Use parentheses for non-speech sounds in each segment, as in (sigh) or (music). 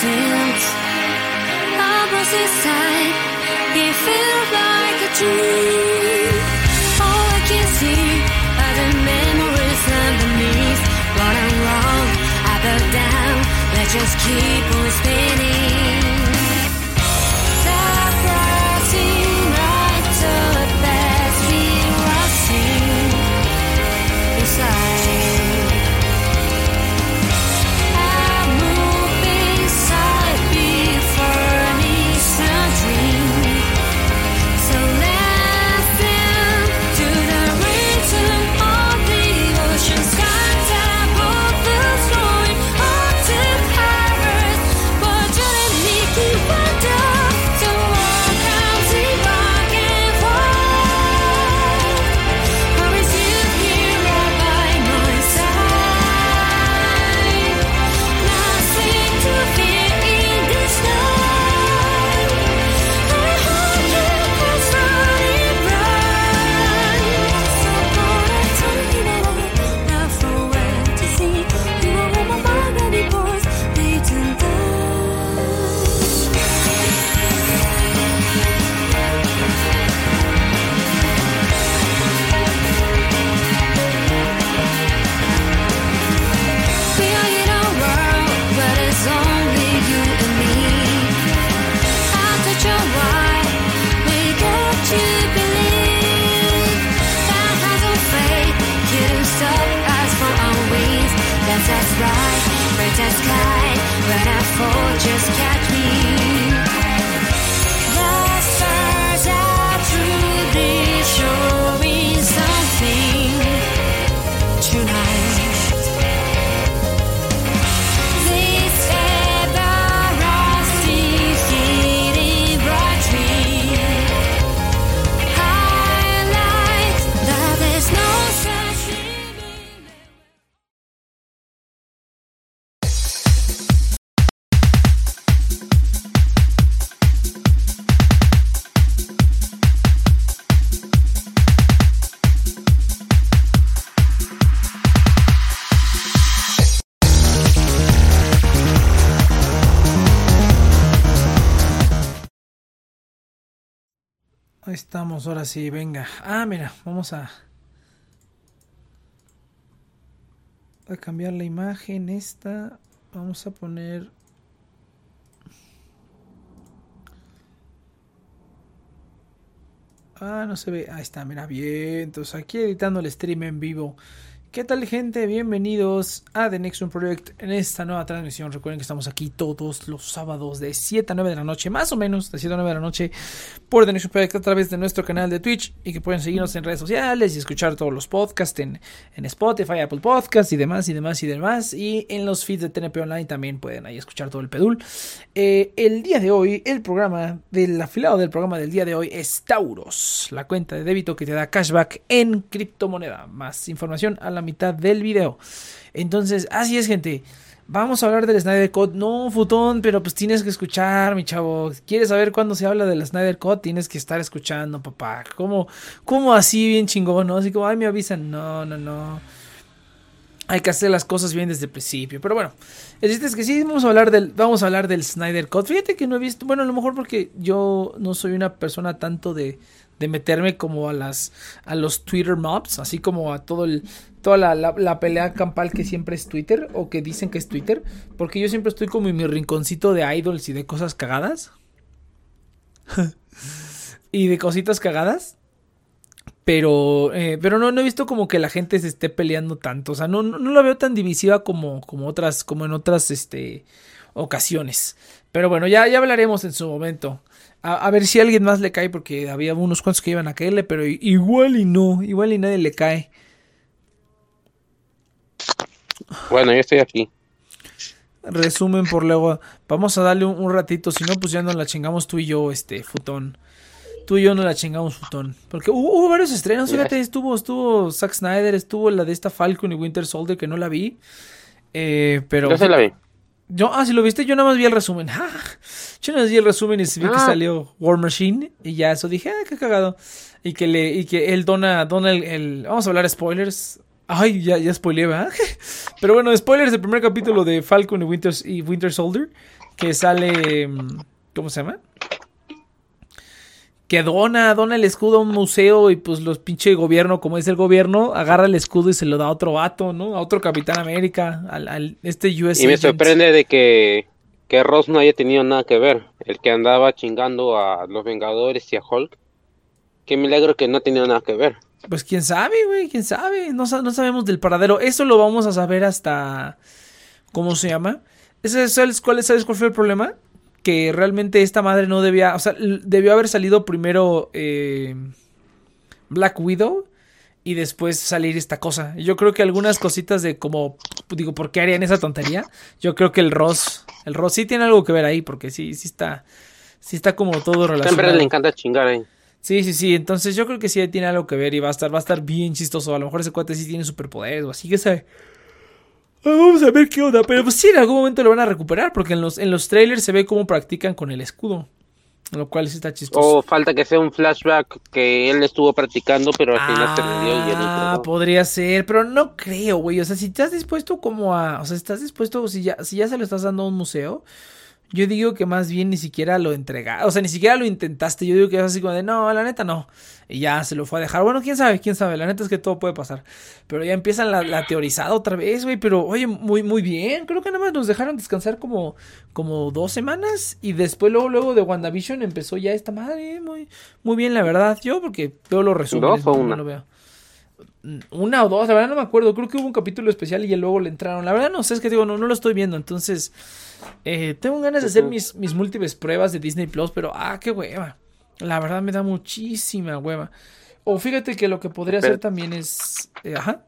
see Ahí estamos, ahora sí, venga. Ah, mira, vamos a... A cambiar la imagen esta. Vamos a poner... Ah, no se ve. Ahí está, mira, bien. Entonces aquí editando el stream en vivo. ¿Qué tal gente? Bienvenidos a The Next One Project en esta nueva transmisión. Recuerden que estamos aquí todos los sábados de 7 a 9 de la noche, más o menos de 7 a 9 de la noche por The Next One Project a través de nuestro canal de Twitch y que pueden seguirnos en redes sociales y escuchar todos los podcasts en, en Spotify, Apple Podcasts y demás y demás y demás. Y en los feeds de TNP Online también pueden ahí escuchar todo el pedul. Eh, el día de hoy, el programa del afilado del programa del día de hoy es Tauros, la cuenta de débito que te da cashback en criptomoneda. Más información a la mitad del video. Entonces, así es, gente. Vamos a hablar del Snyder Cut. No, futón, pero pues tienes que escuchar, mi chavo. ¿Quieres saber cuándo se habla del Snyder Cut? Tienes que estar escuchando, papá. ¿Cómo, cómo así bien chingón, no? Así como, ay, me avisan. No, no, no. Hay que hacer las cosas bien desde el principio. Pero bueno, el chiste es que sí, vamos a hablar del, vamos a hablar del Snyder Cut. Fíjate que no he visto, bueno, a lo mejor porque yo no soy una persona tanto de, de meterme como a las a los Twitter mobs, así como a todo el toda la, la, la, pelea campal que siempre es Twitter o que dicen que es Twitter, porque yo siempre estoy como en mi rinconcito de idols y de cosas cagadas. (laughs) y de cositas cagadas. Pero, eh, pero no, no he visto como que la gente se esté peleando tanto. O sea, no, no, no la veo tan divisiva como, como otras, como en otras este, ocasiones. Pero bueno, ya, ya hablaremos en su momento. A, a, ver si a alguien más le cae, porque había unos cuantos que iban a caerle, pero igual y no, igual y nadie le cae. Bueno, yo estoy aquí. Resumen por luego. Vamos a darle un, un, ratito, si no, pues ya nos la chingamos tú y yo, este, futón. Tú y yo nos la chingamos, futón. Porque hubo, hubo varios estrenos, fíjate, estuvo, estuvo Zack Snyder, estuvo la de esta Falcon y Winter Soldier, que no la vi. Eh, pero. Yo se la vi. Yo, ah, si lo viste, yo nada más vi el resumen. (laughs) Ah, yo nada más vi el resumen y vi ah. que salió War Machine. Y ya eso dije, ah, qué cagado. Y que le, y que él dona, dona el, el, vamos a hablar spoilers. Ay, ya, ya spoileé, ¿verdad? (laughs) Pero bueno, spoilers del primer capítulo de Falcon y Winter, y Winter Soldier. Que sale. mm, ¿Cómo se llama? Que dona, dona el escudo a un museo y pues los pinche gobierno, como es el gobierno, agarra el escudo y se lo da a otro vato, ¿no? A otro Capitán América, al, al- este US Y me sorprende de que, que Ross no haya tenido nada que ver. El que andaba chingando a los Vengadores y a Hulk. Qué milagro que no ha tenido nada que ver. Pues quién sabe, güey, quién sabe. No, sa- no sabemos del paradero. Eso lo vamos a saber hasta. ¿Cómo se llama? ¿Ese- ¿Sabes cuál, ¿Sabes cuál fue el problema? Que realmente esta madre no debía. O sea, debió haber salido primero eh, Black Widow y después salir esta cosa. Yo creo que algunas cositas de como. Digo, ¿por qué harían esa tontería? Yo creo que el Ross. El Ross sí tiene algo que ver ahí, porque sí, sí está. Sí está como todo relacionado. Siempre le encanta chingar ahí. Sí, sí, sí. Entonces yo creo que sí tiene algo que ver y va a estar, va a estar bien chistoso. A lo mejor ese cuate sí tiene superpoderes o así que sabe. Vamos a ver qué onda. Pero pues sí, en algún momento lo van a recuperar. Porque en los, en los trailers se ve cómo practican con el escudo. Lo cual sí está chistoso. O falta que sea un flashback que él estuvo practicando, pero al final se rindió y Ah, podría ser, pero no creo, güey. O sea, si estás dispuesto como a. O sea, estás dispuesto. Si ya, si ya se lo estás dando a un museo. Yo digo que más bien ni siquiera lo entregaste. O sea, ni siquiera lo intentaste. Yo digo que es así como de no, la neta no. Y ya se lo fue a dejar. Bueno, quién sabe, quién sabe. La neta es que todo puede pasar. Pero ya empiezan la, la teorizada otra vez, güey. Pero oye, muy, muy bien. Creo que nada más nos dejaron descansar como, como dos semanas. Y después, luego, luego de WandaVision empezó ya esta madre. Muy, muy bien, la verdad. Yo, porque veo los resúmenes. ¿Dos o no- no una? lo veo. Una o dos, la verdad no me acuerdo. Creo que hubo un capítulo especial y luego le entraron. La verdad no sé, es que digo, no, no lo estoy viendo. Entonces, eh, tengo ganas de hacer mis, mis múltiples pruebas de Disney Plus, pero ah, qué hueva. La verdad me da muchísima hueva. O fíjate que lo que podría hacer también es. eh, ajá.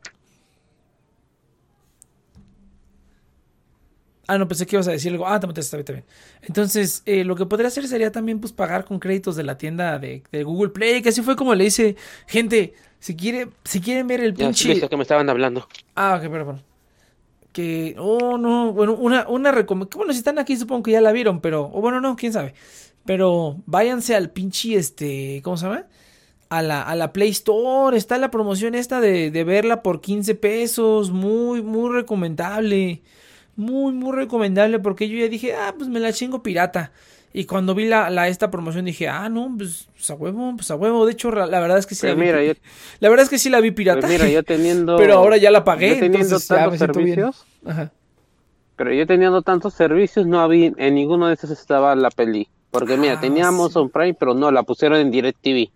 Ah, no, pensé que ibas a decir algo. Ah, también está bien. Entonces, eh, lo que podría hacer sería también pues pagar con créditos de la tienda de, de Google Play, que así fue como le dice, gente, si quiere, si quieren ver el Ya, pinche. listo, que me estaban hablando. Ah, ok, perdón. Que, oh, no, bueno, una, una recomendación. Bueno, si están aquí, supongo que ya la vieron, pero, o bueno, no, quién sabe. Pero váyanse al pinche, este, ¿cómo se llama? A la, a la Play Store. Está la promoción esta de, de verla por 15 pesos. Muy, muy recomendable. Muy, muy recomendable porque yo ya dije, ah, pues me la chingo pirata. Y cuando vi la, la esta promoción dije, ah, no, pues, pues a huevo, pues a huevo. De hecho, la, la verdad es que sí Pero la vi. yo, La verdad es que sí la vi pirata. pues mira, yo teniendo. (laughs) Pero ahora ya la pagué, yo teniendo entonces ya tantos servicios. Ajá. Pero yo teniendo tantos servicios, no había, en ninguno de esos estaba la peli. Porque mira, Ah, tenía sí. Amazon Prime, pero no, la pusieron en DirecTV.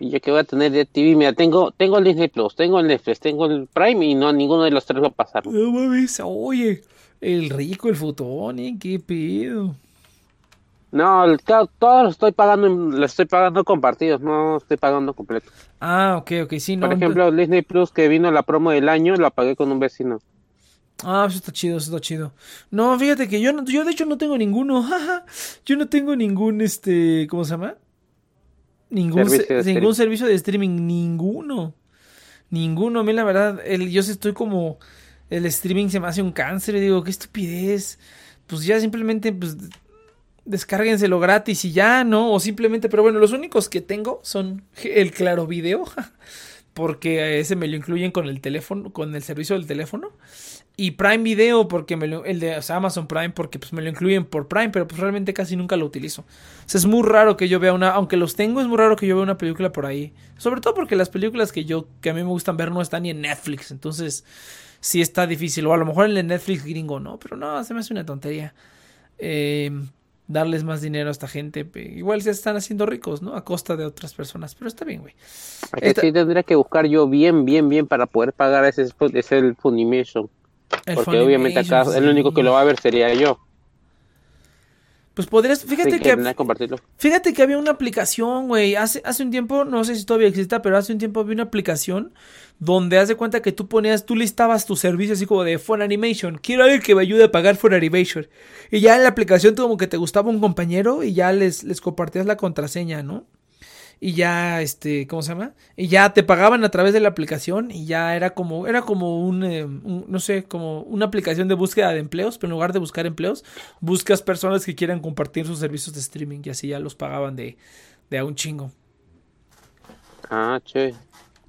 Y yo que voy a tener DirecTV, mira, tengo, tengo el Disney Plus, tengo el Netflix, tengo el Prime y no, ninguno de los tres va a pasar. No mames, oye, el rico, el futón, ¿eh? ¿Qué pedo? No, el, claro, todos los estoy pagando, lo estoy pagando compartidos, no estoy pagando completo. Ah, ok, ok, sí, no. Por ejemplo, Disney Plus que vino la promo del año, la pagué con un vecino. Ah, eso está chido, eso está chido. No, fíjate que yo, no, yo de hecho no tengo ninguno. (laughs) jaja. yo no tengo ningún, este, ¿cómo se llama? Ningún, Servicio se- de ningún streaming. servicio de streaming, ninguno. Ninguno, a mí la verdad, el, yo sí estoy como, el streaming se me hace un cáncer y digo, qué estupidez. Pues ya simplemente, pues, descárguenselo gratis y ya, ¿no? O simplemente, pero bueno, los únicos que tengo son el Claro Video, (laughs) porque ese me lo incluyen con el teléfono, con el servicio del teléfono. Y Prime Video, porque me lo, el de Amazon Prime, porque pues me lo incluyen por Prime, pero pues realmente casi nunca lo utilizo. O sea, es muy raro que yo vea una, aunque los tengo, es muy raro que yo vea una película por ahí. Sobre todo porque las películas que yo, que a mí me gustan ver no están ni en Netflix, entonces sí está difícil. O a lo mejor en el Netflix gringo, ¿no? Pero no, se me hace una tontería. Eh, darles más dinero a esta gente. Igual se están haciendo ricos, ¿no? A costa de otras personas, pero está bien, güey. Que Esta- sí tendría que buscar yo bien, bien, bien para poder pagar ese, ese el Funimation. El Porque obviamente acá el único que lo va a ver sería yo. Pues podrías, fíjate que compartirlo. Fíjate que había una aplicación, güey. Hace, hace un tiempo, no sé si todavía exista, pero hace un tiempo había una aplicación donde haz de cuenta que tú ponías, tú listabas tu servicio así como de Phone Animation. Quiero alguien que me ayude a pagar Phone Animation. Y ya en la aplicación tú como que te gustaba un compañero y ya les, les compartías la contraseña, ¿no? Y ya, este, ¿cómo se llama? Y ya te pagaban a través de la aplicación y ya era como, era como un, eh, un- no sé, como una aplicación de búsqueda de empleos, pero en lugar de buscar empleos, buscas personas que quieran compartir sus servicios de streaming y así ya los pagaban de, de a un chingo. Ah, che.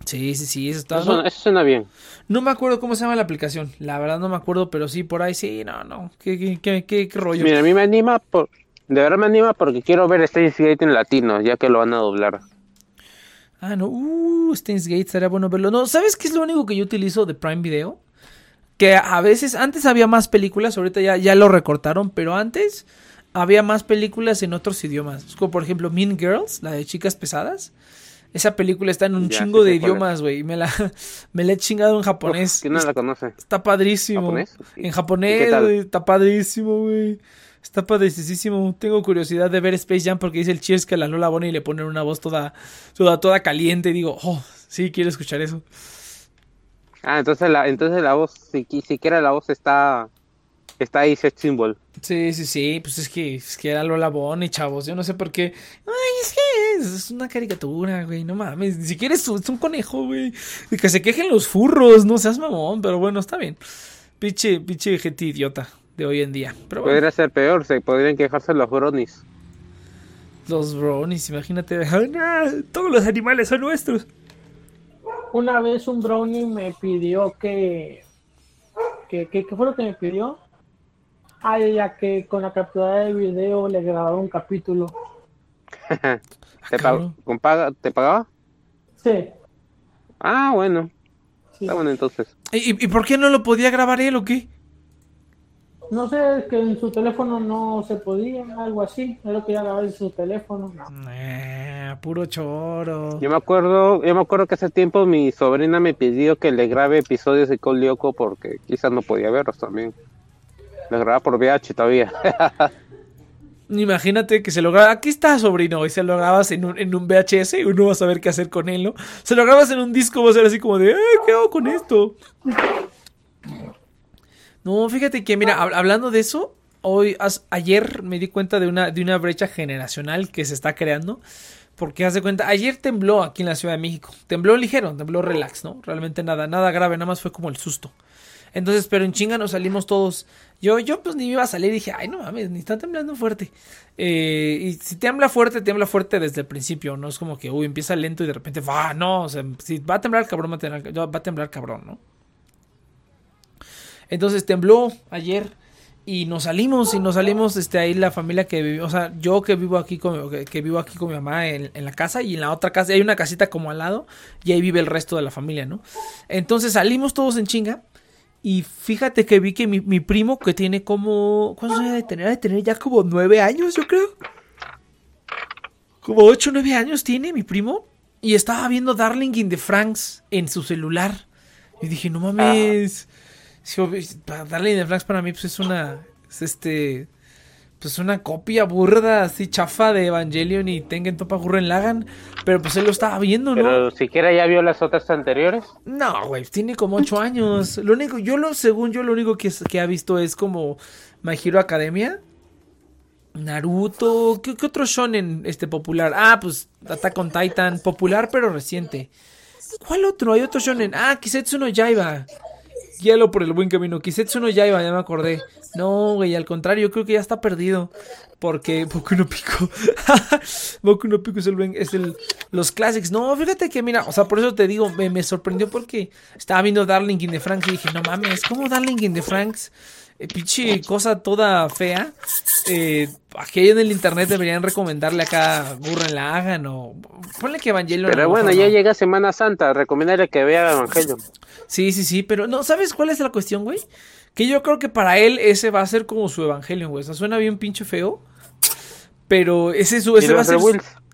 Sí, sí, sí, eso está. Eso, No, suena- eso suena bien. no me acuerdo cómo se llama la aplicación. La verdad no me acuerdo, pero sí, por ahí sí, no, no. ¿Qué, qué, qué, qué- qué rollo? Mira, a mí me anima por... De verdad me anima porque quiero ver Steins Gate en latino, ya que lo van a doblar. Ah, no. Uh, Steins Gate, estaría bueno verlo. No, ¿sabes qué es lo único que yo utilizo de Prime Video? Que a veces, antes había más películas, ahorita ya, ya lo recortaron, pero antes había más películas en otros idiomas. Como por ejemplo Mean Girls, la de chicas pesadas. Esa película está en un Ya, chingo de idiomas, güey. Me la, (laughs) me la he chingado en japonés. Uf, ¿Quién no la conoce? Está padrísimo. ¿Japonés? Sí. En ¿Y japonés, güey. Está padrísimo, güey. Está padrísimo. Tengo curiosidad de ver Space Jam porque dice el Cheers que a la Lola Bonnie le ponen una voz toda, toda, toda caliente. Y digo, oh, sí, quiero escuchar eso. Ah, entonces la, entonces la voz, si siquiera la voz está, está ahí, sex symbol. Sí, sí, sí. Pues es que, es que era Lola Bonnie, chavos. Yo no sé por qué. Ay, es que es, es una caricatura, güey. No mames. Ni siquiera es, un- es un conejo, güey. Y que se quejen los furros. No seas mamón. Pero bueno, está bien. Pinche, pinche gente idiota de hoy en día. Pero bueno. Podría ser peor, se podrían quejarse los bronies. Los brownies, imagínate. (laughs) Ay, no, todos los animales son nuestros. Una vez un brownie me pidió que, que, que- ¿qué fue lo que me pidió? Ah, ya que con la captura de video le grababa un capítulo. (laughs) ¿Te, Ah, pa- cabrón. con paga- ¿Te pagaba? Sí, Ah, bueno. sí. Está bueno entonces. ¿Y, y- y por qué no lo podía grabar él o qué? No sé, es que en su teléfono no se podía, algo así. Él lo quería grabar en su teléfono. Eh, puro choro. Yo me acuerdo, yo me acuerdo que hace tiempo mi sobrina me pidió que le grabe episodios de Col Lyoko porque quizás no podía verlos también. Los grababa por VH todavía. (laughs) Imagínate que se lo graba. Aquí está, sobrino. Y se lo grabas en un, en un VHS y uno va a saber qué hacer con él, ¿no? Se lo grabas en un disco, va a ser así como de, "Eh, ¿qué hago con esto? No, fíjate que, mira, hab- hablando de eso, hoy, ayer me di cuenta de una, de una brecha generacional que se está creando. Porque haz de cuenta, ayer tembló aquí en la Ciudad de México. Tembló ligero, tembló relax, ¿no? Realmente nada, nada grave, nada más fue como el susto. Entonces, pero en chinga nos salimos todos. Yo, yo pues ni iba a salir, dije, ay no mames, ni está temblando fuerte. Eh, y si tiembla fuerte, tiembla fuerte desde el principio, no es como que, uy, empieza lento y de repente, va, no, o sea, si va a temblar cabrón, va a va a temblar cabrón, ¿no? Entonces tembló ayer y nos salimos y nos salimos este ahí la familia que vive, o sea, yo que vivo aquí con que, que vivo aquí con mi mamá en, en la casa y en la otra casa hay una casita como al lado y ahí vive el resto de la familia, ¿no? Entonces salimos todos en chinga y fíjate que vi que mi, mi primo que tiene como ¿cuántos años de tener? De tener ya como nueve años, yo creo. Como ocho nueve años tiene mi primo y estaba viendo Darling in the Franks en su celular. Y dije, no mames. Sí, Darling in the Franks para mí pues es una es este pues una copia burda así chafa de Evangelion y Tengen Topa Gurren Lagan, pero pues él lo estaba viendo, ¿no? Pero siquiera ya vio las otras anteriores. No, güey, tiene como ocho años. Lo único, yo lo, según yo, lo único que, que ha visto es como My Hero Academia, Naruto, ¿qué, qué otro shonen este popular? Ah, pues Attack on Titan, popular pero reciente. ¿Cuál otro? Hay otro shonen. Ah, Kisetsu no Yaiba. Guíalo por el buen camino. Kisetsu no Yaiba, ya me acordé. No, güey, al contrario, yo creo que ya está perdido. Porque Boku no Pico. (laughs) Boku no Pico es el, buen- es el los classics. No, fíjate que mira, o sea, por eso te digo, me, me sorprendió porque estaba viendo Darling in the Franks y dije, no mames, ¿cómo Darling in the Franks? Eh, pinche cosa toda fea. Eh, aquí en el internet deberían recomendarle acá Gurren la hagan o ponle que Evangelion. a Pero bueno, ya no. llega Semana Santa, recomendarle que vea Evangelion. Sí, sí, sí, pero no, ¿sabes cuál es la cuestión, güey? Que yo creo que para él ese va a ser como su evangelio, güey. O sea, suena bien pinche feo. Pero ese, es su, ese ¿Y va a ser.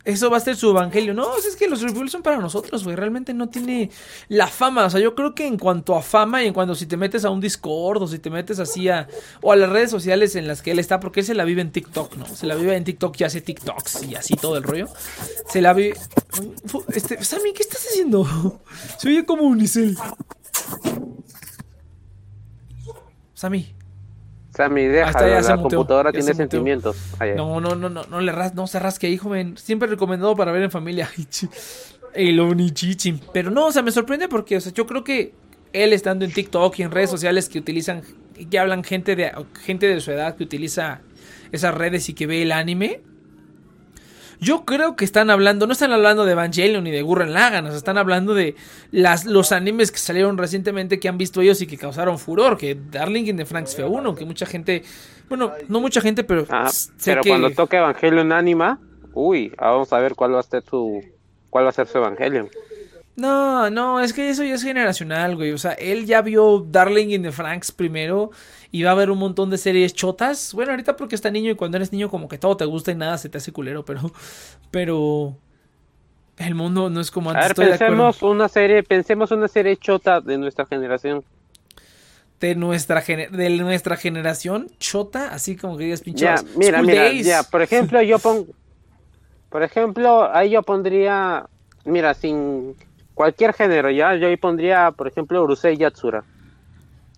Eso va a ser su evangelio. No, es que los rebuilds son para nosotros, güey. Realmente no tiene la fama. O sea, yo creo que en cuanto a fama y en cuanto si te metes a un Discord o si te metes así a. o a las redes sociales en las que él está, porque él se la vive en TikTok, ¿no? Se la vive en TikTok y hace TikToks y así todo el rollo. Se la vive. Este, Sammy, ¿qué estás haciendo? (laughs) Se oye como Unicel. Sammy. Sammy, déjalo, ya la computadora tiene sentimientos. No, no, no, no, no le ras, no se rasque, hijo, ven. Siempre recomendado para ver en familia. (laughs) El Onichichi. Pero no, o sea, me sorprende porque, o sea, yo creo que él estando en TikTok y en redes sociales que utilizan, que hablan gente de, gente de su edad que utiliza esas redes y que ve el anime. Yo creo que están hablando, no están hablando de Evangelion ni de Gurren Lagann, o sea, están hablando de las, los animes que salieron recientemente que han visto ellos y que causaron furor, que Darling in the Franks fue uno, que mucha gente, bueno, no mucha gente, pero Ah, sé pero que- cuando toque Evangelion Anima, uy, vamos a ver cuál va a ser su cuál va a ser su Evangelion. No, no, es que eso ya es generacional, güey. O sea, él ya vio Darling in the Franks primero y va a ver un montón de series chotas. Bueno, ahorita porque está niño y cuando eres niño como que todo te gusta y nada se te hace culero, pero pero el mundo no es como A antes. ver, estoy de pensemos una serie, pensemos una serie chota de nuestra generación. de nuestra de nuestra generación chota, así como que digas pinche Ya, School mira, mira, Days. ya, por ejemplo, yo pongo, por ejemplo, ahí yo pondría, mira, sin cualquier género, ya, yo ahí pondría, por ejemplo, Urusei Yatsura.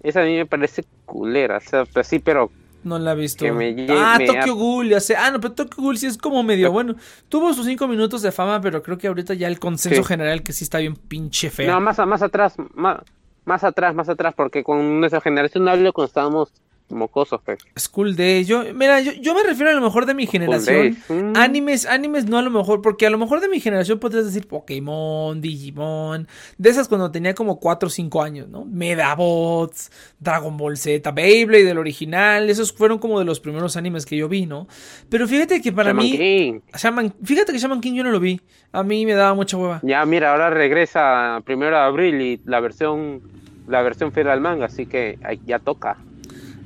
Esa a mí me parece culera, o sea, pues sí, pero No la he visto. Me ah, me Tokyo Ghoul, ya sé. Ah, no, pero Tokyo Ghoul sí es como medio bueno. Tuvo sus cinco minutos de fama, pero creo que ahorita ya el consenso Sí. general que sí está bien pinche feo. no, más, más atrás, más, más atrás, más atrás, porque con nuestra generación hablo cuando estábamos mocosos, pues. School Days. Yo, mira, yo, yo me refiero a lo mejor de mi generación. Mm. Animes, animes no a lo mejor, porque a lo mejor de mi generación podrías decir Pokémon, Digimon, de esas cuando tenía como 4 o 5 años, ¿no? Medabots, Dragon Ball Z, Beyblade, del original, esos fueron como de los primeros animes que yo vi, ¿no? Pero fíjate que para Shaman mí, King. Shaman- fíjate que Shaman King yo no lo vi, a mí me daba mucha hueva. Ya, mira, ahora regresa primero de abril y la versión, la versión fiel al manga, así que ya toca.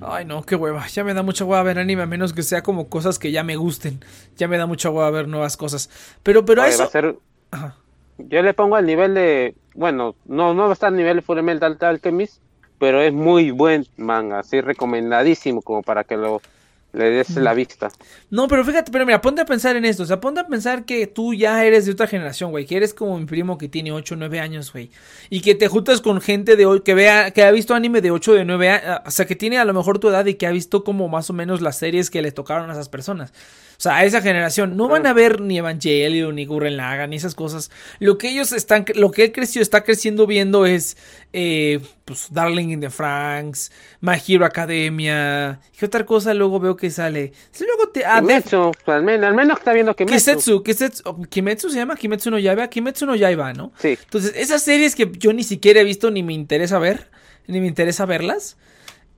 Ay, no, qué hueva. Ya me da mucha hueva ver anime, a menos que sea como cosas que ya me gusten. Ya me da mucha hueva ver nuevas cosas. Pero, pero Oye, eso. va a ser, Ajá. yo le pongo al nivel de, bueno, no, no va a estar al nivel de Fullmetal Alchemist, pero es muy buen manga, así recomendadísimo como para que lo le des la vista. No, pero fíjate, pero mira, ponte a pensar en esto. O sea, ponte a pensar que tú ya eres de otra generación, güey. Que eres como mi primo que tiene 8 o 9 años, güey. Y que te juntas con gente de hoy que vea, que ha visto anime de 8 o de 9 años. O sea, que tiene a lo mejor tu edad y que ha visto como más o menos las series que le tocaron a esas personas. O sea, a esa generación no van a ver ni Evangelion, ni Gurren Lagann, ni esas cosas. Lo que ellos están, lo que él creció, está creciendo viendo es, eh, pues, Darling in the Franks, My Hero Academia. ¿Qué otra cosa luego veo que sale? Sí, luego te, ah, Kimetsu, al menos, al menos está viendo Kimetsu. Kisetsu, Kisetsu, oh, Kimetsu se llama Kimetsu no Yaiba, Kimetsu no Yaiba, ¿no? Sí. Entonces, esas series que yo ni siquiera he visto ni me interesa ver, ni me interesa verlas.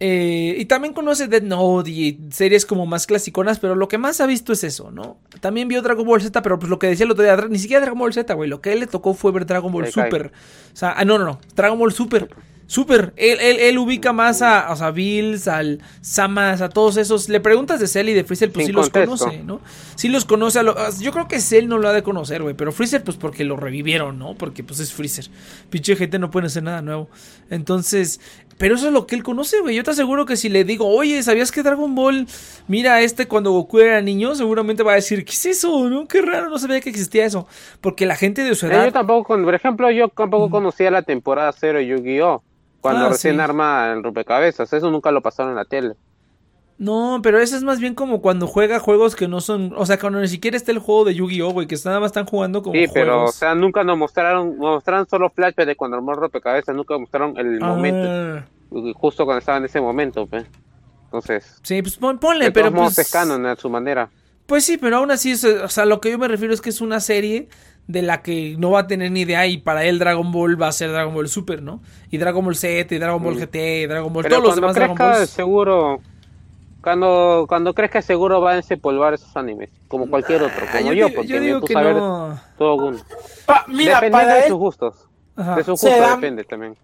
Eh, y también conoce Dead Note y series como más clasiconas, pero lo que más ha visto es eso, ¿no? También vio Dragon Ball Z, pero pues lo que decía el otro día, ni siquiera Dragon Ball Z, güey, lo que a él le tocó fue ver Dragon Ball. Super. O sea, ah, no, no, no, Dragon Ball Super. Super, él, él, él ubica más a, o sea, Bills, al Samas, a todos esos. Le preguntas de Cell y de Freezer, pues Sin sí los conoce, ¿no? Sí los conoce. a lo- a- yo creo que Cell no lo ha de conocer, güey. Pero Freezer, pues porque lo revivieron, ¿no? Porque pues es Freezer. Pinche gente no puede hacer nada nuevo. Entonces, pero eso es lo que él conoce, güey. Yo te aseguro que si le digo, oye, ¿sabías que Dragon Ball, mira, este cuando Goku era niño, seguramente va a decir, ¿qué es eso? ¿No? Qué raro, no sabía que existía eso. Porque la gente de su Eh, edad. yo tampoco, por ejemplo, yo tampoco conocía la temporada cero de Yu-Gi-Oh! Cuando Ah, recién sí. arma el rompecabezas, eso nunca lo pasaron en la tele. No, pero eso es más bien como cuando juega juegos que no son. O sea, cuando ni siquiera está el juego de Yu-Gi-Oh, güey, que nada más están jugando como Sí, pero, o sea, nunca nos mostraron, nos mostraron solo flashbacks de cuando armó el rompecabezas, nunca mostraron el momento, Ah, justo cuando estaba en ese momento, pues. Entonces, sí, pues pon- ponle, de pero modos pues. es canon a su manera. Pues sí, pero aún así, es- o sea, lo que yo me refiero es que es una serie de la que no va a tener ni idea y para él Dragon Ball va a ser Dragon Ball Super, ¿no? Y Dragon Ball Z, y Dragon Ball Mm. GT, y Dragon Ball, Pero todos los demás Dragon Balls. seguro, cuando, cuando crezca seguro va a desempolvar esos animes, como cualquier otro, Ah, como yo, digo- porque yo me digo puse que a ver no. todo uno. Pa- mira, Depende para de él, sus gustos, Ajá. de sus gustos dan- depende también.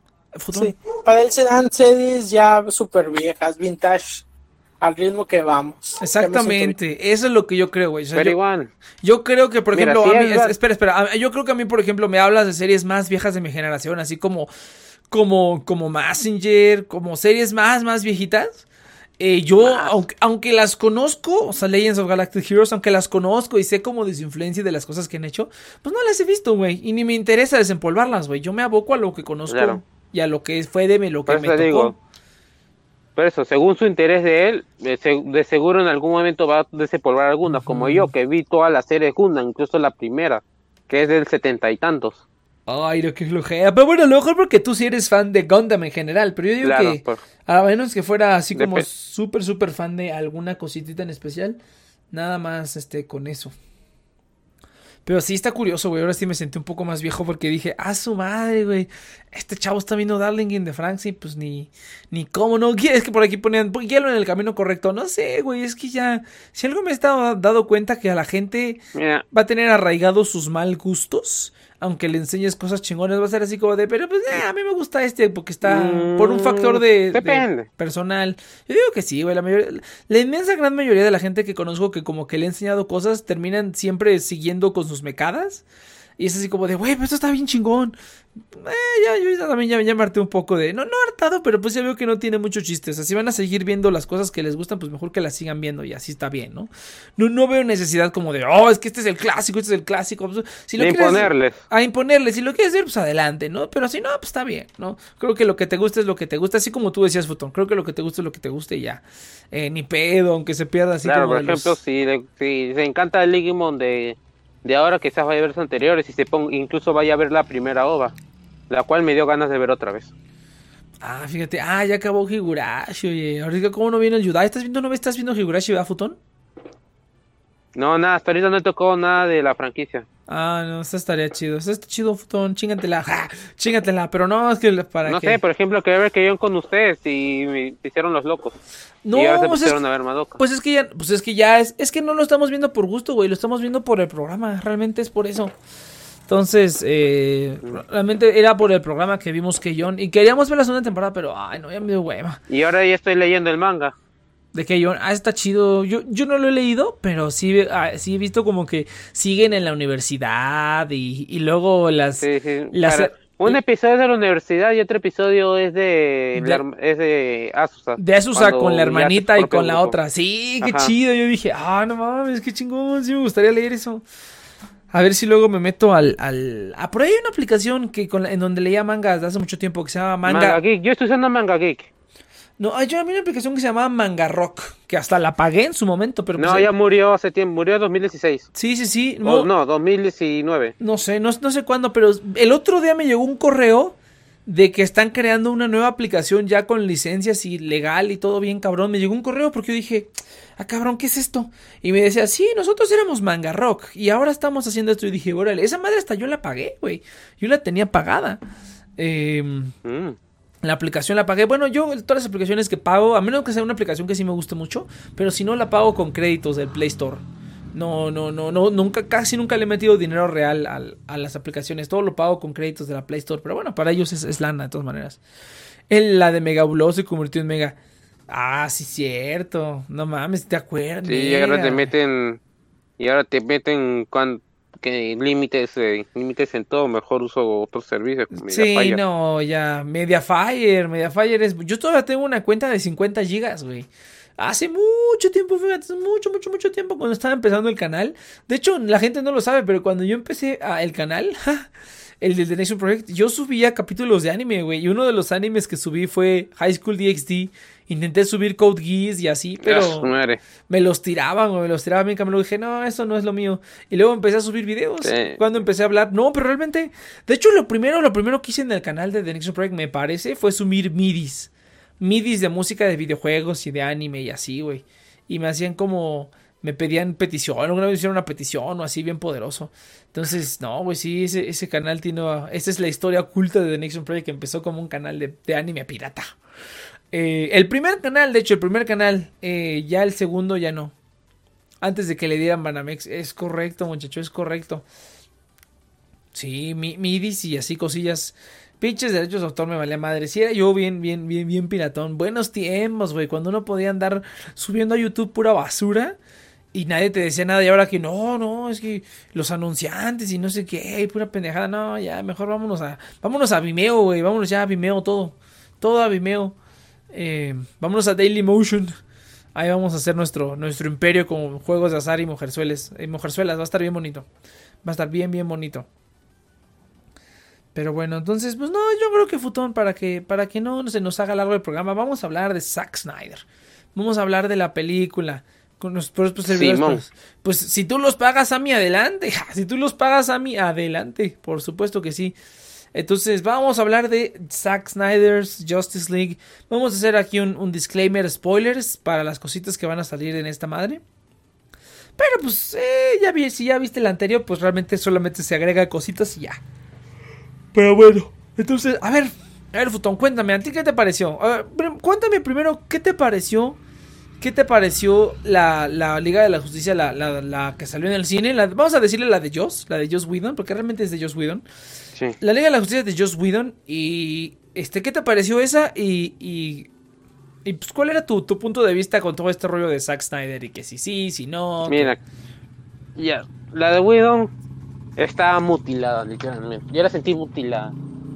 Sí, para él se dan series ya súper viejas, vintage, al ritmo que vamos. Me Exactamente, eso es lo que yo creo, güey. O sea, Pero yo- igual, Yo creo que, por Mira, ejemplo, si a mí- es espera, espera, a- yo creo que a mí, por ejemplo, me hablas de series más viejas de mi generación, así como, como, como Messenger, como series más, más viejitas. Eh, yo, aunque, aunque las conozco, o sea, Legends of Galactic Heroes, aunque las conozco y sé como de su influencia y de las cosas que han hecho, pues no las he visto, güey, y ni me interesa desempolvarlas, güey. Yo me aboco a lo que conozco Claro. y a lo que fue de lo que me tocó. digo. Por eso, según su interés de él, de, se- de seguro en algún momento va a desempolvar algunas, como yo, que vi toda la serie de Gundam, incluso la primera, que es del setenta y tantos. Ay, lo que flojea. Pero bueno, a lo mejor porque tú sí eres fan de Gundam en general. Pero yo digo Claro, que pues. a menos que fuera así como súper, súper fan de alguna cositita en especial, nada más este con eso. Pero sí está curioso, güey. Ahora sí me sentí un poco más viejo porque dije, ah, su madre, güey. Este chavo está viendo Darling in the Franks y pues ni, ni cómo, ¿no? Es que por aquí ponían, guíalo en el camino correcto. No sé, güey, es que ya, si algo me he estado dado cuenta que a la gente Mira, va a tener arraigados sus mal gustos. Aunque le enseñes cosas chingones, va a ser así como de, pero pues eh, a mí me gusta este porque está Mm, por un factor de, de personal. Yo digo que sí, güey. La, mayoría- la inmensa gran mayoría de la gente que conozco que como que le he enseñado cosas terminan siempre siguiendo con sus mecadas. Y es así como de, güey, pero esto está bien chingón. Eh, ya, yo ya también ya, ya me harté un poco de, no, no hartado, pero pues ya veo que no tiene mucho chiste. O sea, si van a seguir viendo las cosas que les gustan, pues mejor que las sigan viendo y así está bien, ¿no? No, no veo necesidad como de, oh, es que este es el clásico, este es el clásico. Pues, Si lo imponerles. a imponerle. Si lo quieres hacer, pues adelante, ¿no? Pero si no, pues está bien, ¿no? Creo que lo que te gusta es lo que te gusta, así como tú decías, Futón. Creo que lo que te gusta es lo que te guste y ya. Eh, ni pedo, aunque se pierda así Claro, como por de los- ejemplo, si, le- si se encanta el Digimon de, de ahora, quizás vaya a ver los anteriores y se ponga, incluso vaya a ver la primera OVA, la cual me dio ganas de ver otra vez. Ah, fíjate. Ah, ya acabó Higurashi, oye. Ahorita, ¿cómo no viene el Yudai? ¿Estás viendo, no me estás viendo Higurashi, verdad, Futón? No, nada, hasta ahorita no he tocado nada de la franquicia. Ah, no, esta estaría chido. Esta está chido, Futón. Chingatela. Ja, chingatela. Pero no, es que para No qué. sé, por ejemplo, quería ver que yo con ustedes y me hicieron los locos. No, y ahora se pues es- pusieron a ver Madoka. Pues es que ya, pues es que ya es, es que no lo estamos viendo por gusto, güey, lo estamos viendo por el programa, realmente es por eso. Entonces, eh, realmente era por el programa que vimos que John, y queríamos ver la segunda temporada, pero, ay, no, ya me dio hueva. Y ahora ya estoy leyendo el manga. De que ah, está chido, yo, yo no lo he leído, pero sí, ah, sí he visto como que siguen en la universidad y, y luego las... Sí, sí. las- Para- un episodio es de la universidad y otro episodio es de, De- la herma- es de Asusa. De Asusa con la hermanita y con la grupo. otra. Sí, qué Ajá. chido. Yo dije, ah, no mames, qué chingón. Sí me gustaría leer eso. A ver si luego me meto al. al... Ah, por ahí hay una aplicación que con la- en donde leía mangas de hace mucho tiempo que se llama Manga. Manga Geek. Yo estoy usando Manga Geek. No, yo- había una aplicación que se llamaba Manga Rock, que hasta la pagué en su momento, pero pues, No, eh, ya murió hace tiempo. Murió en 2016. Sí, sí, sí. No, No, no 2019. no sé, no, no sé cuándo, pero el otro día me llegó un correo de que están creando una nueva aplicación ya con licencias y legal y todo bien cabrón. Me llegó un correo porque yo dije, ah cabrón, ¿qué es esto? Y me decía, sí, nosotros éramos Manga Rock y ahora estamos haciendo esto. Y dije, órale, esa madre hasta yo la pagué, güey. Yo la tenía pagada. Eh, Mm. La aplicación la pagué. Bueno, yo todas las aplicaciones que pago, a menos que sea una aplicación que sí me guste mucho, pero si no la pago con créditos del Play Store. No, no, no, no, nunca, casi nunca le he metido dinero real al- a las aplicaciones. Todo lo pago con créditos de la Play Store. Pero bueno, para ellos es, es lana de todas maneras. En la de Megabulo se convirtió en Mega. Ah, sí, cierto. No mames, ¿te acuerdas? Sí, y ahora te meten. Y ahora te meten cuan, que límites eh, límites en todo. Mejor uso otros servicios. como Sí, Mediafire. no, ya. Mediafire, Mediafire es. Yo todavía tengo una cuenta de 50 gigas, güey. Hace mucho tiempo, fíjate, mucho, mucho, mucho tiempo cuando estaba empezando el canal. De hecho, la gente no lo sabe, pero cuando yo empecé a- el canal, (laughs) el del The Nation Project, yo subía capítulos de anime, güey. Y uno de los animes que subí fue High School DxD. Intenté subir Code Geass y así, Ah, pero madre. me los tiraban, güey, me los tiraban bien cabrón. Dije, no, eso no es lo mío. Y luego empecé a subir videos. Sí. Cuando empecé a hablar, no, pero realmente, de hecho, lo primero, lo primero que hice en el canal de The Next Project, me parece, fue subir midis. Midis de música de videojuegos y de anime y así, güey. Y me hacían como, me pedían petición, alguna vez hicieron una petición o así bien poderoso. Entonces, no, güey, sí, ese, ese canal tiene, esta es la historia oculta de The Next Project que empezó como un canal de, de anime pirata. Eh, el primer canal, de hecho, el primer canal, eh, ya el segundo ya no. Antes de que le dieran Banamex. Es correcto, muchacho, es correcto. Sí, mi, midis y así cosillas. Pinches derechos de autor me valía madre. Sí, era yo bien, bien, bien, bien piratón. Buenos tiempos, güey. Cuando uno podía andar subiendo a YouTube pura basura. Y nadie te decía nada. Y ahora que no, no, es que los anunciantes y no sé qué, pura pendejada. No, ya, mejor vámonos a, vámonos a Vimeo, güey. Vámonos ya a Vimeo todo. Todo a Vimeo. Eh, vámonos a Dailymotion. Ahí vamos a hacer nuestro, nuestro imperio con juegos de azar y mujerzuelas. Y mujerzuelas, va a estar bien bonito. Va a estar bien, bien bonito. Pero bueno, entonces, pues no, yo creo que Futón, para que, para que no se nos haga largo el programa, vamos a hablar de Zack Snyder. Vamos a hablar de la película. Con los propios servidores. Pues, pues si tú los pagas a mí, adelante. (laughs) Si tú los pagas a mí, adelante. Por supuesto que sí. Entonces, vamos a hablar de Zack Snyder's Justice League. Vamos a hacer aquí un, un disclaimer, spoilers para las cositas que van a salir en esta madre. Pero pues, eh, ya vi, si ya viste el anterior, pues realmente solamente se agrega cositas y ya. Pero bueno, entonces, a ver, a ver, Futón, cuéntame, ¿a ti qué te pareció? A ver, prim- cuéntame primero, ¿qué te pareció? ¿Qué te pareció la, la Liga de la Justicia, la, la- la que salió en el cine? Vamos a decirle la de Joss, la de Joss Whedon, porque realmente es de Joss Whedon. Sí. La Liga de la Justicia de Joss Whedon. Y. Este, ¿qué te pareció esa? Y. y, y, pues, ¿cuál era tu, tu punto de vista con todo este rollo de Zack Snyder? Y que si sí, si no. Mira, ya, la de Whedon está mutilada, literalmente. Yo la sentí mutilada,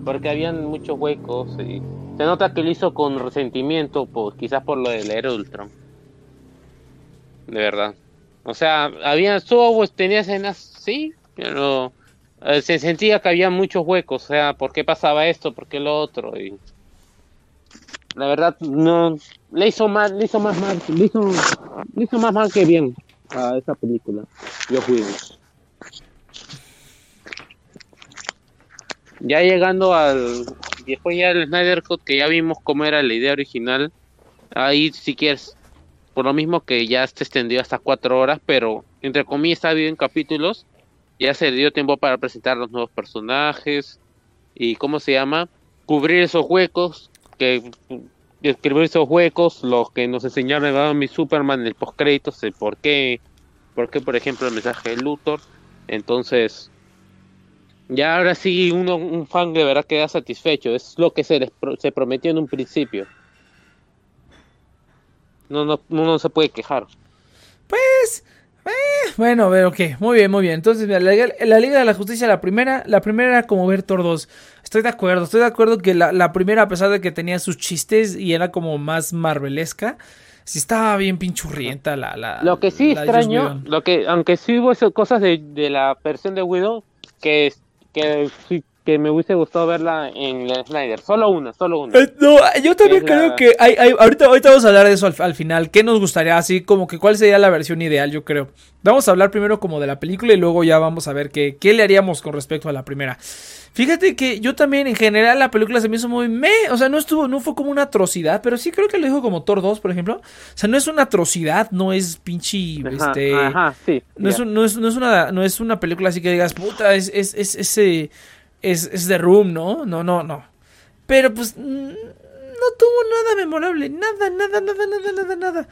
porque habían muchos huecos y se nota que lo hizo con resentimiento, pues quizás por lo del Ultron. De verdad. O sea, había, tuvo, tenía escenas, sí, pero eh, se sentía que había muchos huecos, o sea, ¿por qué pasaba esto? ¿Por qué lo otro? Y la verdad, no, le hizo mal, le hizo más mal, le hizo, le hizo más mal que bien a esa película. Yo fui. Ya llegando al después ya el Snyder Cut que ya vimos cómo era la idea original. Ahí si quieres por lo mismo que ya se extendió hasta cuatro horas, pero entre comillas está bien en capítulos. Ya se dio tiempo para presentar los nuevos personajes y cómo se llama cubrir esos huecos que escribir esos huecos, los que nos enseñaron a mi Superman en el postcréditos, el por qué, por qué, por ejemplo, el mensaje de Luthor. Entonces, ya ahora sí uno, un fan de verdad queda satisfecho. Es lo que se, les se prometió en un principio. No, no, no se puede quejar. Pues. eh, bueno, ver, ok. Muy bien, muy bien. Entonces, mira, la, Liga- la Liga de la Justicia, la primera, la primera era como ver Thor 2. Estoy de acuerdo, estoy de acuerdo que la, la primera, a pesar de que tenía sus chistes y era como más marvelesca, sí estaba bien pinchurrienta la. la Lo que sí extraño, lo que, aunque sí hubo esas cosas de, de la versión de Widow, que, que, sí- que me hubiese gustado verla en la Snyder. Solo una, solo una. Eh, No, yo también la- creo que hay, hay- ahorita, ahorita vamos a hablar de eso al, al final. ¿Qué nos gustaría? Así como que cuál sería la versión ideal, yo creo. Vamos a hablar primero como de la película y luego ya vamos a ver qué, qué le haríamos con respecto a la primera. Fíjate que yo también, en general, la película se me hizo muy me. O sea, no estuvo, no fue como una atrocidad, pero sí creo que lo dijo como Thor 2, por ejemplo. O sea, no es una atrocidad, no es pinche. Ajá, este, ajá, sí. no, es, no, es, no, es una, no es una película así que digas, puta, es, es, es, ese es, es The Room, ¿no? No, no, no. Pero pues no tuvo nada memorable, nada, nada, nada, nada, nada, nada.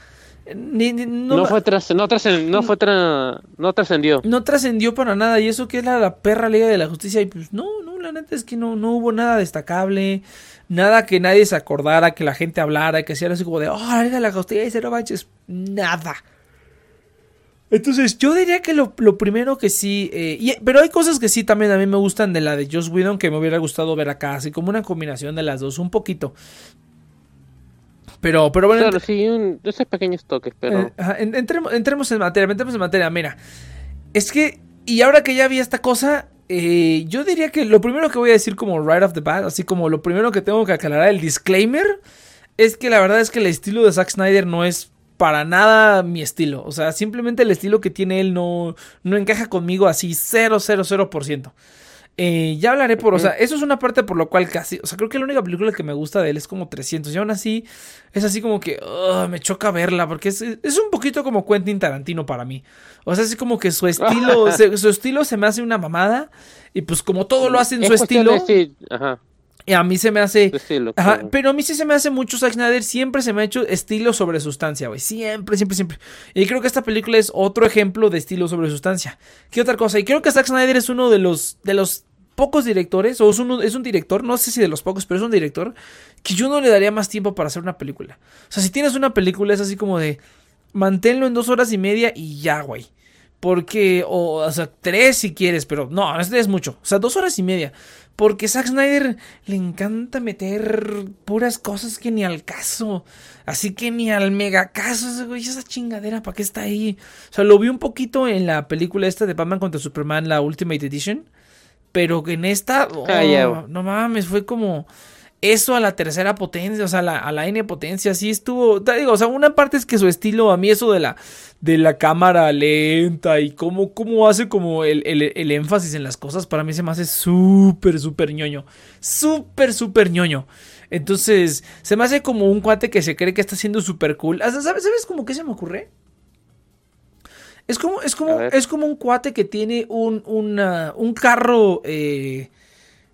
Ni- ni- no, no, fue tras, no, trascen- no fue tra- no trascendió. no trascendió para nada. Y eso que es la, la perra Liga de la Justicia. Y pues no, no, la neta es que no, no hubo nada destacable. Nada que nadie se acordara, que la gente hablara, que sea así como de, oh, la Liga de la Justicia y cero manches. Nada. Entonces, yo diría que lo, lo primero que sí. eh, y- pero hay cosas que sí también a mí me gustan de la de Joss Whedon que me hubiera gustado ver acá. Así como una combinación de las dos, un poquito. Pero, pero bueno. Claro, sí, un- esos pequeños toques, pero... Eh, en- entremos, entremos en materia, entremos en materia. Mira, es que, y ahora que ya vi esta cosa, eh, yo diría que lo primero que voy a decir como right off the bat, así como lo primero que tengo que aclarar, el disclaimer, es que la verdad es que el estilo de Zack Snyder no es para nada mi estilo. O sea, simplemente el estilo que tiene él no, no encaja conmigo así 000%. Eh, ya hablaré por, o sea, eso es una parte por lo cual casi, o sea, creo que la única película que me gusta de él es como 300 y aún así es así como que ugh, me choca verla porque es, es un poquito como Quentin Tarantino para mí. O sea, así como que su estilo, (laughs) se- su estilo se me hace una mamada y pues como todo lo hace en Es su estilo, de- sí, ajá, y a mí se me hace... estilo. Ajá, pero a mí sí se me hace mucho Zack Snyder, siempre se me ha hecho estilo sobre sustancia, güey, siempre, siempre, siempre. Y creo que esta película es otro ejemplo de estilo sobre sustancia. ¿Qué otra cosa? Y creo que Zack Snyder es uno de los, de los pocos directores, o es, uno, es un director, no sé si de los pocos, pero es un director que yo no le daría más tiempo para hacer una película. O sea, si tienes una película es así como de, manténlo en dos horas y media y ya, güey. Porque, o, o sea, tres si quieres, pero no, este es mucho. O sea, dos horas y media. Porque Zack Snyder le encanta meter puras cosas que ni al caso. Así que ni al mega caso, güey, esa chingadera, ¿para qué está ahí? O sea, lo vi un poquito en la película esta de Batman contra Superman, la Ultimate Edition. Pero en esta, oh, Ah, no mames, fue como eso a la tercera potencia, o sea, la- a la N potencia, sí estuvo, te digo, o sea, una parte es que su estilo, a mí eso de la, de la cámara lenta y cómo, cómo hace como el, el- el énfasis en las cosas, para mí se me hace súper, súper ñoño, súper, súper ñoño. Entonces, se me hace como un cuate que se cree que está siendo súper cool. ¿Sabes, ¿Sabes como qué se me ocurre? Es como, es como, es como un cuate que tiene un, una- un carro, eh,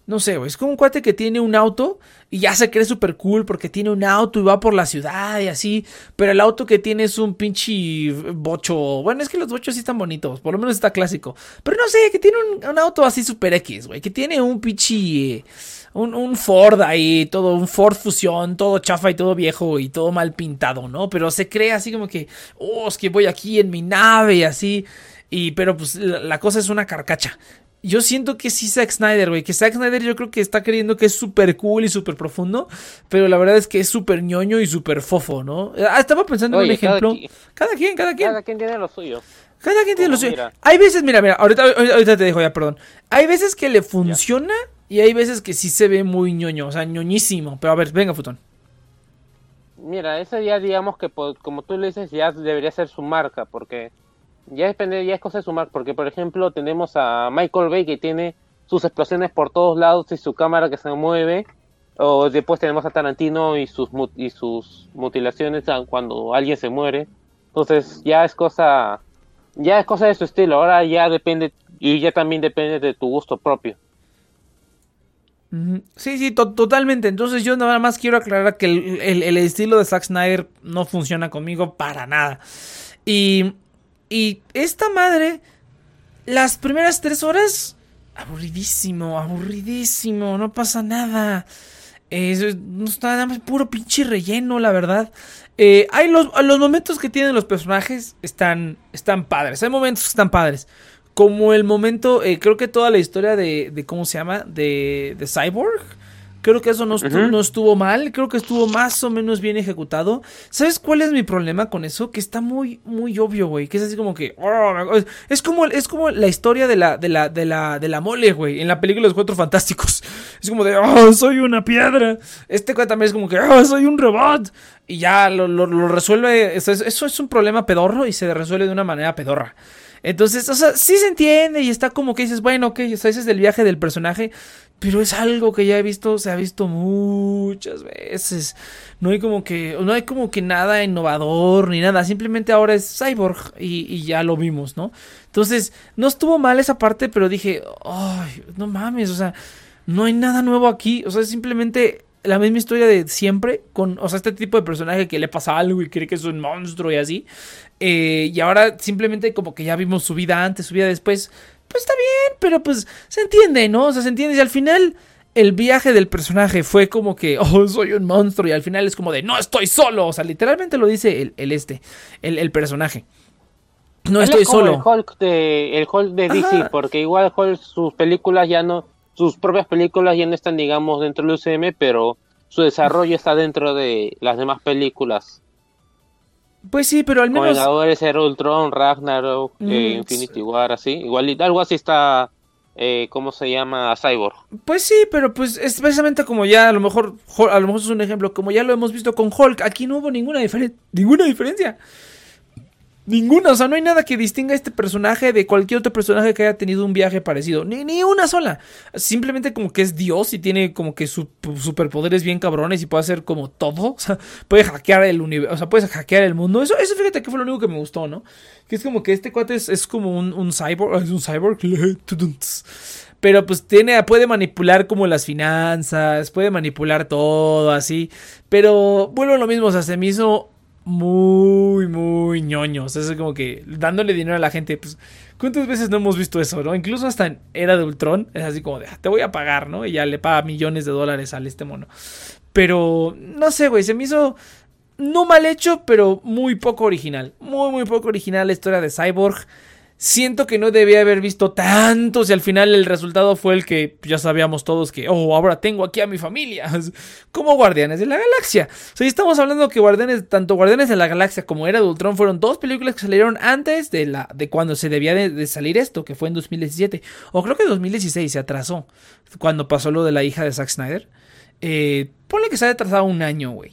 no sé, güey, es como un cuate que tiene un auto y ya se cree súper cool porque tiene un auto y va por la ciudad y así, pero el auto que tiene es un pinche bocho, bueno, es que los bochos sí están bonitos, por lo menos está clásico, pero no sé, que tiene un, un auto así super X, güey, que tiene un pinche... eh, un, un Ford ahí, todo, un Ford Fusión, todo chafa y todo viejo y todo mal pintado, ¿no? Pero se cree así como que, oh, es que voy aquí en mi nave y así. Y, pero pues la, la cosa es una carcacha. Yo siento que sí Zack Snyder, güey. Que Zack Snyder yo creo que está creyendo que es súper cool y súper profundo. Pero la verdad es que es súper ñoño y súper fofo, ¿no? Ah, estaba pensando en un cada ejemplo. Cada quien, cada quien. Cada quien tiene lo suyo. Cada quien tiene lo Como suyo. mira. Hay veces, mira, mira, ahorita, ahorita te dejo ya, perdón. Hay veces que le funciona y hay veces que sí se ve muy ñoño, o sea, ñoñísimo. Pero a ver, venga, Futón. Mira, ese ya digamos que po- como tú le dices ya debería ser su marca porque ya depende ya es cosa de su marca porque por ejemplo tenemos a Michael Bay que tiene sus explosiones por todos lados y su cámara que se mueve o después tenemos a Tarantino y sus y sus mutilaciones cuando alguien se muere entonces ya es cosa ya es cosa de su estilo ahora ya depende y ya también depende de tu gusto propio. Sí, sí, to- totalmente. Entonces yo nada más quiero aclarar que el, el- el estilo de Zack Snyder no funciona conmigo para nada. Y, y esta madre, las primeras tres horas, aburridísimo, aburridísimo, no pasa nada. Es- no está nada más puro pinche relleno, la verdad. Eh, hay los, los momentos que tienen los personajes están, están padres. Hay momentos que están padres. Como el momento, eh, creo que toda la historia de, de ¿cómo se llama? De, de Cyborg. Creo que eso no estuvo, no estuvo mal. Creo que estuvo más o menos bien ejecutado. ¿Sabes cuál es mi problema con eso? Que está muy, muy obvio, güey. Que es así como que. oh, es como, es como la historia de la, de la, de la, de la mole, güey. En la película de Los Cuatro Fantásticos. (laughs) Es como de, oh, soy una piedra. Este güey también es como que, oh, soy un robot. Y ya lo, lo- lo resuelve. Eso es, eso es un problema pedorro y se resuelve de una manera pedorra. Entonces, o sea, sí se entiende y está como que dices, bueno, ok, o sea, ese es el viaje del personaje, pero es algo que ya he visto, se ha visto muchas veces. No hay como que, no hay como que nada innovador ni nada, simplemente ahora es Cyborg y, ya lo vimos, ¿no? Entonces, no estuvo mal esa parte, pero dije, ay, no mames, o sea, no hay nada nuevo aquí, o sea, es simplemente la misma historia de siempre, con, o sea, este tipo de personaje que le pasa algo y cree que es un monstruo y así. Eh, y ahora simplemente como que ya vimos su vida antes, su vida después. Pues está bien, pero pues se entiende, ¿no? O sea, se entiende. Y al final el viaje del personaje fue como que, (laughs) oh, soy un monstruo. Y al final es como de, no estoy solo. O sea, literalmente lo dice el, el este, el, el personaje. No Él estoy es como solo. El Hulk de, el Hulk de DC, Ajá. porque igual Hulk, sus películas ya no, sus propias películas ya no están, digamos, dentro del UCM, pero su desarrollo está dentro de las demás películas. Pues sí, pero al menos. Vengadores, Era Ultron, Ragnarok, Mm, eh, Infinity War, así. Igual, algo así está, eh, ¿cómo se llama? Cyborg. Pues sí, pero pues es precisamente como ya a lo mejor, a lo mejor es un ejemplo, como ya lo hemos visto con Hulk, aquí no hubo ninguna diferencia, ninguna diferencia. Ninguna, o sea, no hay nada que distinga a este personaje de cualquier otro personaje que haya tenido un viaje parecido. Ni, ni una sola. Simplemente como que es Dios y tiene como que su- superpoderes bien cabrones y puede hacer como todo. O sea, puede hackear el universo, o sea, puedes hackear el mundo. Eso, eso fíjate que fue lo único que me gustó, ¿no? Que es como que este cuate es, como un, un cyborg, es un cyborg. (laughs) Pero pues tiene, puede manipular como las finanzas, puede manipular todo así. Pero vuelvo a lo mismo, o sea, se me hizo muy, muy ñoño. O sea, es como que dándole dinero a la gente, pues, ¿cuántas veces no hemos visto eso, no? Incluso hasta en Era de Ultron, es así como de, "Ah, te voy a pagar, ¿no? Y ya le paga millones de dólares al este mono. Pero, no sé, güey, se me hizo no mal hecho, pero muy poco original. Muy, muy poco original la historia de Cyborg. Siento que no debía haber visto tanto si al final el resultado fue el que ya sabíamos todos que, oh, ahora tengo aquí a mi familia. (laughs) Como Guardianes de la Galaxia. O sea, estamos hablando que Guardianes, tanto Guardianes de la Galaxia como Era de Ultron fueron dos películas que salieron antes de, la, de cuando se debía de, salir esto, que fue en 2017. O creo que en 2016 se atrasó, cuando pasó lo de la hija de Zack Snyder. Eh, ponle que se haya atrasado un año, güey.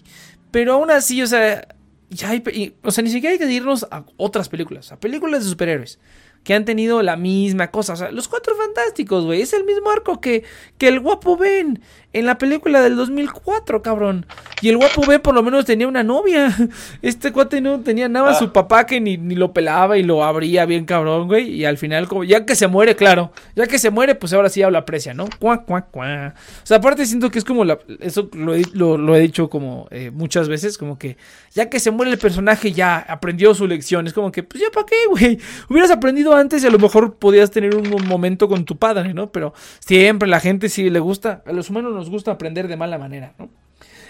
Pero aún así, o sea, ya hay, y- o sea, ni siquiera hay que irnos a otras películas, a películas de superhéroes que han tenido la misma cosa. O sea, los cuatro fantásticos, güey, es el mismo arco que, que el guapo Ben. En la película del 2004, cabrón. Y el guapo B por lo menos tenía una novia. (laughs) Este cuate no tenía nada, Ah. su papá que ni, ni lo pelaba y lo abría bien cabrón, güey. Y al final, como ya que se muere, claro. Ya que se muere, pues ahora sí habla aprecia, ¿no? Cuá, cuá, cuá. O sea, aparte siento que es como la... Eso lo he, lo, lo he dicho como eh, muchas veces, como que ya que se muere el personaje ya aprendió su lección. Es como que, pues ya para qué, güey. (laughs) Hubieras aprendido antes y a lo mejor podías tener un momento con tu padre, ¿no? Pero siempre la gente sí le gusta, a los humanos nos gusta aprender de mala manera, ¿no?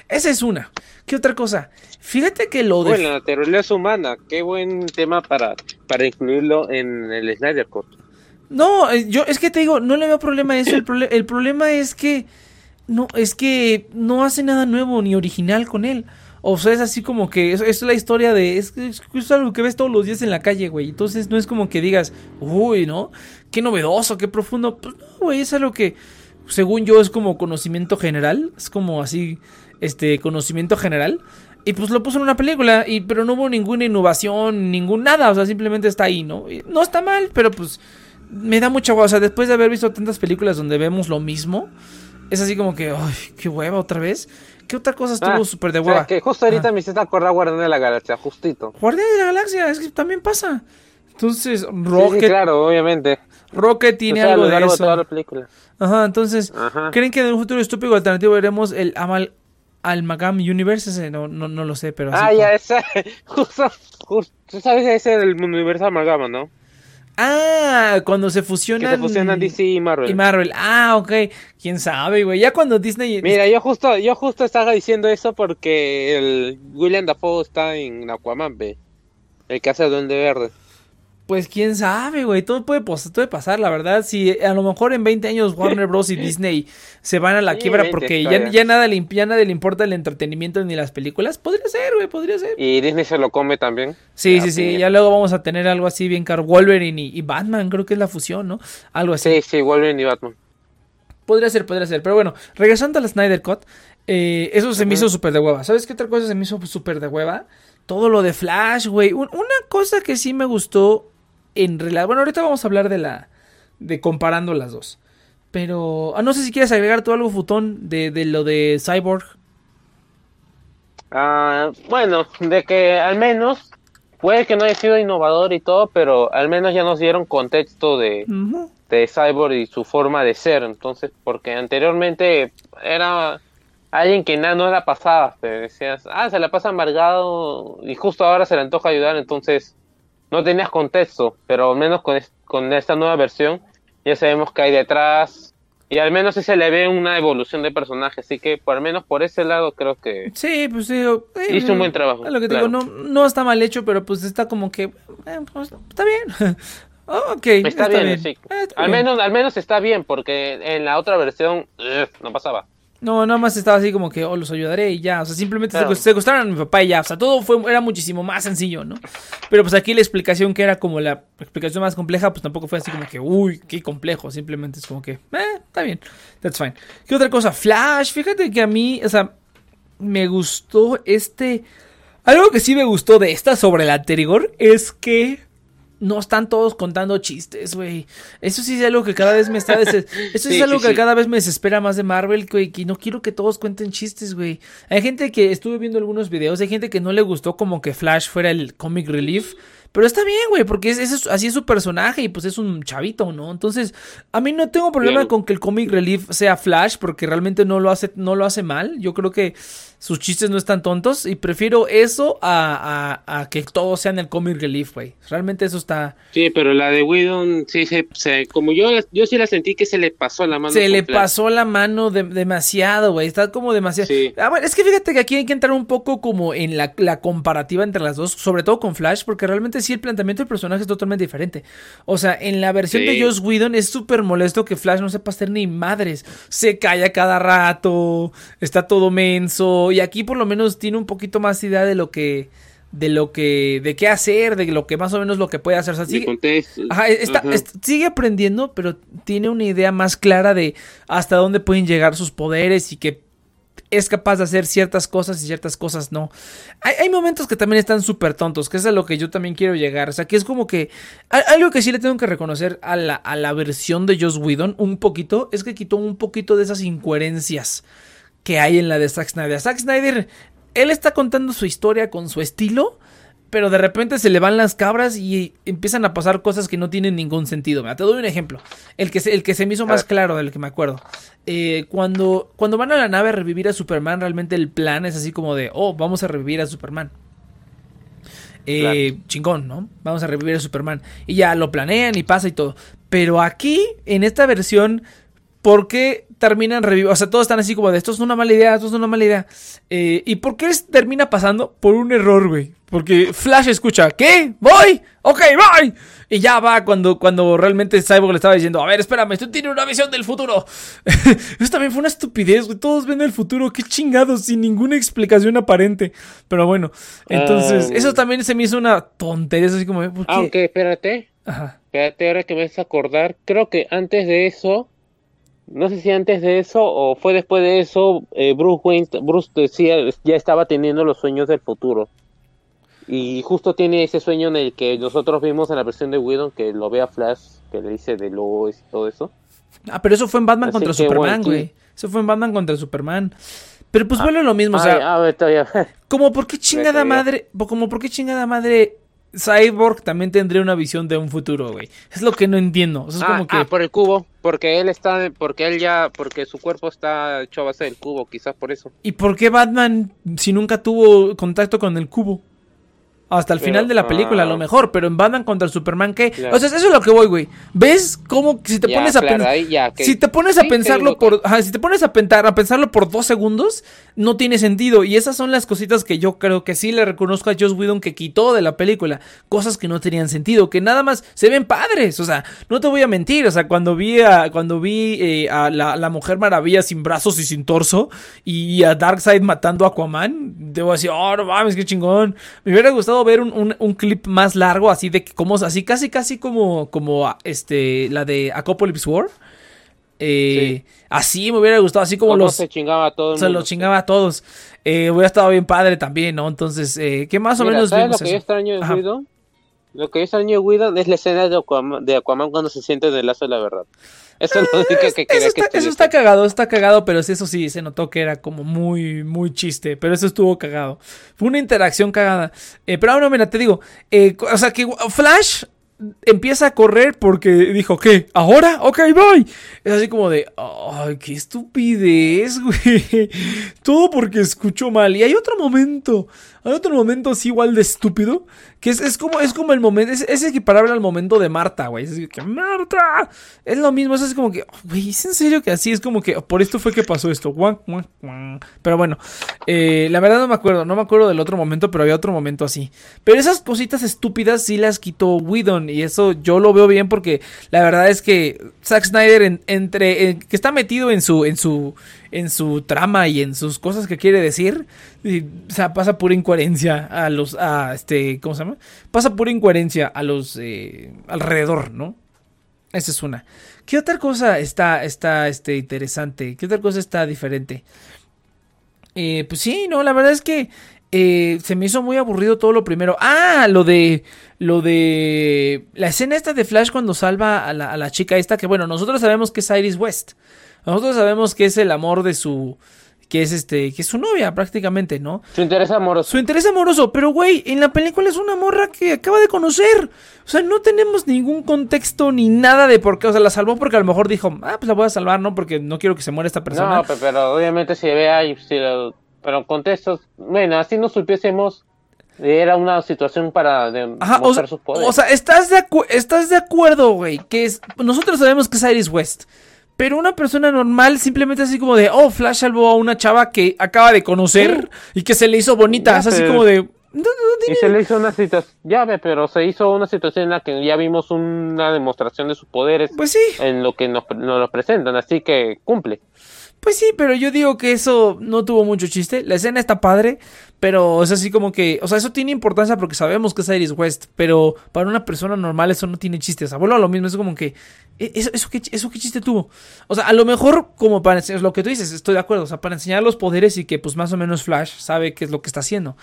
Esa es una. ¿Qué otra cosa? Fíjate que lo de... Bueno, la naturaleza humana, qué buen tema para, para incluirlo en el Snyder Cut. No, eh, yo es que te digo, no le veo problema a eso. El, problema es que no, es que no hace nada nuevo ni original con él. O sea, es así como que es, es la historia de. Es, es, es algo que ves todos los días en la calle, güey. Entonces no es como que digas, uy, ¿no? Qué novedoso, qué profundo. Pues no, güey, es algo que, según yo, es como conocimiento general. Es como así, este, conocimiento general. Y pues lo puso en una película, y, pero no hubo ninguna innovación, ningún nada. O sea, simplemente está ahí, ¿no? Y no está mal, pero pues me da mucha hueva. O sea, después de haber visto tantas películas donde vemos lo mismo, es así como que, ay, qué hueva otra vez. ¿Qué otra cosa estuvo Ah, súper de o sea, hueva? que justo ahorita Ajá. me hiciste acordar Guardián de la Galaxia, justito. Guardián de la Galaxia, es que también pasa. Entonces, Sí, Rocket, sí, claro, obviamente. Rocket tiene O sea, a algo de eso. toda la película. Ajá, entonces, Ajá. ¿creen que en un futuro estúpido alternativo veremos el Amal Almagam Universe? Ese no, no, no lo sé, pero así Ah, como- ya, ese, (laughs) justo, justo, tú sabes ese del universo amalgama, ¿no? Ah, cuando se Que fusionan. se fusionan DC y Marvel. y Marvel. Ah, ok. Quién sabe, güey. Ya cuando Disney. Mira, yo justo, yo justo estaba diciendo eso porque el William Dafoe está en Aquaman, ve. El que hace el Duende Verde. Pues quién sabe, güey. Todo puede, pos- puede pasar, la verdad. Si a lo mejor en 20 años Warner Bros. y (laughs) Disney se van a la Sí, quiebra 20 porque ya, nada le, ya nadie le importa el entretenimiento ni las películas. Podría ser, güey, podría ser. Y Disney se lo come también. Sí, Ya, sí, sí. Ya luego vamos a tener algo así bien caro. Wolverine y, y Batman, creo que es la fusión, ¿no? Algo así. Sí, sí, Wolverine y Batman. Podría ser, podría ser. Pero bueno, regresando a la Snyder Cut, eh, eso se me hizo súper de hueva. ¿Sabes qué otra cosa se me hizo súper de hueva? Todo lo de Flash, güey. Un- una cosa que sí me gustó en relación. Bueno, ahorita vamos a hablar de la. de comparando las dos. Pero. Ah, no sé si quieres agregar tú algo, Futón, de, de lo de Cyborg. Ah, bueno, de que al menos, puede que no haya sido innovador y todo, pero al menos ya nos dieron contexto de, de Cyborg y su forma de ser. Entonces, porque anteriormente era alguien que nada no la pasaba. Te decías, ah, se la pasa amargado y justo ahora se le antoja ayudar, entonces no tenías contexto. Pero al menos con, es- con esta nueva versión ya sabemos que hay detrás. Y al menos sí se le ve una evolución de personaje. Así que, por al menos por ese lado, creo que Sí, pues digo. eh, hizo un buen trabajo. Es lo que te claro. digo, no, no está mal hecho, pero pues está como que. eh, pues, está bien. Oh, (laughs) ok. Está, bien, sí. Eh, está Al bien. menos, al menos está bien, porque en la otra versión ugh, no pasaba. No, nada más estaba así como que, oh, los ayudaré y ya. O sea, simplemente Claro. se secuestraron a mi papá y ya. O sea, todo fue, era muchísimo más sencillo, ¿no? Pero pues aquí la explicación que era como la explicación más compleja, pues tampoco fue así como que, uy, qué complejo. Simplemente es como que, eh, está bien. That's fine. ¿Qué otra cosa? Flash. Fíjate que a mí, o sea, me gustó este... Algo que sí me gustó de esta sobre la anterior es que no están todos contando chistes, güey. Eso sí es algo que cada vez me está... (laughs) Eso Sí, es algo sí, que sí. cada vez me desespera más de Marvel, güey, que no quiero que todos cuenten chistes, güey. Hay gente que estuve viendo algunos videos, hay gente que no le gustó como que Flash fuera el comic relief. Pero está bien, güey, porque es, es- así es su personaje y pues es un chavito, ¿no? Entonces, a mí no tengo problema con que el comic relief sea Flash, porque realmente no lo hace, no lo hace mal. Yo creo que sus chistes no están tontos y prefiero eso a, a- a que todos sean el comic relief, güey. Realmente eso está... Sí, pero la de Whedon, sí, se, se- como yo, yo sí la sentí que se le pasó la mano. Se le pasó la mano de- demasiado, güey. Está como demasiado. Sí. Ah, bueno, es que fíjate que aquí hay que entrar un poco como en la, la comparativa entre las dos, sobre todo con Flash, porque realmente sí el planteamiento del personaje es totalmente diferente. O sea, en la versión de. Joss Whedon es súper molesto que Flash no sepa hacer ni madres. Se calla cada rato, está todo menso. Y aquí por lo menos tiene un poquito más idea de lo que. De lo que. de qué hacer, de lo que más o menos lo que puede hacer. O sea, De sigue-. Ajá, está- Ajá. sigue aprendiendo, pero tiene una idea más clara de hasta dónde pueden llegar sus poderes y que es capaz de hacer ciertas cosas y ciertas cosas no. Hay, hay momentos que también están súper tontos, que es a lo que yo también quiero llegar. O sea, que es como que algo que sí le tengo que reconocer a la, a la versión de Joss Whedon un poquito, es que quitó un poquito de esas incoherencias que hay en la de Zack Snyder. Zack Snyder, él está contando su historia con su estilo, pero de repente se le van las cabras y empiezan a pasar cosas que no tienen ningún sentido. Mira, te doy un ejemplo. El que se, el que se me hizo más claro del que me acuerdo. Eh, cuando, cuando van a la nave a revivir a Superman, realmente el plan es así como de, oh, vamos a revivir a Superman. Eh, chingón, ¿no? Vamos a revivir a Superman. Y ya lo planean y pasa y todo. Pero aquí, en esta versión, ¿por qué terminan reviviendo? O sea, todos están así como de esto es una mala idea, esto es una mala idea. Eh, ¿Y por qué es- termina pasando? Por un error, güey. Porque Flash escucha, ¿qué? ¿Voy? Ok, voy. Y ya va cuando, cuando realmente Cyborg le estaba diciendo, a ver, espérame, tú tienes una visión del futuro. (laughs) Eso también fue una estupidez, güey. Todos ven el futuro, qué chingados, sin ninguna explicación aparente. Pero bueno, entonces, Ah. eso también se me hizo una tontería, así como, ¿por qué? Aunque, espérate, Ajá. espérate, ahora que me haces acordar, creo que antes de eso, no sé si antes de eso o fue después de eso, eh, Bruce Wayne, Bruce decía, ya estaba teniendo los sueños del futuro. Y justo tiene ese sueño en el que nosotros vimos en la versión de Whedon, que lo ve a Flash, que le dice de Lois y todo eso. Ah, pero eso fue en Batman Así contra que, Superman, bueno, güey. Eso fue en Batman contra Superman. Pero pues vuelve a lo mismo, o sea, Ay, a ver, todavía. como por qué (laughs) chingada madre, como por qué chingada madre Cyborg también tendría una visión de un futuro, güey. Es lo que no entiendo. Es Ah, como que ah, por el cubo, porque él está, porque él ya, porque su cuerpo está hecho a base del cubo, quizás por eso. ¿Y por qué Batman si nunca tuvo contacto con el cubo? Hasta el Pero, final de la película, a lo ah. mejor, pero en Batman contra Superman, ¿qué? Claro. O sea, eso es lo que voy, güey. ¿Ves cómo si te Ya, pones a claro, pensar... ahí ya, que- Si te pones a sí, pensarlo por... ajá, si te pones a, pensar, a pensarlo por dos segundos, no tiene sentido. Y esas son las cositas que yo creo que sí le reconozco a Joss Whedon que quitó de la película. Cosas que no tenían sentido, que nada más se ven padres. O sea, no te voy a mentir. O sea, cuando vi a, cuando vi eh, a la, la Mujer Maravilla sin brazos y sin torso y a Darkseid matando a Aquaman, debo decir, oh, no mames, qué chingón. Me hubiera gustado ver un, un- un clip más largo, así de que como, así casi, casi como, como este, la de Apocalypse War. Eh, Así me hubiera gustado, así como los, se chingaba a todo el se los chingaba a todos. Eh, hubiera estado bien padre también, ¿no? Entonces, eh, ¿qué más o Mira, menos ¿sabes vimos lo que yo eso? extraño de. Whedon? Lo que yo extraño de es la escena de Aquaman, de Aquaman cuando se siente en el lazo de la verdad. Eso es lo único que Eso quería está, que eso estuviese. está cagado, está cagado, pero sí, eso sí, se notó que era como muy, muy chiste, pero eso estuvo cagado. Fue una interacción cagada. Eh, pero ahora, mira, te digo, eh, o sea, que Flash empieza a correr porque dijo, ¿qué? ¿Ahora? Ok, voy. Es así como de, ay, qué estupidez, (laughs) güey. Todo porque escuchó mal. Y hay otro momento, hay otro momento así igual de estúpido, que es, es como, es como el momento, es, es equiparable al momento de Marta, güey. Es que, Marta, es lo mismo, es así como que, güey, es en serio que así es como que, por esto fue que pasó esto. Pero bueno, eh, la verdad no me acuerdo, no me acuerdo del otro momento, pero había otro momento así. Pero esas cositas estúpidas sí las quitó Whedon y eso yo lo veo bien porque la verdad es que Zack Snyder en- entre en- que está metido en su en su en su trama y en sus cosas que quiere decir, o sea, pasa pura incoherencia a los a este, ¿cómo se llama? Pasa pura incoherencia a los eh, alrededor, ¿no? Esa es una. ¿Qué otra cosa está, está este, interesante? ¿Qué otra cosa está diferente? Eh, pues sí, no, la verdad es que eh, se me hizo muy aburrido todo lo primero. Ah, lo de. Lo de. La escena esta de Flash cuando salva a la, a la chica esta. Que bueno, nosotros sabemos que es Iris West. Nosotros sabemos que es el amor de su. Que es este. Que es su novia, prácticamente, ¿no? Su interés amoroso. Su interés amoroso, pero güey, en la película es una morra que acaba de conocer. O sea, no tenemos ningún contexto ni nada de por qué. O sea, la salvó porque a lo mejor dijo, ah, pues la voy a salvar, ¿no? Porque no quiero que se muera esta persona. No, pe- pero obviamente si ve ahí, si lo- pero contextos, bueno, así no supiésemos, era una situación para de- Ajá, o mostrar sea, sus poderes. o sea, estás de, acu- estás de acuerdo, güey, que es, nosotros sabemos que es Iris West, pero una persona normal simplemente así como de, oh, Flash salvó a una chava que acaba de conocer y que se le hizo bonita, Ya, es así como de, no, no y se le hizo una situación, ya ve, pero se hizo una situación en la que ya vimos una demostración de sus poderes pues sí, en lo que nos, nos lo presentan, así que cumple. Pues sí, pero yo digo que eso no tuvo mucho chiste. La escena está padre, pero es así como que, o sea, eso tiene importancia porque sabemos que es Iris West, pero para una persona normal eso no tiene chiste. O sea, vuelvo a lo mismo, es como que, ¿e- ¿eso, eso, qué, chiste tuvo? O sea, a lo mejor como para enseñar, lo que tú dices, estoy de acuerdo, o sea, para enseñar los poderes y que pues más o menos Flash sabe qué es lo que está haciendo.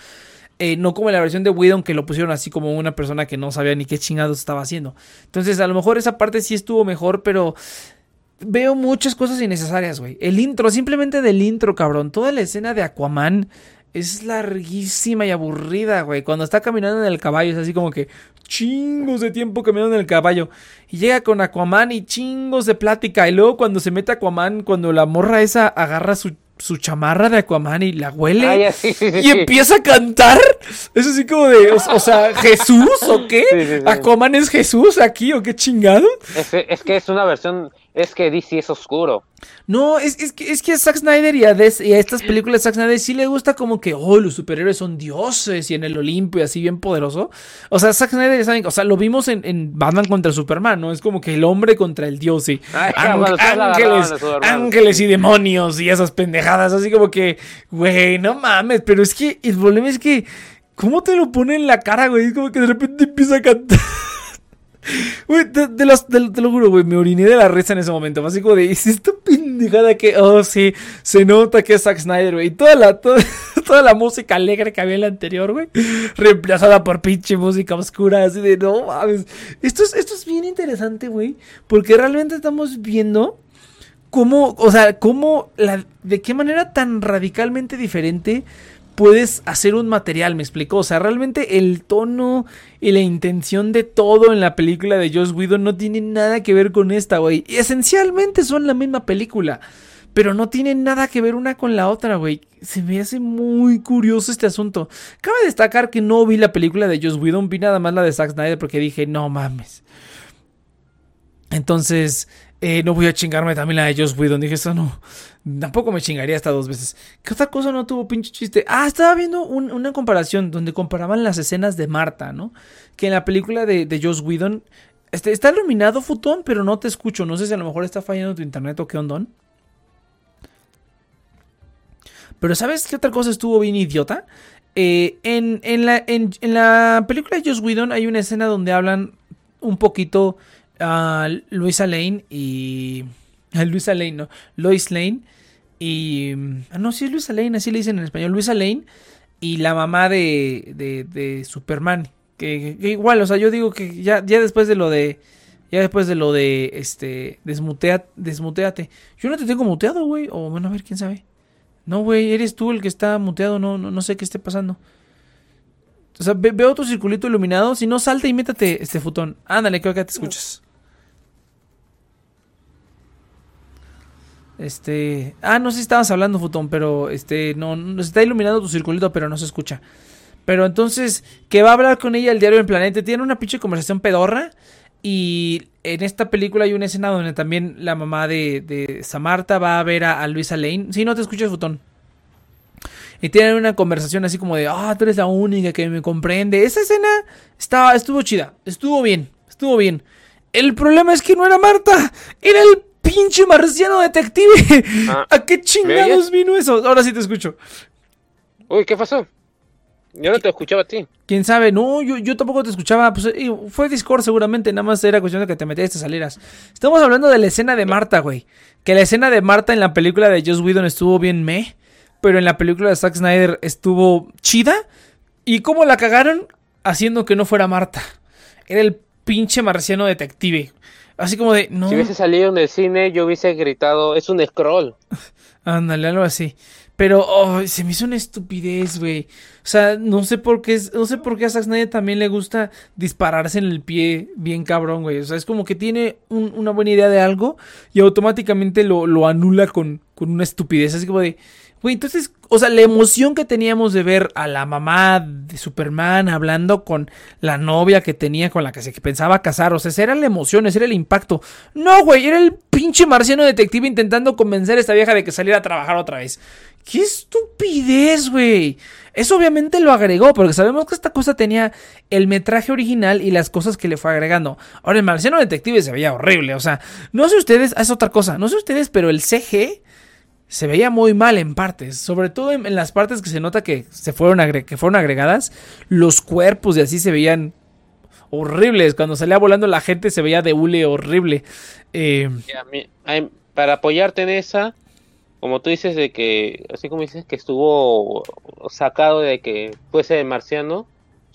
Eh, no como la versión de Whedon que lo pusieron así como una persona que no sabía ni qué chingados estaba haciendo. Entonces, a lo mejor esa parte sí estuvo mejor, pero veo muchas cosas innecesarias, güey. El intro, simplemente del intro, cabrón. Toda la escena de Aquaman es larguísima y aburrida, güey. Cuando está caminando en el caballo, es así como que chingos de tiempo caminando en el caballo. Y llega con Aquaman y chingos de plática. Y luego cuando se mete Aquaman, cuando la morra esa agarra su, su chamarra de Aquaman y la huele. Ya, sí, sí, sí. Y empieza a cantar. Es así como de, o, o sea, (laughs) ¿Jesús o qué? ¿Aquaman es Jesús aquí o qué chingado? Es, es que es una versión, es que DC es oscuro. No, es, es que, es que a Zack Snyder y a, Des- y a estas películas de Zack Snyder sí le gusta como que, oh, los superhéroes son dioses y en el Olimpo y así bien poderoso. O sea, Zack Snyder, ¿saben? o sea, lo vimos en, en Batman contra Superman, ¿no? Es como que el hombre contra el dios y (laughs) Ay, ángeles, ángeles y demonios y esas pendejadas. Así como que, güey, no mames, pero es que el problema es que, ¿cómo te lo pone en la cara, güey? Es como que de repente empieza a cantar. (laughs) Güey, te, los- te- lo juro, güey, me oriné de la risa en ese momento. Así como de, ¿es esta pendejada que, oh, sí, se nota que es Zack Snyder, güey? Y toda la, toda, (laughs) toda la música alegre que había en la anterior, güey, reemplazada por pinche música oscura, así de, no mames. Esto es, esto es bien interesante, güey, porque realmente estamos viendo cómo, o sea, cómo, la, de qué manera tan radicalmente diferente puedes hacer un material, me explicó. O sea, realmente el tono y la intención de todo en la película de Joss Whedon no tiene nada que ver con esta, güey. Esencialmente son la misma película. Pero no tienen nada que ver una con la otra, güey. Se me hace muy curioso este asunto. Cabe destacar que no vi la película de Joss Whedon, vi nada más la de Zack Snyder porque dije, no mames. Entonces, eh, no voy a chingarme también la de Joss Whedon. Dije, eso no. Tampoco me chingaría hasta dos veces. ¿Qué otra cosa no tuvo pinche chiste? Ah, estaba viendo un- una comparación donde comparaban las escenas de Marta, ¿no? Que en la película de, de Joss Whedon este, está iluminado, Futón, pero no te escucho. No sé si a lo mejor está fallando tu internet o qué ondón. Pero ¿sabes qué otra cosa estuvo bien idiota? Eh, en, en la, en, en la película de Joss Whedon hay una escena donde hablan un poquito a Luisa Lane y... Luisa Lane, no. Lois Lane y... Ah, no, sí es Luisa Lane, así le dicen en español. Luisa Lane y la mamá de, de, de Superman. Que, igual, o sea, yo digo que ya, ya después de lo de... Ya después de lo de, este, desmutea, desmuteate. Yo no te tengo muteado, güey. O bueno, a ver, quién sabe. No, güey, eres tú el que está muteado, no, no, no sé qué esté pasando. O sea, ve- veo tu circulito iluminado. Si no, salta y métate este futón. Ándale, creo que te escuchas. Este. Ah, no sé si estabas hablando, futón, pero este. No, no está iluminado tu circulito, pero no se escucha. Pero entonces, que va a hablar con ella el diario del planeta. Tiene una pinche conversación pedorra. Y en esta película hay una escena donde también la mamá de, de Samarta va a ver a, a Luisa Lane. Sí, no te escuchas, futón. Y tienen una conversación así como de, ah, tú eres la única que me comprende. Esa escena estaba, estuvo chida, estuvo bien, estuvo bien. El problema es que no era Marta, era el pinche marciano detective. Ah, (laughs) ¿A qué chingados vino eso? Ahora sí te escucho. Uy, ¿qué pasó? Yo no te escuchaba a ti. ¿Quién sabe? No, yo, yo tampoco te escuchaba. Pues, eh, fue Discord seguramente, nada más era cuestión de que te metías y te salieras. Estamos hablando de la escena de Marta, güey. Que la escena de Marta en la película de Joss Whedon estuvo bien meh. Pero en la película de Zack Snyder estuvo chida. ¿Y cómo la cagaron? Haciendo que no fuera Marta. Era el pinche marciano detective. Así como de, no. Si hubiese salido en el cine, yo hubiese gritado, es un scroll. (laughs) Ándale, algo así. Pero oh, se me hizo una estupidez, güey. O sea, no sé por qué, no sé por qué a Zack Snyder también le gusta dispararse en el pie bien cabrón, güey. O sea, es como que tiene un- una buena idea de algo y automáticamente lo, lo anula con, con una estupidez. Así como de, güey, entonces, o sea, la emoción que teníamos de ver a la mamá de Superman hablando con la novia que tenía con la que se pensaba casar, o sea, era la emoción, ese era el impacto. No, güey, era el pinche marciano detective intentando convencer a esta vieja de que saliera a trabajar otra vez. ¡Qué estupidez, güey! Eso obviamente lo agregó, porque sabemos que esta cosa tenía el metraje original y las cosas que le fue agregando. Ahora, el marciano detective se veía horrible, o sea, no sé ustedes, es otra cosa, no sé ustedes, pero el CG se veía muy mal en partes, sobre todo en, las partes que se nota que se fueron, que fueron agregadas, los cuerpos y así se veían horribles. Cuando salía volando la gente se veía de hule horrible. Eh, para apoyarte en esa, como tú dices de que, así como dices que estuvo sacado de que fuese marciano,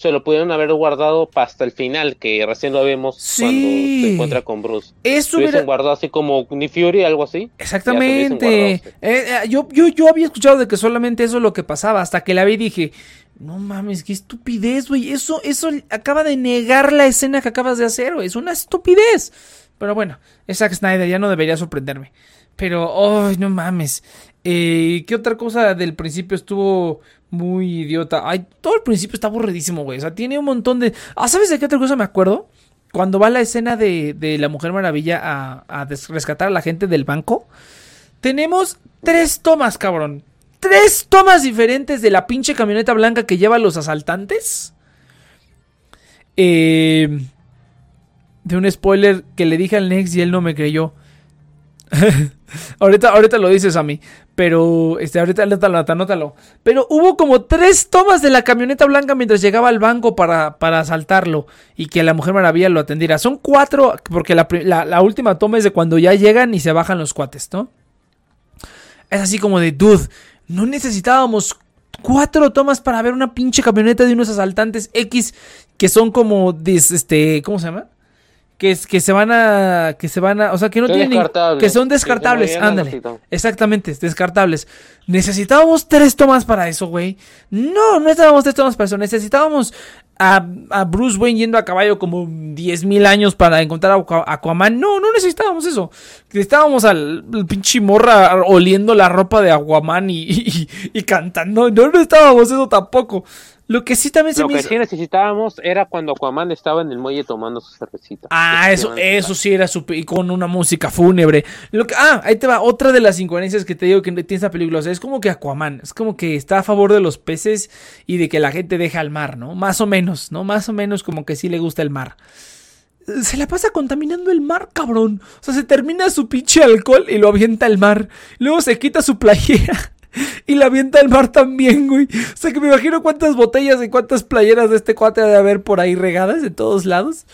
se lo pudieron haber guardado hasta el final, que recién lo vemos Sí. cuando se encuentra con Bruce. eso hubiera- guardado así como Nick Fury, algo así. Exactamente. Eh, eh, yo, yo, yo había escuchado de que solamente eso es lo que pasaba. Hasta que la vi y dije, no mames, qué estupidez, güey. Eso, eso acaba de negar la escena que acabas de hacer, güey. Es una estupidez. Pero bueno, es Zack Snyder, ya no debería sorprenderme. Pero, ay, no mames. Eh, ¿Qué otra cosa del principio estuvo muy idiota? Ay, todo el principio está aburridísimo, güey. O sea, tiene un montón de... Ah, ¿sabes de qué otra cosa me acuerdo? Cuando va la escena de, de la Mujer Maravilla a, a rescatar a la gente del banco. Tenemos tres tomas, cabrón. Tres tomas diferentes de la pinche camioneta blanca que lleva a los asaltantes. Eh, de un spoiler que le dije al Nex y él no me creyó. (laughs) ahorita, ahorita lo dices a mí. Pero, este, ahorita anótalo, anótalo. Pero hubo como tres tomas de la camioneta blanca mientras llegaba al banco para, para asaltarlo. Y que la Mujer Maravilla lo atendiera. Son cuatro, porque la, la- última toma es de cuando ya llegan y se bajan los cuates, ¿no? Es así como de, dude, no necesitábamos cuatro tomas para ver una pinche camioneta de unos asaltantes X que son como, este, ¿cómo se llama? Que, es- que se van a, que se van a, o sea, que no Son tienen, que son Que descartables, movían ándale. Exactamente, descartables. ¿Necesitábamos tres tomas para eso, güey? No, no necesitábamos tres tomas para eso. Necesitábamos a, a Bruce Wayne yendo a caballo como 10.000 años para encontrar a Aqua- Aquaman. No, no necesitábamos eso. Necesitábamos al, al pinche morra oliendo la ropa de Aquaman y, y- y cantando. No necesitábamos eso tampoco. Lo que sí también se Lo me que hizo... sí necesitábamos era cuando Aquaman estaba en el muelle tomando su cervecita. Ah, eso, eso sí era super, y con una música fúnebre. Lo que, ah, ahí te va otra de las incoherencias que te digo que tiene esta película. O sea, es como que Aquaman, es como que está a favor de los peces y de que la gente deja al mar, ¿no? Más o menos, ¿no? Más o menos como que sí le gusta el mar. Se la pasa contaminando el mar, cabrón. O sea, se termina su pinche alcohol y lo avienta al mar. Luego se quita su playera. (laughs) Y la avienta al mar también, güey. O sea que me imagino cuántas botellas y cuántas playeras de este cuate ha de haber por ahí regadas de todos lados.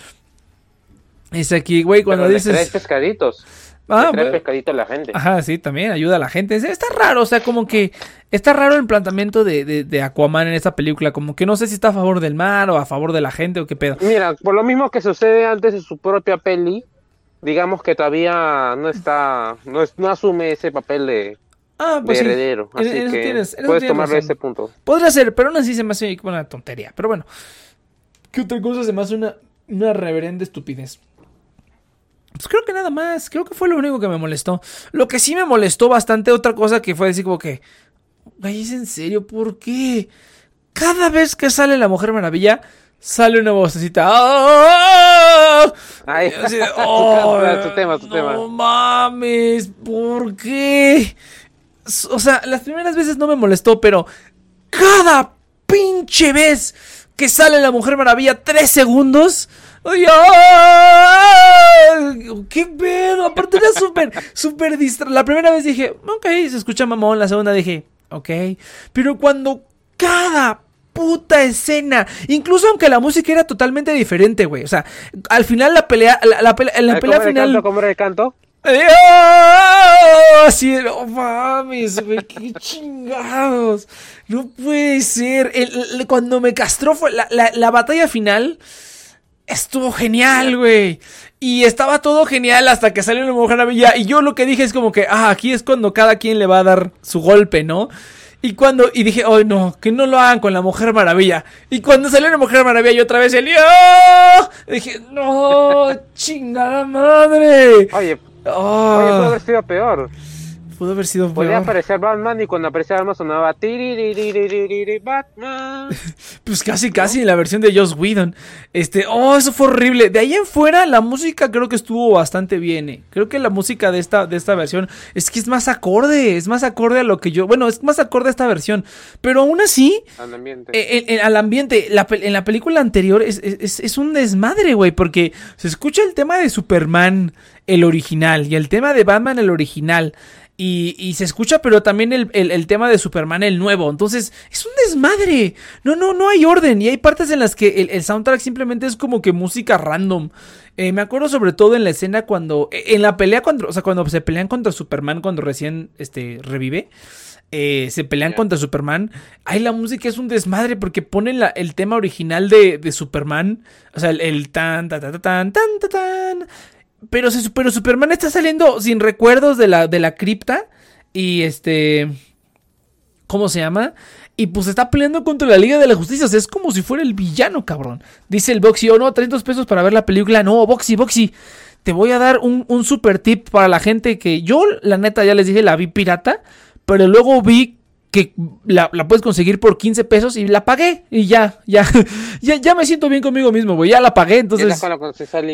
Es aquí, güey, cuando Pero dices. pescaditos. Ah, trae bueno. pescaditos a la gente. Ajá, sí, también ayuda a la gente. Es- Está raro, o sea, como que está raro el planteamiento de, de, de Aquaman en esta película. Como que no sé si está a favor del mar o a favor de la gente o qué pedo. Mira, por lo mismo que sucede antes de su propia peli, digamos que todavía no está, no, es- no asume ese papel de, Ah, de pues sí. heredero. En- Así en eso que tienes- en eso puedes tomarlo ese punto. Podría ser, pero aún así se me hace como una tontería. Pero bueno, ¿qué otra cosa se me hace una, una reverenda estupidez? Pues creo que nada más, creo que fue lo único que me molestó. Lo que sí me molestó bastante, otra cosa que fue decir como que, güey, es en serio, ¿por qué? Cada vez que sale la Mujer Maravilla, sale una vocecita. ¡Ah! Ay, así de, (laughs) tu "Oh, tema, tu tema, tu no tema. mames, ¿por qué? O sea, las primeras veces no me molestó, pero cada pinche vez que sale la Mujer Maravilla, tres segundos. ¡Qué pedo! Aparte era súper, (laughs) súper distra... La primera vez dije, ok, se escucha mamón. La segunda dije, ok. Pero cuando cada puta escena, incluso aunque la música era totalmente diferente, güey. O sea, al final la pelea, la, la pelea, en la pelea ¿cómo era el final... canto? ¿Cómo era el canto? Así, no mames, güey, qué chingados. No puede ser. Cuando me castró fue la, la- la batalla final. Estuvo genial, güey. Y estaba todo genial hasta que salió la Mujer Maravilla. Y yo lo que dije es como que, ah, aquí es cuando cada quien le va a dar su golpe, ¿no? Y cuando, y dije, oh no, que no lo hagan con la Mujer Maravilla. Y cuando salió la Mujer Maravilla, yo otra vez ¡Ah! Dije, no, chingada madre. Oye, Oh. Oye, pudo haber ah. sido peor. Pudo haber sido Podía aparecer Batman y cuando aparecía Batman sonaba (laughs) Batman. pues casi, casi en la versión de Joss Whedon. Este, oh, eso fue horrible. De ahí en fuera, la música creo que estuvo bastante bien. Eh. Creo que la música de esta, de esta versión es que es más acorde. Es más acorde a lo que yo. Bueno, es más acorde a esta versión. Pero aún así. Al ambiente. E, e, e, en la película anterior es, es, es un desmadre, güey. Porque se escucha el tema de Superman el original, y el tema de Batman, el original. Y, y se escucha, pero también el, el- el tema de Superman, el nuevo. Entonces, es un desmadre. No, no, no hay orden. Y hay partes en las que el, el soundtrack simplemente es como que música random. Eh, me acuerdo sobre todo en la escena cuando. eh, En la pelea contra. O sea, cuando se pelean contra Superman cuando recién este, revive. eh, se pelean contra Superman. Ahí la música es un desmadre porque ponen la- el tema original de, de Superman. O sea, el, el tan, tan, tan, tan, tan, tan, tan. Pero, se, pero Superman está saliendo sin recuerdos de la, de la cripta. Y este. ¿Cómo se llama? Y pues está peleando contra la Liga de la Justicia. O sea, es como si fuera el villano, cabrón. Dice el Boxy, oh no, 300 pesos para ver la película. No, Boxy, Boxy. Te voy a dar un, un super tip para la gente que yo, la neta, ya les dije, la vi pirata. Pero luego vi que la, la puedes conseguir por 15 pesos y la pagué. Y ya, ya, (laughs) ya, ya me siento bien conmigo mismo, güey. Ya la pagué, entonces... la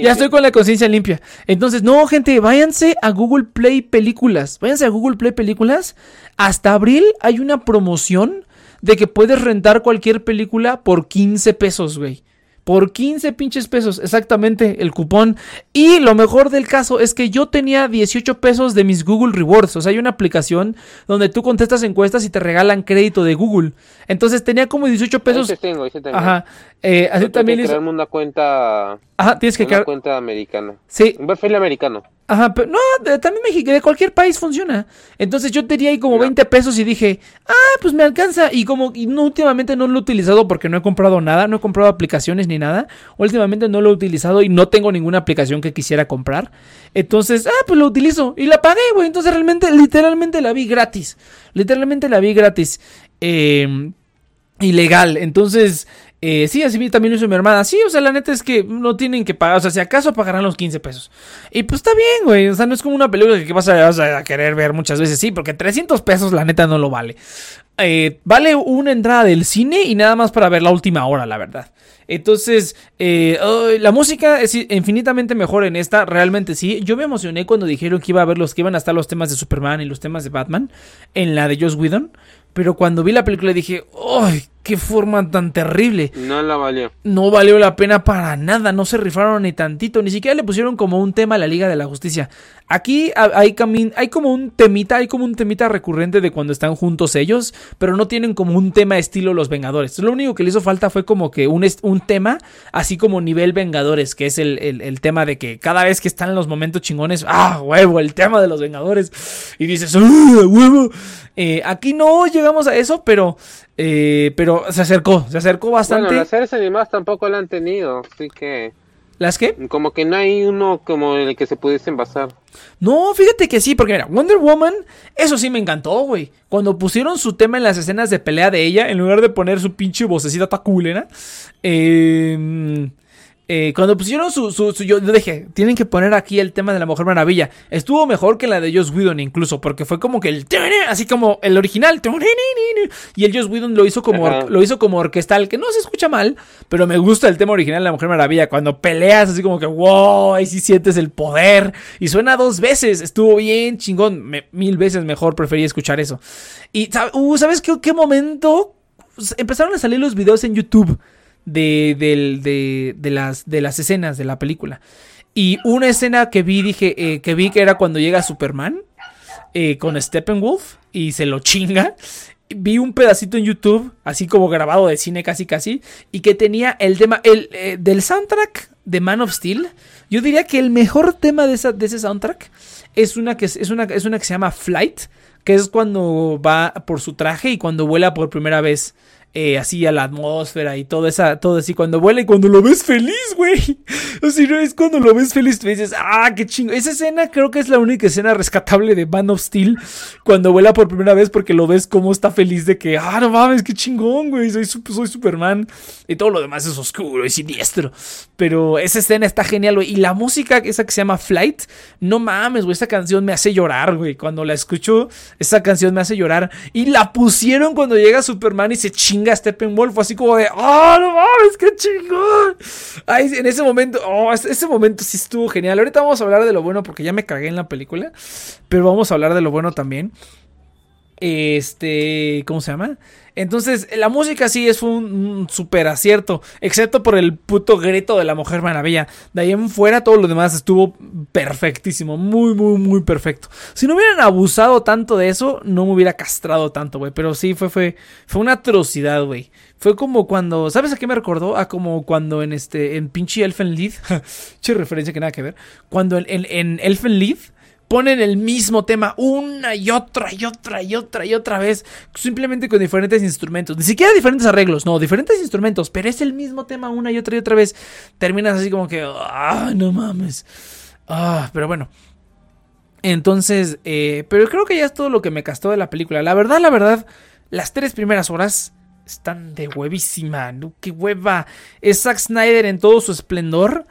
Ya estoy con la conciencia limpia. Entonces, no, gente, váyanse a Google Play Películas. Váyanse a Google Play Películas. Hasta abril hay una promoción de que puedes rentar cualquier película por 15 pesos, güey. Por 15 pinches pesos, exactamente, el cupón. Y lo mejor del caso es que yo tenía 18 pesos de mis Google Rewards. O sea, hay una aplicación donde tú contestas encuestas y te regalan crédito de Google. Entonces tenía como 18 Ahí pesos. sí tengo, sí tengo. Ajá. Eh, así también que hizo- crearme una cuenta, Ajá, tienes que una crear. cuenta americana. Sí, Un perfil americano. Ajá, pero no, de- también México, de cualquier país funciona. Entonces yo tenía ahí como No. 20 pesos y dije, ah, pues me alcanza. Y como y no, últimamente no lo he utilizado porque no he comprado nada, no he comprado aplicaciones ni nada. Últimamente no lo he utilizado y no tengo ninguna aplicación que quisiera comprar. Entonces, ah, pues lo utilizo y la pagué, güey. Entonces realmente, literalmente la vi gratis. Literalmente la vi gratis. Eh, ilegal. Entonces, eh, sí, así también lo hizo mi hermana. Sí, o sea, la neta es que no tienen que pagar. O sea, si acaso pagarán los 15 pesos. Y pues está bien, güey. O sea, no es como una película que vas a, a querer ver muchas veces. Sí, porque 300 pesos la neta no lo vale. Eh, vale una entrada del cine y nada más para ver la última hora, la verdad. Entonces, eh, la música es infinitamente mejor en esta, realmente sí. Yo me emocioné cuando dijeron que iba a haber los que iban a estar los temas de Superman y los temas de Batman en la de Joss Whedon. Pero cuando vi la película dije, ¡ay! ¡Qué forma tan terrible! No la valió. No valió la pena para nada, no se rifaron ni tantito, ni siquiera le pusieron como un tema a la Liga de la Justicia. Aquí ha- hay, camin- hay como un temita, hay como un temita recurrente de cuando están juntos ellos, pero no tienen como un tema estilo Los Vengadores. Lo único que le hizo falta fue como que un, un tema así como nivel Vengadores, que es el, el- el tema de que cada vez que están en los momentos chingones, ¡ah, huevo! El tema de los Vengadores. Y dices, ¡ah, huevo! Eh, aquí no llegamos a eso, pero, eh, pero se acercó, se acercó bastante. Bueno, las series animadas tampoco la han tenido, así que ¿Las qué? como que no hay uno como en el que se pudiesen basar. No, fíjate que sí, porque mira, Wonder Woman, eso sí me encantó, güey. Cuando pusieron su tema en las escenas de pelea de ella, en lugar de poner su pinche vocecita taculera, eh, eh, cuando pusieron su, su, su- yo dije, tienen que poner aquí el tema de la Mujer Maravilla. Estuvo mejor que la de Joss Whedon incluso, porque fue como que el, así como el original, y el Joss Whedon lo hizo como, Ajá. lo hizo como orquestal, que no se escucha mal, pero me gusta el tema original de la Mujer Maravilla, cuando peleas así como que, wow, ahí sí sientes el poder, y suena dos veces, estuvo bien chingón, me- mil veces mejor preferí escuchar eso. Y, ¿sab- uh, ¿sabes qué, qué momento? Empezaron a salir los videos en YouTube de, del- de, de las, de las escenas de la película. Y una escena que vi, dije, eh, que vi que era cuando llega Superman eh, con Steppenwolf y se lo chinga. Vi un pedacito en YouTube, así como grabado de cine casi casi, y que tenía el tema el, eh, del soundtrack de Man of Steel. Yo diría que el mejor tema de, esa, de ese soundtrack es una, que, es una, es una que se llama Flight, que es cuando va por su traje y cuando vuela por primera vez eh, así a la atmósfera y todo esa, todo así cuando vuela y cuando lo ves feliz, güey. (laughs) O sea, no es cuando lo ves feliz, tú dices, ah, qué chingo. Esa escena creo que es la única escena rescatable de Man of Steel cuando vuela por primera vez porque lo ves como está feliz de que, ah, no mames, qué chingón, güey, soy, soy Superman. Y todo lo demás es oscuro y siniestro. Pero esa escena está genial, güey. Y la música, esa que se llama Flight, no mames, güey, esa canción me hace llorar, güey. Cuando la escucho, esa canción me hace llorar. Y la pusieron cuando llega Superman y se chinga a Steppenwolf. Así como de, ¡ah, no mames, qué chingón! Ay, en ese momento, oh, ese momento sí estuvo genial. Ahorita vamos a hablar de lo bueno porque ya me cagué en la película. Pero vamos a hablar de lo bueno también. Este, ¿cómo se llama? Entonces, la música sí es un, super acierto, excepto por el puto grito de la Mujer Maravilla. De ahí en fuera, todo lo demás estuvo perfectísimo, muy, muy, muy perfecto. Si no hubieran abusado tanto de eso, no me hubiera castrado tanto, güey. Pero sí, fue, fue, fue una atrocidad, güey. Fue como cuando, ¿sabes a qué me recordó? A como cuando en este, en pinche Elfen Lied, (laughs) che referencia que nada que ver, cuando en, en, en Elfen Lied ponen el mismo tema una y otra y otra y otra y otra vez, simplemente con diferentes instrumentos, ni siquiera diferentes arreglos, no, diferentes instrumentos, pero es el mismo tema una y otra y otra vez, terminas así como que, ah, no mames, ah, pero bueno. Entonces, eh, pero creo que ya es todo lo que me castó de la película. La verdad, la verdad, las tres primeras horas están de huevísima, ¿no? qué hueva. Es Zack Snyder en todo su esplendor.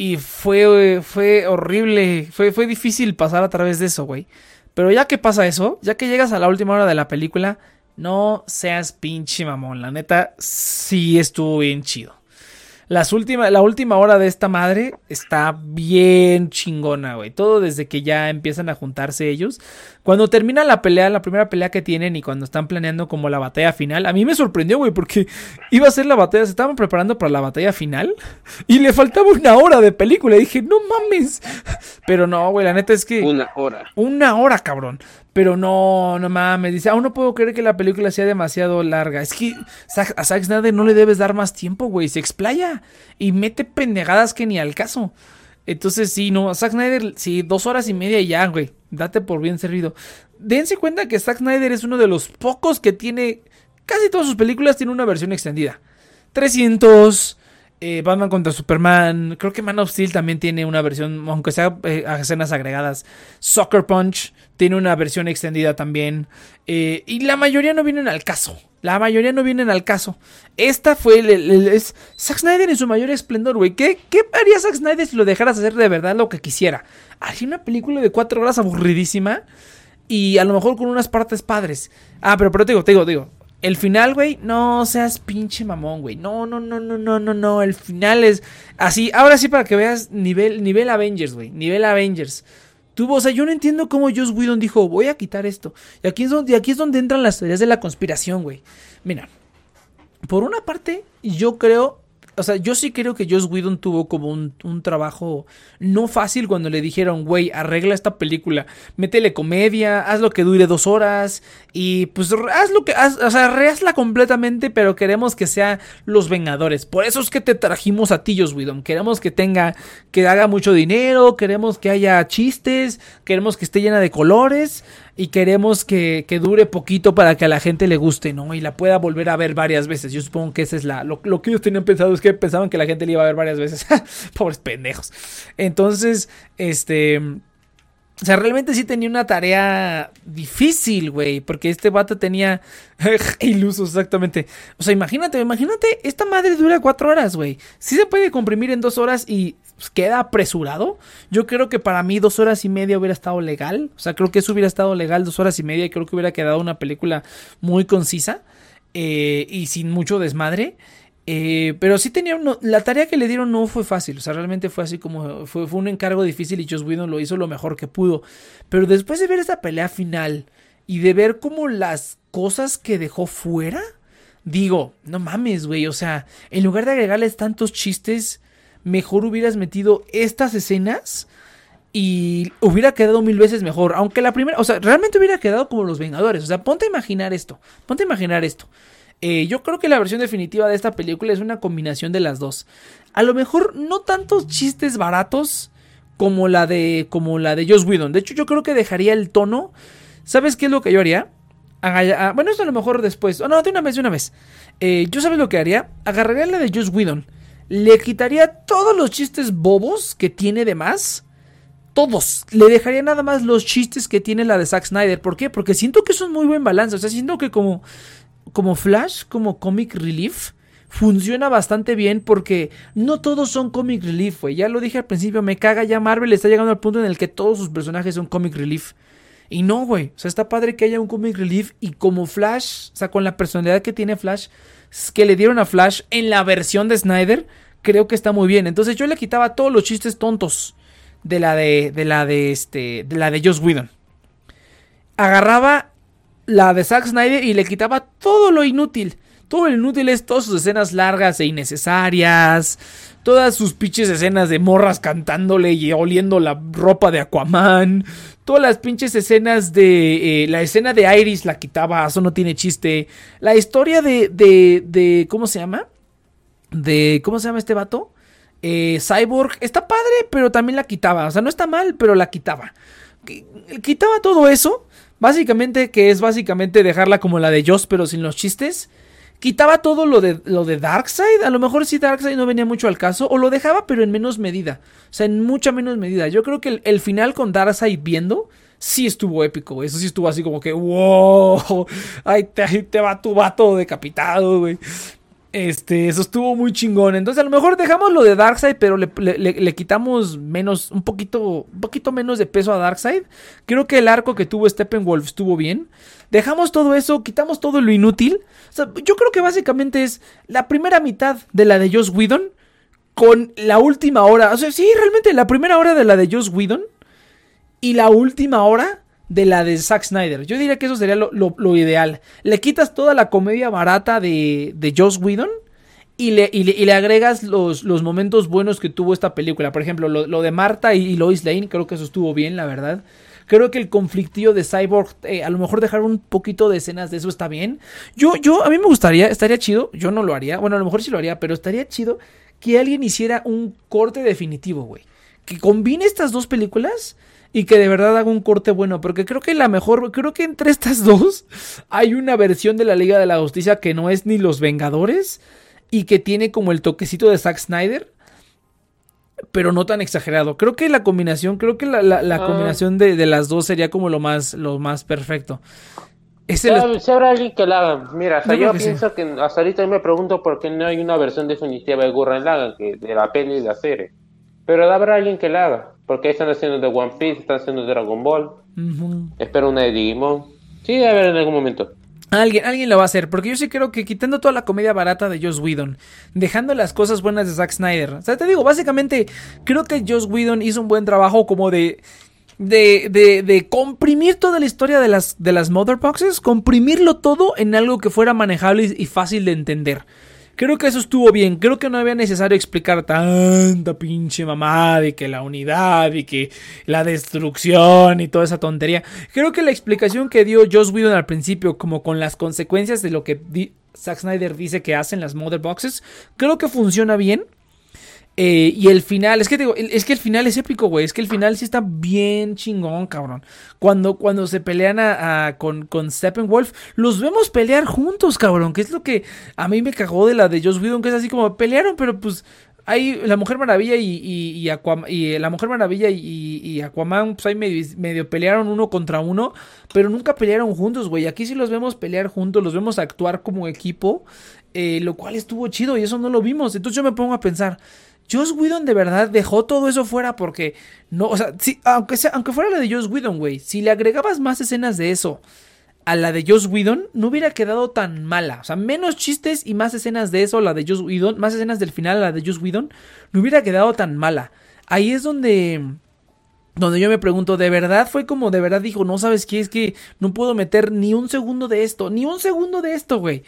Y fue, fue horrible. Fue, fue difícil pasar a través de eso, güey. Pero ya que pasa eso, ya que llegas a la última hora de la película, no seas pinche mamón. La neta, sí estuvo bien chido. Las última, la última hora de esta madre está bien chingona, güey. Todo desde que ya empiezan a juntarse ellos. Cuando termina la pelea, la primera pelea que tienen y cuando están planeando como la batalla final, a mí me sorprendió, güey, porque iba a ser la batalla, se estaban preparando para la batalla final y le faltaba una hora de película. Y dije, no mames. Pero no, güey, la neta es que... Una hora. Una hora, cabrón. Pero no, no mames. Dice, aún no puedo creer que la película sea demasiado larga. Es que a Zack Snyder no le debes dar más tiempo, güey. Se explaya y mete pendejadas que ni al caso. Entonces, sí, no. Zack Snyder, sí, dos horas y media y ya, güey. Date por bien servido. Dense cuenta que Zack Snyder es uno de los pocos que tiene. Casi todas sus películas tienen una versión extendida. 300. eh, Batman contra Superman. Creo que Man of Steel también tiene una versión, aunque sea eh, escenas agregadas. Soccer Punch tiene una versión extendida también. eh, y la mayoría no vienen al caso. La mayoría no vienen al caso. Esta fue el, es Zack Snyder en su mayor esplendor, güey. ¿Qué, ¿Qué haría Zack Snyder si lo dejaras hacer de verdad lo que quisiera? Haría una película de cuatro horas aburridísima y a lo mejor con unas partes padres. Ah, pero, pero te digo, te digo, te digo. El final, güey, no seas pinche mamón, güey. No, no, no, no, no, no, no. El final es así. Ahora sí para que veas nivel, nivel Avengers, güey. Nivel Avengers. O sea, yo no entiendo cómo Joss Whedon dijo, voy a quitar esto. Y aquí es donde, aquí es donde entran las teorías de la conspiración, güey. Mira, por una parte, yo creo, o sea, yo sí creo que Joss Whedon tuvo como un, un trabajo no fácil cuando le dijeron, güey, arregla esta película, métele comedia, haz lo que dure dos horas y pues haz lo que, haz, o sea, rehazla completamente, pero queremos que sea Los Vengadores. Por eso es que te trajimos a ti, Joss Whedon. Queremos que tenga, que haga mucho dinero, queremos que haya chistes, queremos que esté llena de colores y queremos que, que dure poquito para que a la gente le guste, ¿no? Y la pueda volver a ver varias veces. Yo supongo que esa es la. Lo, lo que ellos tenían pensado es que pensaban que la gente le iba a ver varias veces. (laughs) Pobres pendejos. Entonces, este. O sea, realmente sí tenía una tarea difícil, güey. Porque este vato tenía. (laughs) Iluso, exactamente. O sea, imagínate, imagínate, esta madre dura cuatro horas, güey. Sí se puede comprimir en dos horas y pues, queda apresurado. Yo creo que para mí dos horas y media hubiera estado legal. O sea, creo que eso hubiera estado legal, dos horas y media. Y creo que hubiera quedado una película muy concisa. eh, y sin mucho desmadre. Eh, pero sí tenía uno, la tarea que le dieron no fue fácil, o sea, realmente fue así como fue, un encargo difícil y Joss Whedon lo hizo lo mejor que pudo. Pero después de ver esta pelea final y de ver como las cosas que dejó fuera, digo, no mames, güey, o sea, en lugar de agregarles tantos chistes, mejor hubieras metido estas escenas y hubiera quedado mil veces mejor. Aunque la primera, o sea, realmente hubiera quedado como los Vengadores. O sea, ponte a imaginar esto. Ponte a imaginar esto. Eh, yo creo que la versión definitiva de esta película es una combinación de las dos. A lo mejor no tantos chistes baratos como la de como la de Joss Whedon. De hecho, yo creo que dejaría el tono. ¿Sabes qué es lo que yo haría? Ah, bueno, esto a lo mejor después. Oh, no, de una vez, de una vez. Eh, yo sabes lo que haría. Agarraría la de Joss Whedon. Le quitaría todos los chistes bobos que tiene de más todos. Le dejaría nada más los chistes que tiene la de Zack Snyder. ¿Por qué? Porque siento que es un muy buen balance. O sea, siento que como, como Flash, como comic relief, funciona bastante bien porque no todos son comic relief, güey. Ya lo dije al principio, me caga ya Marvel está llegando al punto en el que todos sus personajes son comic relief. Y no, güey. O sea, está padre que haya un comic relief y como Flash, o sea, con la personalidad que tiene Flash, que le dieron a Flash en la versión de Snyder, creo que está muy bien. Entonces yo le quitaba todos los chistes tontos de la de, de la de este, de la de Joss Whedon. Agarraba la de Zack Snyder y le quitaba todo lo inútil. Todo lo inútil es todas sus escenas largas e innecesarias. Todas sus pinches escenas de morras cantándole y oliendo la ropa de Aquaman. Todas las pinches escenas de. eh, la escena de Iris la quitaba, eso no tiene chiste. La historia de. de, de ¿Cómo se llama? De. ¿Cómo se llama este vato? Eh, Cyborg. Está padre, pero también la quitaba. O sea, no está mal, pero la quitaba. Qui- Quitaba todo eso. Básicamente, que es básicamente dejarla como la de Joss, pero sin los chistes. Quitaba todo lo de, lo de Darkseid. A lo mejor sí Darkseid no venía mucho al caso. O lo dejaba, pero en menos medida. O sea, en mucha menos medida. Yo creo que el, final con Darkseid viendo. Sí estuvo épico. Eso sí estuvo así como que, wow. Ahí te, ahí te va tu vato decapitado, güey. Este, eso estuvo muy chingón. Entonces, a lo mejor dejamos lo de Darkseid, pero le, le- quitamos menos, un poquito, un poquito menos de peso a Darkseid. Creo que el arco que tuvo Steppenwolf estuvo bien. Dejamos todo eso, quitamos todo lo inútil. O sea, yo creo que básicamente es la primera mitad de la de Joss Whedon con la última hora. O sea, sí, realmente la primera hora de la de Joss Whedon y la última hora de la de Zack Snyder. Yo diría que eso sería lo, ideal. Le quitas toda la comedia barata de, de Joss Whedon y le, y le, y le agregas los, los momentos buenos que tuvo esta película. Por ejemplo, lo, lo de Marta y, y Lois Lane, creo que eso estuvo bien, la verdad. Creo que el conflictillo de Cyborg, eh, a lo mejor dejar un poquito de escenas de eso está bien. Yo, yo, a mí me gustaría, estaría chido, yo no lo haría, bueno, a lo mejor sí lo haría, pero estaría chido que alguien hiciera un corte definitivo, güey. Que combine estas dos películas y que de verdad haga un corte bueno, porque creo que la mejor, creo que entre estas (laughs) dos hay una versión de la Liga de la Justicia que no es ni Los Vengadores y que tiene como el toquecito de Zack Snyder, pero no tan exagerado. Creo que la combinación, creo que la, la- la Ah. combinación de, de las dos sería como lo más, lo más perfecto. Es el- habrá alguien que la haga. Mira, sea, Yo yo que sí. pienso que hasta ahorita me pregunto por qué no hay una versión definitiva de Gurren Lagann, que de la peli y la serie. Pero habrá alguien que la haga, porque están haciendo de One Piece, están haciendo de Dragon Ball, espero una de Digimon. Sí, debe haber en algún momento. Alguien, alguien lo va a hacer, porque yo sí creo que quitando toda la comedia barata de Joss Whedon, dejando las cosas buenas de Zack Snyder. O sea, te digo, básicamente, creo que Joss Whedon hizo un buen trabajo como de. De, de, de comprimir toda la historia de las, de las Mother Boxes, comprimirlo todo en algo que fuera manejable y, y fácil de entender. Creo que eso estuvo bien. Creo que no había necesario explicar tanta pinche mamá de que la unidad y que la destrucción y toda esa tontería. Creo que la explicación que dio Joss Whedon al principio, como con las consecuencias de lo que Zack Snyder dice que hacen las Mother Boxes, creo que funciona bien. Eh, y el final, es que digo, es que el final es épico, güey. Es que el final sí está bien chingón, cabrón. Cuando, cuando se pelean a, con, con Steppenwolf, los vemos pelear juntos, cabrón. Que es lo que a mí me cagó de la de Joss Whedon, que es así como pelearon, pero pues ahí la Mujer Maravilla y, y, y Aquam- y, eh, la Mujer Maravilla y, y- Aquaman, pues ahí medio, medio pelearon uno contra uno, pero nunca pelearon juntos, güey. Aquí sí los vemos pelear juntos, los vemos actuar como equipo, eh, lo cual estuvo chido y eso no lo vimos. Entonces yo me pongo a pensar. Joss Whedon de verdad dejó todo eso fuera porque no, o sea, sí, aunque aunque fuera la de Joss Whedon, güey, si le agregabas más escenas de eso a la de Joss Whedon, no hubiera quedado tan mala. O sea, menos chistes y más escenas de eso, la de Joss Whedon, más escenas del final a la de Joss Whedon, no hubiera quedado tan mala. Ahí es donde donde yo me pregunto, ¿de verdad fue como de verdad dijo, no sabes qué? Es que no puedo meter ni un segundo de esto, ni un segundo de esto, güey.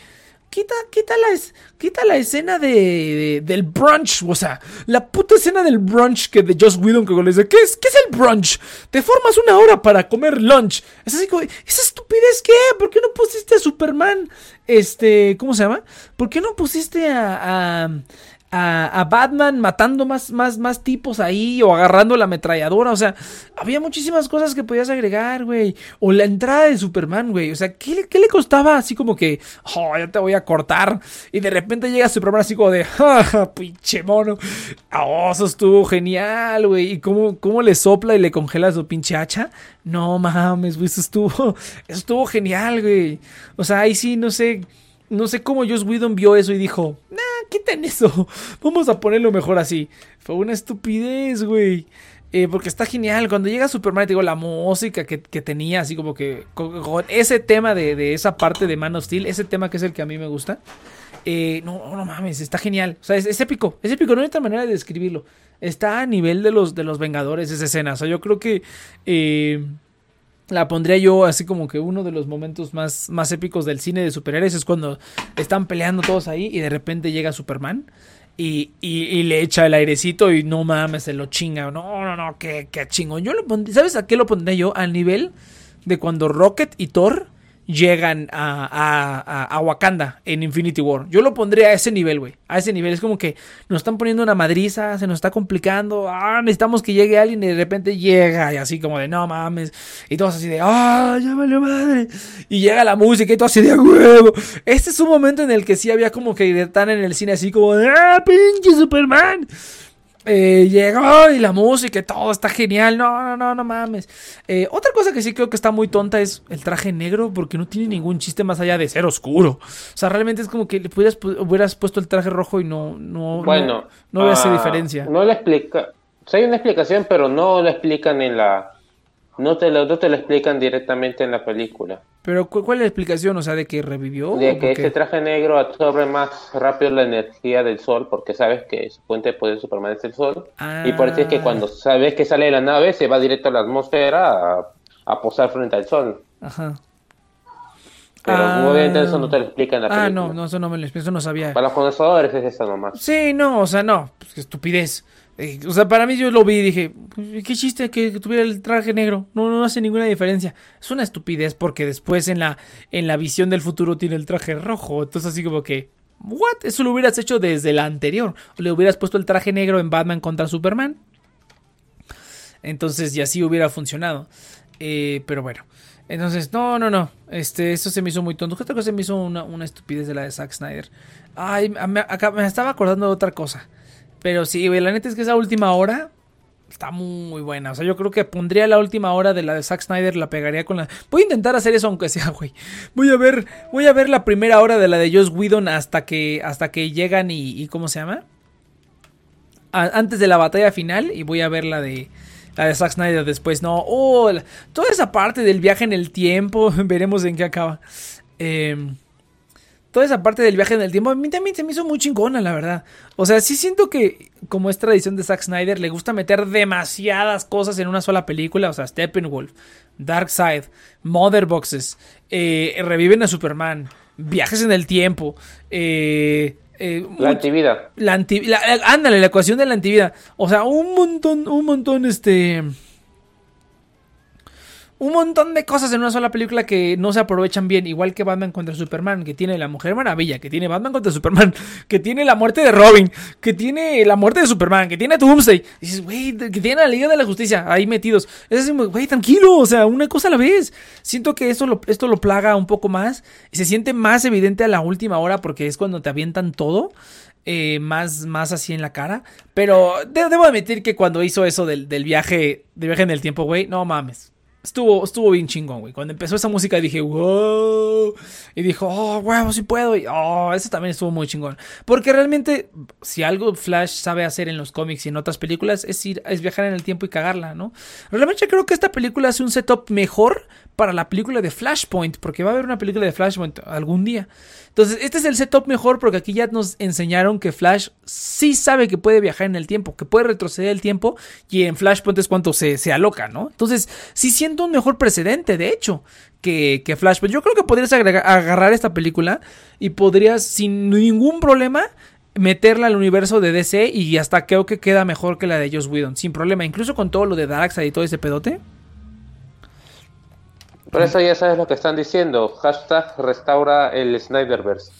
Quita, quita la, es- quita la escena de, de- del brunch, o sea, la puta escena del brunch que de Joss Whedon que le dice, ¿qué es, ¿qué es el brunch? Te formas una hora para comer lunch. Es así como, ¿esa estupidez qué? ¿Por qué no pusiste a Superman? Este, ¿cómo se llama? ¿Por qué no pusiste a, a- a Batman matando más, más, más tipos ahí o agarrando la ametralladora? O sea, había muchísimas cosas que podías agregar, güey. O la entrada de Superman, güey. O sea, ¿qué, qué le costaba así como que, oh, ya te voy a cortar? Y de repente llega Superman así como de, ja, pinche mono. Oh, eso estuvo genial, güey. ¿Y cómo, cómo le sopla y le congela su pinche hacha? No mames, güey, eso estuvo, eso estuvo genial, güey. O sea, ahí sí, no sé, no sé cómo Joss Whedon vio eso y dijo, nah, quiten eso, vamos a ponerlo mejor así. Fue una estupidez, güey. Eh, porque está genial. Cuando llega Superman, te digo, la música que, que tenía, así como que con, ese tema de, de esa parte de Man of Steel, ese tema que es el que a mí me gusta. eh, no, no mames, está genial. O sea, es, es épico, es épico, no hay otra manera de describirlo. Está a nivel de los, de los Vengadores esa escena. O sea, yo creo que eh, La pondría yo así como que uno de los momentos más, más épicos del cine de superhéroes es cuando están peleando todos ahí y de repente llega Superman y, y- le echa el airecito y no mames, se lo chinga. No, no, no, qué, qué. Yo lo ¿sabes a qué lo pondría yo? Al nivel de cuando Rocket y Thor llegan a, a, a- Wakanda en Infinity War. Yo lo pondría a ese nivel, güey. A ese nivel. Es como que nos están poniendo una madriza, se nos está complicando. Ah, necesitamos que llegue alguien y de repente llega. Y así como de, no mames. Y todos así de, ah, ya valió madre. Y llega la música y todo así de "A huevo. Este es un momento en el que sí había como que están en el cine así como de, ah, pinche Superman. Eh, llegó y la música y todo está genial. No, no, no, no mames. Eh, otra cosa que sí creo que está muy tonta es el traje negro porque no tiene ningún chiste más allá de ser oscuro. O sea, realmente es como que le pudieras, pu- hubieras puesto el traje rojo y no, no, Bueno, no, ah, diferencia. No le explica. O sea, hay una explicación, pero no lo explican en la. No te lo, no te lo explican directamente en la película. Pero ¿cu- ¿cuál es la explicación? O sea, de que revivió. De ¿O que este traje negro absorbe más rápido la energía del sol, porque sabes que su fuente de poder de Superman es el sol. Y por eso es que Ah. cuando sabes que sale de la nave, se va directo a la atmósfera a, a posar frente al sol. Ajá. Pero Ah. obviamente eso no te lo explican en la Ah, película. no, no, eso no me lo eso no sabía. Para los conocedores es eso nomás. Sí, no, o sea, no, pues, qué estupidez. O sea, para mí yo lo vi y dije, pues, qué chiste que, tuviera el traje negro. No, no hace ninguna diferencia. Es una estupidez porque después en la, en la visión del futuro tiene el traje rojo. Entonces así como que, ¿what? Eso lo hubieras hecho desde la anterior. Le hubieras puesto el traje negro en Batman contra Superman. Entonces y así hubiera funcionado. Eh, pero bueno. Entonces, no, no, no. Este, eso se me hizo muy tonto. ¿Qué otra cosa se me hizo una, una estupidez de la de Zack Snyder? Ay, acá me estaba acordando de otra cosa. Pero sí, güey, la neta es que esa última hora está muy buena. O sea, yo creo que pondría la última hora de la de Zack Snyder, la pegaría con la. Voy a intentar hacer eso aunque sea, güey. Voy a ver, voy a ver la primera hora de la de Joss Whedon hasta que, hasta que llegan y, ¿cómo se llama? Antes de la batalla final y voy a ver la de la de Zack Snyder después. No, oh, toda esa parte del viaje en el tiempo, (laughs) veremos en qué acaba. Em, toda esa parte del viaje en el tiempo a mí también se me hizo muy chingona, la verdad. O sea, sí siento que, como es tradición de Zack Snyder, le gusta meter demasiadas cosas en una sola película. O sea, Steppenwolf, Darkseid, Mother Boxes, eh, reviven a Superman, viajes en el tiempo, eh, eh, La antivida. la anti, la- la- ándale, la ecuación de la antivida. O sea, un montón, un montón, este. Un montón de cosas en una sola película que no se aprovechan bien. Igual que Batman contra Superman, que tiene la Mujer Maravilla, que tiene Batman contra Superman, (laughs) que tiene la muerte de Robin, que tiene la muerte de Superman, que tiene Doomsday. Y dices, güey, que tiene la Liga de la Justicia ahí metidos. Es así, güey, tranquilo, o sea, una cosa a la vez. Siento que esto lo, esto lo plaga un poco más y se siente más evidente a la última hora porque es cuando te avientan todo eh, más, más así en la cara. Pero de- debo admitir que cuando hizo eso del, del viaje, del viaje en el tiempo, güey, no mames. Estuvo, estuvo bien chingón, güey. Cuando empezó esa música dije, wow. Y dijo, oh, huevo, sí puedo. Y, oh, eso también estuvo muy chingón. Porque realmente, si algo Flash sabe hacer en los cómics y en otras películas, es ir, es viajar en el tiempo y cagarla, ¿no? Realmente creo que esta película hace un setup mejor para la película de Flashpoint, porque va a haber una película de Flashpoint algún día. Entonces, este es el setup mejor porque aquí ya nos enseñaron que Flash sí sabe que puede viajar en el tiempo, que puede retroceder el tiempo y en Flashpoint es cuando se, se aloca, ¿no? Entonces, sí siento un mejor precedente, de hecho, que, que Flashpoint. Yo creo que podrías agarrar esta película y podrías sin ningún problema meterla al universo de DC y hasta creo que queda mejor que la de Joss Whedon, sin problema, incluso con todo lo de Darkseid y todo ese pedote. Por eso ya sabes lo que están diciendo. Hashtag restaura el Snyderverse.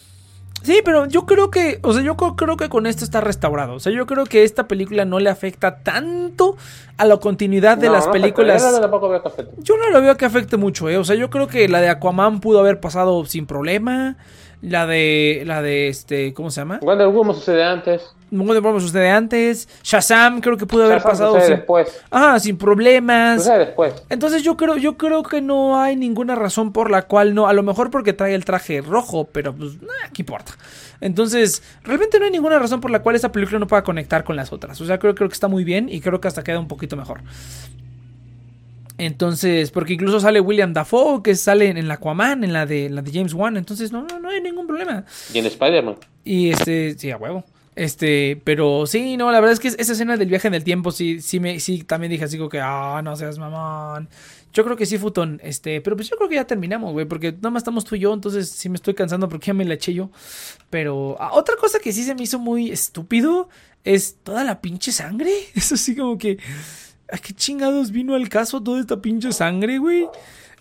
Sí, pero yo creo que, o sea, yo creo que con esto está restaurado. O sea, yo creo que esta película no le afecta tanto a la continuidad de No, las no, películas. yo no, veo que afecte. Yo no lo veo que afecte mucho, eh. O sea, yo creo que la de Aquaman pudo haber pasado sin problema. La de, la de este, ¿cómo se llama? Wonder Woman sucede antes. Wonder Woman sucede antes. Shazam creo que pudo haber Shazam pasado sin, después. ah, sin problemas. Después. Entonces yo creo, yo creo que no hay ninguna razón por la cual no. A lo mejor porque trae el traje rojo, pero pues, nah, ¿qué importa? Entonces, realmente no hay ninguna razón por la cual esta película no pueda conectar con las otras. O sea, creo, creo que está muy bien y creo que hasta queda un poquito mejor. Entonces, porque incluso sale William Dafoe, que sale en la Aquaman, en la de, la de James Wan. Entonces, no, no, no hay ningún problema. Y en Spider-Man. Y este, sí, a huevo. Este, pero sí, no, la verdad es que esa escena del viaje en el tiempo sí, sí me, sí, también dije así como que, ah, no seas mamón. Yo creo que sí, Futón, este, pero pues yo creo que ya terminamos, güey, porque nada más estamos tú y yo, entonces sí me estoy cansando porque ya me la eché yo. Pero ah, otra cosa que sí se me hizo muy estúpido es toda la pinche sangre. (laughs) Eso sí como que, ¿a qué chingados vino al caso toda esta pinche sangre, güey?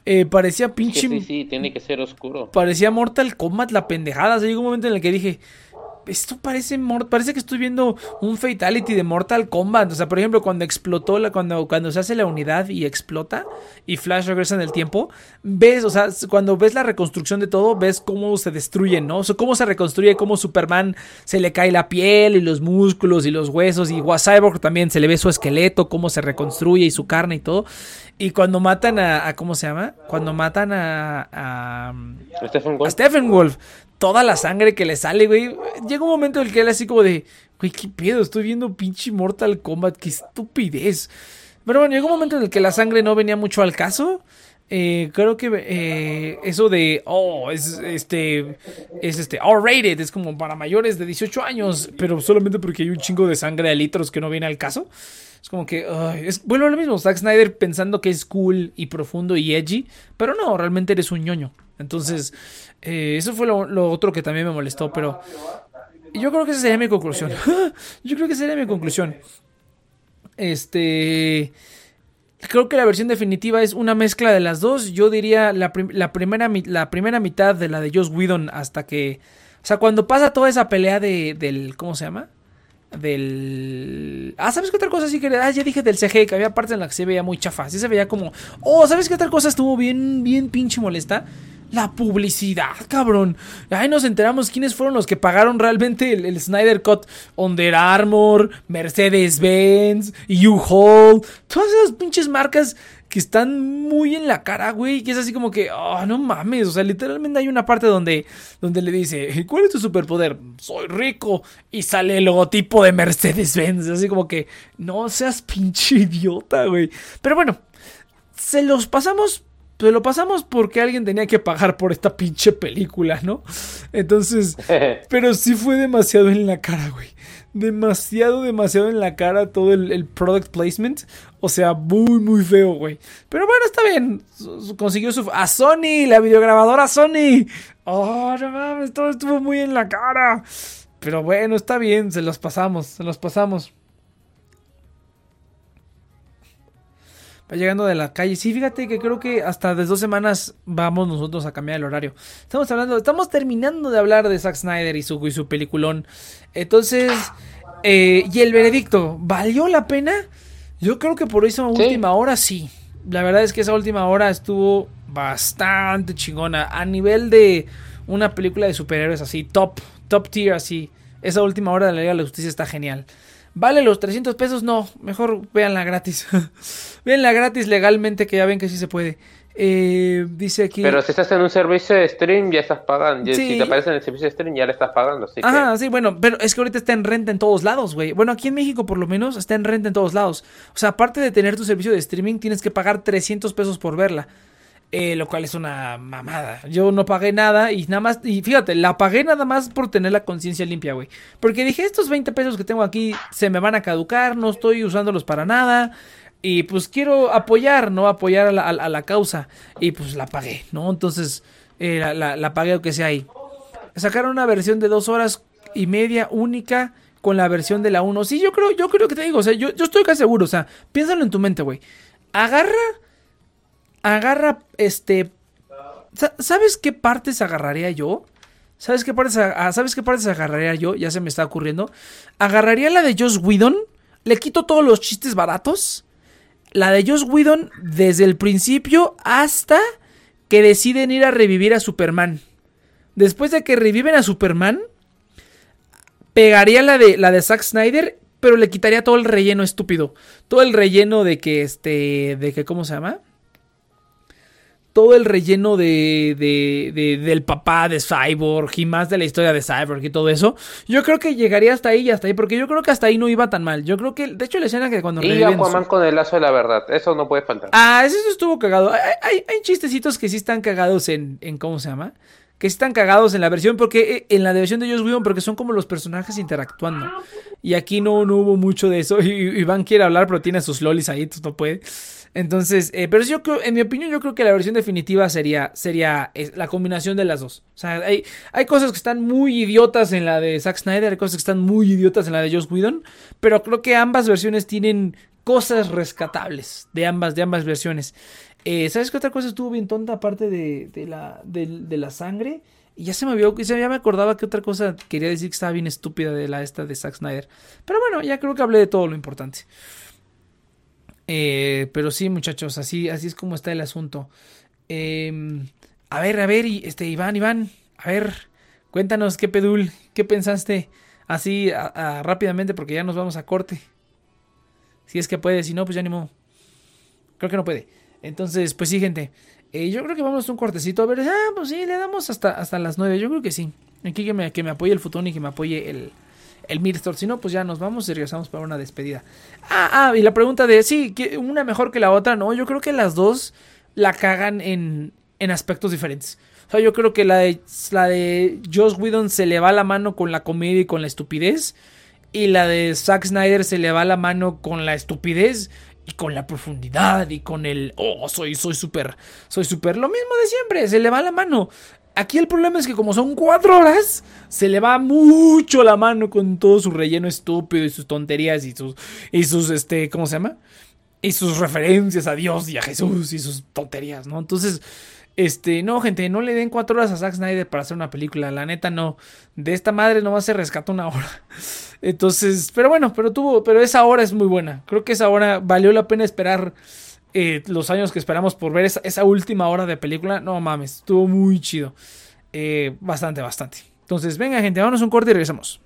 Eh, parecía pinche... sí, sí, tiene que ser oscuro. Parecía Mortal Kombat la pendejada. O sea, llegó un momento en el que dije, esto parece parece que estoy viendo un fatality de Mortal Kombat. O sea, por ejemplo, cuando explotó la, cuando, cuando se hace la unidad y explota y Flash regresa en el tiempo, ves, o sea, cuando ves la reconstrucción de todo, ves cómo se destruyen, ¿no? O sea, cómo se reconstruye, cómo Superman se le cae la piel y los músculos y los huesos. Y Cyborg también se le ve su esqueleto, cómo se reconstruye y su carne y todo. Y cuando matan a, a- ¿cómo se llama? Cuando matan a- a Stephen a. Stephen Wolf, toda la sangre que le sale, güey. Llega un momento en el que él así como de, güey, qué pedo, estoy viendo pinche Mortal Kombat, qué estupidez. Pero bueno, llegó un momento en el que la sangre no venía mucho al caso. Eh, creo que eh, eso de, oh, es este, es este, R-rated, es como para mayores de 18 años, pero solamente porque hay un chingo de sangre de litros que no viene al caso. Es como que, ay, es, vuelvo a lo mismo, Zack Snyder pensando que es cool y profundo y edgy, pero no, realmente eres un ñoño. Entonces, eh, eso fue lo, lo otro que también me molestó, pero yo creo que esa sería mi conclusión. (laughs) yo creo que esa sería mi conclusión. Este... Creo que la versión definitiva es una mezcla de las dos. Yo diría la, la primera, la primera mitad de la de Joss Whedon hasta que... O sea, cuando pasa toda esa pelea de, del... ¿Cómo se llama? Del... Ah, ¿sabes qué otra cosa sí que... Ah, ya dije del CG, que había partes en las que se veía muy chafa. Sí se veía como... Oh, ¿sabes qué otra cosa estuvo bien, bien pinche molesta? La publicidad, cabrón. Ahí nos enteramos quiénes fueron los que pagaron realmente el, Snyder Cut. Under Armour, Mercedes-Benz, U-Haul. Todas esas pinches marcas que están muy en la cara, güey. Que es así como que, oh, no mames. O sea, literalmente hay una parte donde, donde le dice, ¿cuál es tu superpoder? Soy rico. Y sale el logotipo de Mercedes-Benz. Así como que, no seas pinche idiota, güey. Pero bueno, se los pasamos. Se lo pasamos porque alguien tenía que pagar por esta pinche película, ¿no? Entonces, (laughs) pero sí fue demasiado en la cara, güey. Demasiado, demasiado en la cara todo el, el product placement. O sea, muy, muy feo, güey. Pero bueno, está bien. Consiguió su... A Sony, la videograbadora Sony. Oh, no mames, todo estuvo muy en la cara. Pero bueno, está bien, se los pasamos, se los pasamos. Va llegando de la calle. Sí, fíjate que creo que hasta desde dos semanas vamos nosotros a cambiar el horario. Estamos hablando, estamos terminando de hablar de Zack Snyder y su, y su peliculón. Entonces, eh, y el veredicto, ¿valió la pena? Yo creo que por esa Sí. última hora sí. La verdad es que esa última hora estuvo bastante chingona. A nivel de una película de superhéroes así, top, top tier así. Esa última hora de la Liga de la Justicia está genial. ¿Vale los 300 pesos? No, mejor véanla gratis. (laughs) véanla gratis legalmente, que ya ven que sí se puede. Eh, dice aquí... Pero si estás en un servicio de stream, ya estás pagando. Sí. Si te aparece en el servicio de stream, ya le estás pagando. Así que- Ajá, sí, bueno, pero es que ahorita está en renta en todos lados, güey. Bueno, aquí en México por lo menos está en renta en todos lados. O sea, aparte de tener tu servicio de streaming, tienes que pagar 300 pesos por verla. Eh, lo cual es una mamada. Yo no pagué nada y nada más, y fíjate, la pagué nada más por tener la conciencia limpia, güey. Porque dije, estos 20 pesos que tengo aquí se me van a caducar, no estoy usándolos para nada. Y pues quiero apoyar, ¿no? Apoyar a la, causa. Y pues la pagué, ¿no? Entonces, eh, la, la, la pagué aunque sea ahí. Sacaron una versión de dos horas y media única con la versión de la 1. Sí, yo creo, yo creo que te digo, o sea, yo, yo estoy casi seguro, o sea, piénsalo en tu mente, güey. Agarra, agarra, este, sa- ¿sabes qué partes agarraría yo? ¿Sabes qué partes, ¿Sabes qué partes agarraría yo? Ya se me está ocurriendo. Agarraría la de Joss Whedon, le quito todos los chistes baratos. La de Joss Whedon desde el principio hasta que deciden ir a revivir a Superman. Después de que reviven a Superman, pegaría la de la de Zack Snyder, pero le quitaría todo el relleno estúpido. Todo el relleno de que este de que ¿cómo se llama? Todo el relleno de, de, de- del papá de Cyborg y más de la historia de Cyborg y todo eso. Yo creo que llegaría hasta ahí y hasta ahí, porque yo creo que hasta ahí no iba tan mal. Yo creo que, de hecho, la escena que cuando Y reviven su- Aquaman con el lazo de la verdad. Eso no puede faltar. Ah, eso estuvo cagado. Hay, hay- hay chistecitos que sí están cagados en, en ¿cómo se llama? que sí están cagados en la versión, porque eh, en la versión de Joss Whedon, porque son como los personajes interactuando. Y aquí no, no hubo mucho de eso. Y, Iván quiere hablar, pero tiene sus lolis ahí, entonces no puede. Entonces, eh, pero yo creo, en mi opinión, yo creo que la versión definitiva sería, sería la combinación de las dos. O sea, hay, hay cosas que están muy idiotas en la de Zack Snyder, hay cosas que están muy idiotas en la de Joss Whedon, pero creo que ambas versiones tienen cosas rescatables de ambas, de ambas versiones. Eh, ¿Sabes qué otra cosa estuvo bien tonta aparte de, de la, de, de la sangre? Y ya se me vio, ya me acordaba que otra cosa quería decir que estaba bien estúpida de la esta de Zack Snyder. Pero bueno, ya creo que hablé de todo lo importante. Eh, pero sí, muchachos, así, así es como está el asunto. Eh, a ver, a ver, este, Iván, Iván, a ver, cuéntanos qué pedul, qué pensaste así rápidamente porque ya nos vamos a corte. Si es que puede, si no, pues ya ni. Creo que no puede. Entonces, pues sí, gente. Eh, yo creo que vamos a un cortecito. A ver, ah, pues sí, le damos hasta, hasta las 9. Yo creo que sí. Aquí que me, que me apoye el futón y que me apoye el, el Mirstor. Si no, pues ya nos vamos y regresamos para una despedida. Ah, ah, y la pregunta de, sí, una mejor que la otra. No, yo creo que las dos la cagan en, en aspectos diferentes. O sea, yo creo que la de, la de Joss Whedon se le va la mano con la comedia y con la estupidez. Y la de Zack Snyder se le va la mano con la estupidez y con la profundidad y con el oh soy soy súper soy súper lo mismo de siempre se le va la mano aquí el problema es que como son cuatro horas se le va mucho la mano con todo su relleno estúpido y sus tonterías y sus y sus este cómo se llama y sus referencias a Dios y a Jesús y sus tonterías no entonces este, no, gente, no le den cuatro horas a Zack Snyder para hacer una película. La neta, no. De esta madre no va a ser rescata una hora. (laughs) Entonces, pero bueno, pero tuvo, pero esa hora es muy buena. Creo que esa hora valió la pena esperar eh, los años que esperamos por ver esa, última hora de película. No mames, estuvo muy chido. Eh, bastante, bastante. Entonces, venga, gente, vámonos un corte y regresamos.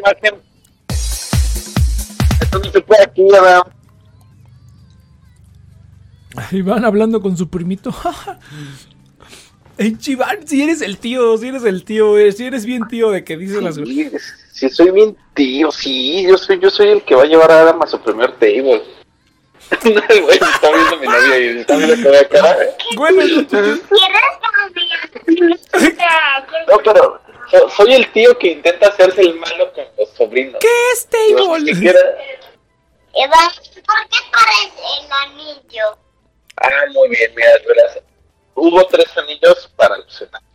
Imagen? Esto no se puede aquí, veo. Y van hablando con su primito. (laughs) Ey, Chiván, si eres el tío, si eres el tío, eh, si eres bien tío de que dices las Sí, sí, soy bien tío, sí, yo soy, yo soy el que va a llevar a Adam a su primer table. (laughs) No, güey, me está viendo mi novia y está viendo con la cara. ¿eh? Bueno, (laughs) No, pero so- soy el tío que intenta hacerse el malo con los sobrinos. ¿qué es table? Eva, ¿por qué parece el anillo? Ah, muy bien, mira, verás. Hubo tres anillos para los enanos.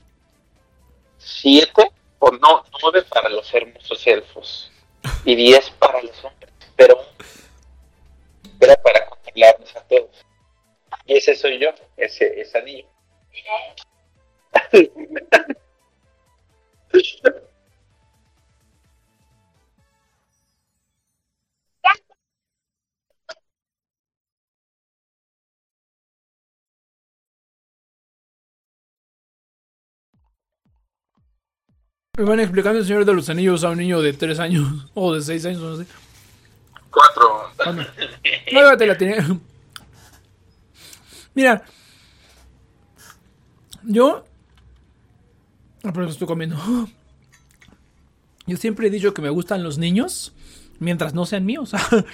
Siete, o no, nueve para los hermosos elfos. Y diez para los hombres. Pero era para controlarnos a todos. Y ese soy yo, ese, ese anillo. (laughs) Me van explicando el Señor de los Anillos a un niño de 3 años (laughs) o de 6 años, no sé. Cuatro. No, te la tenía. Mira. Yo. Ah, por eso estoy comiendo. (gasps) Yo siempre he dicho que me gustan los niños. Mientras no sean míos. (laughs)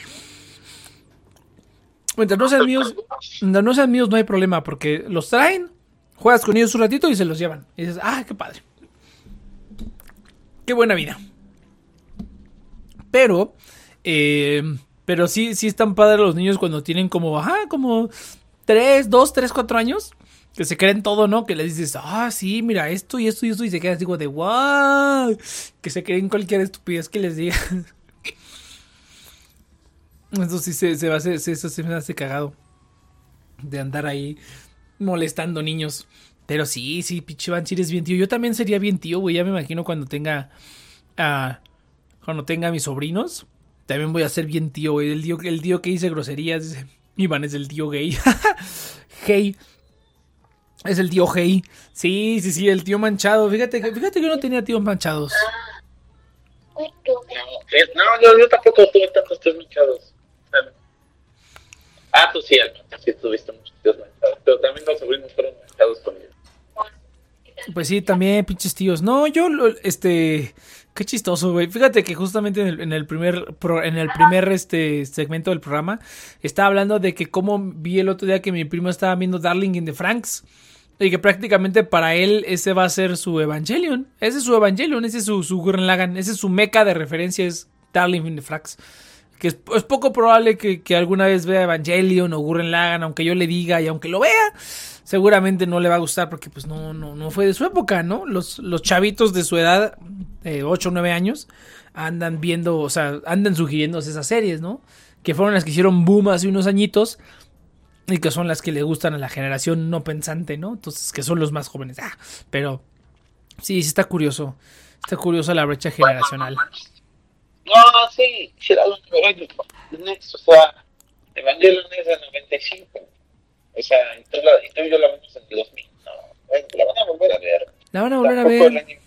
mientras no sean míos. Mientras no sean míos no hay problema. Porque los traen. Juegas con ellos un ratito y se los llevan. Y dices, ah, qué padre. Qué buena vida. Pero. eh, pero sí, sí están padres los niños cuando tienen como, ajá, como 3, 2, 3, 4 años. Que se creen todo, ¿no? Que les dices, ah, sí, mira, esto y esto y esto. Y se quedan así como de, wow. Que se creen cualquier estupidez que les diga. (laughs) Eso sí se, se, va a hacer- eso se me hace cagado. De andar ahí molestando niños. Pero sí, sí, pinche si eres bien tío. Yo también sería bien tío, güey. Ya me imagino cuando tenga. ah, cuando tenga a mis sobrinos. También voy a ser bien tío, güey. El tío, el tío que dice groserías. Dice, Iván es el tío gay. (laughs) Hey. Es el tío Hey. Sí, sí, sí, el tío manchado. Fíjate, que- fíjate que yo no tenía tíos manchados. No, yo, yo tampoco tuve tantos tíos manchados. Ah, tú sí, Alma, sí tuviste muchos tíos manchados. Pero también los sobrinos fueron manchados con ellos. Pues sí, también, pinches tíos. No, yo, lo- este, qué chistoso, güey. Fíjate que justamente en el, en el primer, pro- en el primer, este, segmento del programa, estaba hablando de que cómo vi el otro día que mi primo estaba viendo Darling in the Franks. Y que prácticamente para él ese va a ser su Evangelion. Ese es su Evangelion, ese es su, su Gurren Lagann. Ese es su meca de referencia, es Darling in the Franks. Que es, poco probable que, que alguna vez vea Evangelion o Gurren Lagann, aunque yo le diga y aunque lo vea, seguramente no le va a gustar porque pues no, no, no fue de su época, ¿no? Los, los chavitos de su edad, eh, 8 o 9 años, andan viendo, o sea, andan sugiriéndose esas series, ¿no? Que fueron las que hicieron boom hace unos añitos y que son las que le gustan a la generación no pensante, ¿no? Entonces, que son los más jóvenes. Ah, pero sí, sí está curioso. Está curiosa la brecha generacional. No, sí, sí era único. Next, o sea, Evangelion es del 95. O sea, y tú, la, y tú y yo la vimos en el 2000. No, la van a volver a ver. La van a volver a Tampoco ver.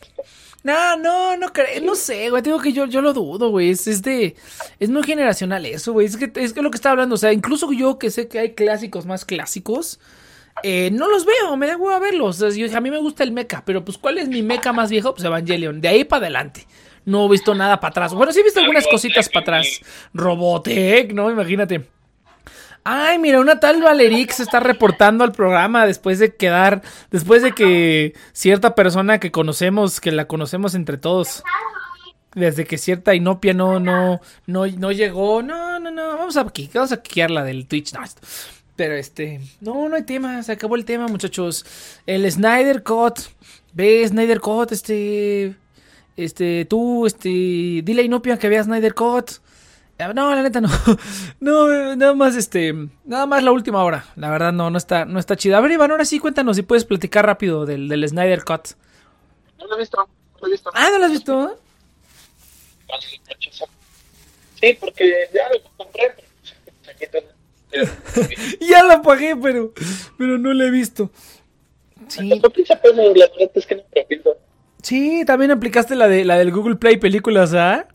Año- No, no, no creo, no sé, güey, digo que yo, yo lo dudo, güey, es, es de, es muy generacional eso, güey, es que, es que lo que está hablando, o sea, incluso yo que sé que hay clásicos más clásicos, eh, no los veo, me da huevo a verlos, o sea, yo- a mí me gusta el mecha, pero pues, ¿cuál es mi mecha más viejo? Pues Evangelion, de ahí para adelante, no he visto nada para atrás, bueno, sí he visto algunas cositas para atrás, Robotech, ¿no? Imagínate. Ay, mira, una tal Valerix se está reportando al programa después de quedar, después de que cierta persona que conocemos, que la conocemos entre todos, desde que cierta Inopia no, no, no, no llegó, no, no, no, vamos a, vamos a quiquearla del Twitch, no, pero este, no, no hay tema, se acabó el tema, muchachos. El Snyder Cut, ve Snyder Cut, este, este, tú, este, dile a Inopia que vea Snyder Cut. Ah, No, la neta no. (laughs) No, nada más este, nada más la última hora. La verdad no, no está, no está chida. A ver, Iván, ahora sí cuéntanos si puedes platicar rápido del, del Snyder Cut. No lo he visto, no lo he visto. Ah, ¿no lo has visto? Sí, porque ya lo compré. (laughs) Ya la pagué, pero, pero no la he visto. Sí, Lo sí, también aplicaste la de la del Google Play películas, ¿ah?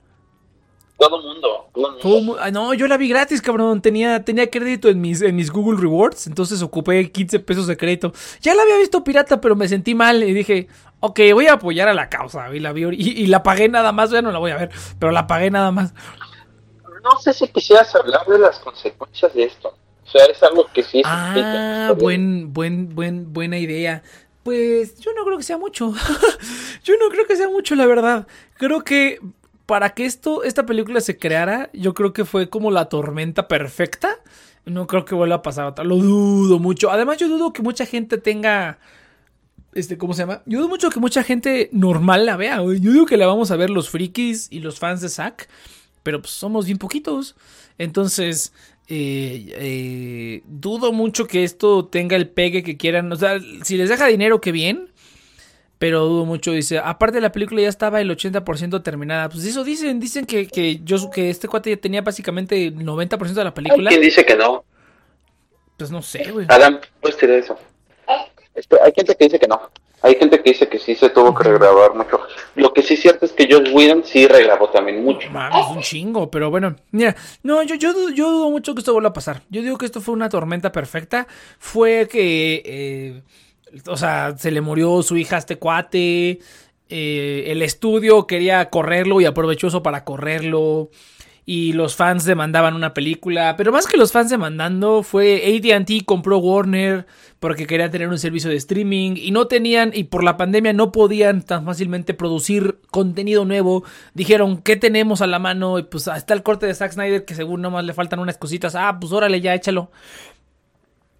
Todo el mundo, todo mundo. Ah, no, yo la vi gratis, cabrón. Tenía, tenía crédito en mis, en mis Google Rewards, entonces ocupé 15 pesos de crédito. Ya la había visto pirata, pero me sentí mal y dije, ok, voy a apoyar a la causa. Y la vi y, y la pagué nada más, ya no la voy a ver, pero la pagué nada más. No sé si quisieras hablar de las consecuencias de esto. O sea, es algo que sí Ah, buen, buen, buen, buena idea. Pues yo no creo que sea mucho. (laughs) yo no creo que sea mucho, la verdad. Creo que para que esto, esta película se creara, yo creo que fue como la tormenta perfecta. No creo que vuelva a pasar. Lo dudo mucho. Además, yo dudo que mucha gente tenga. Este, ¿cómo se llama? Yo dudo mucho que mucha gente normal la vea. Yo digo que la vamos a ver los frikis y los fans de Zack. Pero pues somos bien poquitos. Entonces, eh, eh, dudo mucho que esto tenga el pegue que quieran. O sea, si les deja dinero, qué bien. Pero dudo mucho, dice. Aparte, la película ya estaba el 80% terminada. Pues eso dicen. Dicen que, que, yo, que este cuate ya tenía básicamente el 90% de la Hay película. quien dice que no. Pues no sé, güey. Adam, puedes tirar eso. Esto- hay gente que dice que no. Hay gente que dice que sí se tuvo que regrabar mucho. Lo que sí es cierto es que Josh Whedon sí regrabó también mucho. Mames, un chingo, pero bueno, mira, no, yo, yo, dudo- yo dudo mucho que esto vuelva a pasar. Yo digo que esto fue una tormenta perfecta. Fue que, eh, o sea, se le murió su hija a este cuate. eh, el estudio quería correrlo y aprovechó eso para correrlo. Y los fans demandaban una película. Pero más que los fans demandando, fue ATT compró Warner porque querían tener un servicio de streaming. Y no tenían, y por la pandemia no podían tan fácilmente producir contenido nuevo. Dijeron, ¿qué tenemos a la mano? Y pues está el corte de Zack Snyder que según nomás le faltan unas cositas. Ah, pues órale, ya échalo.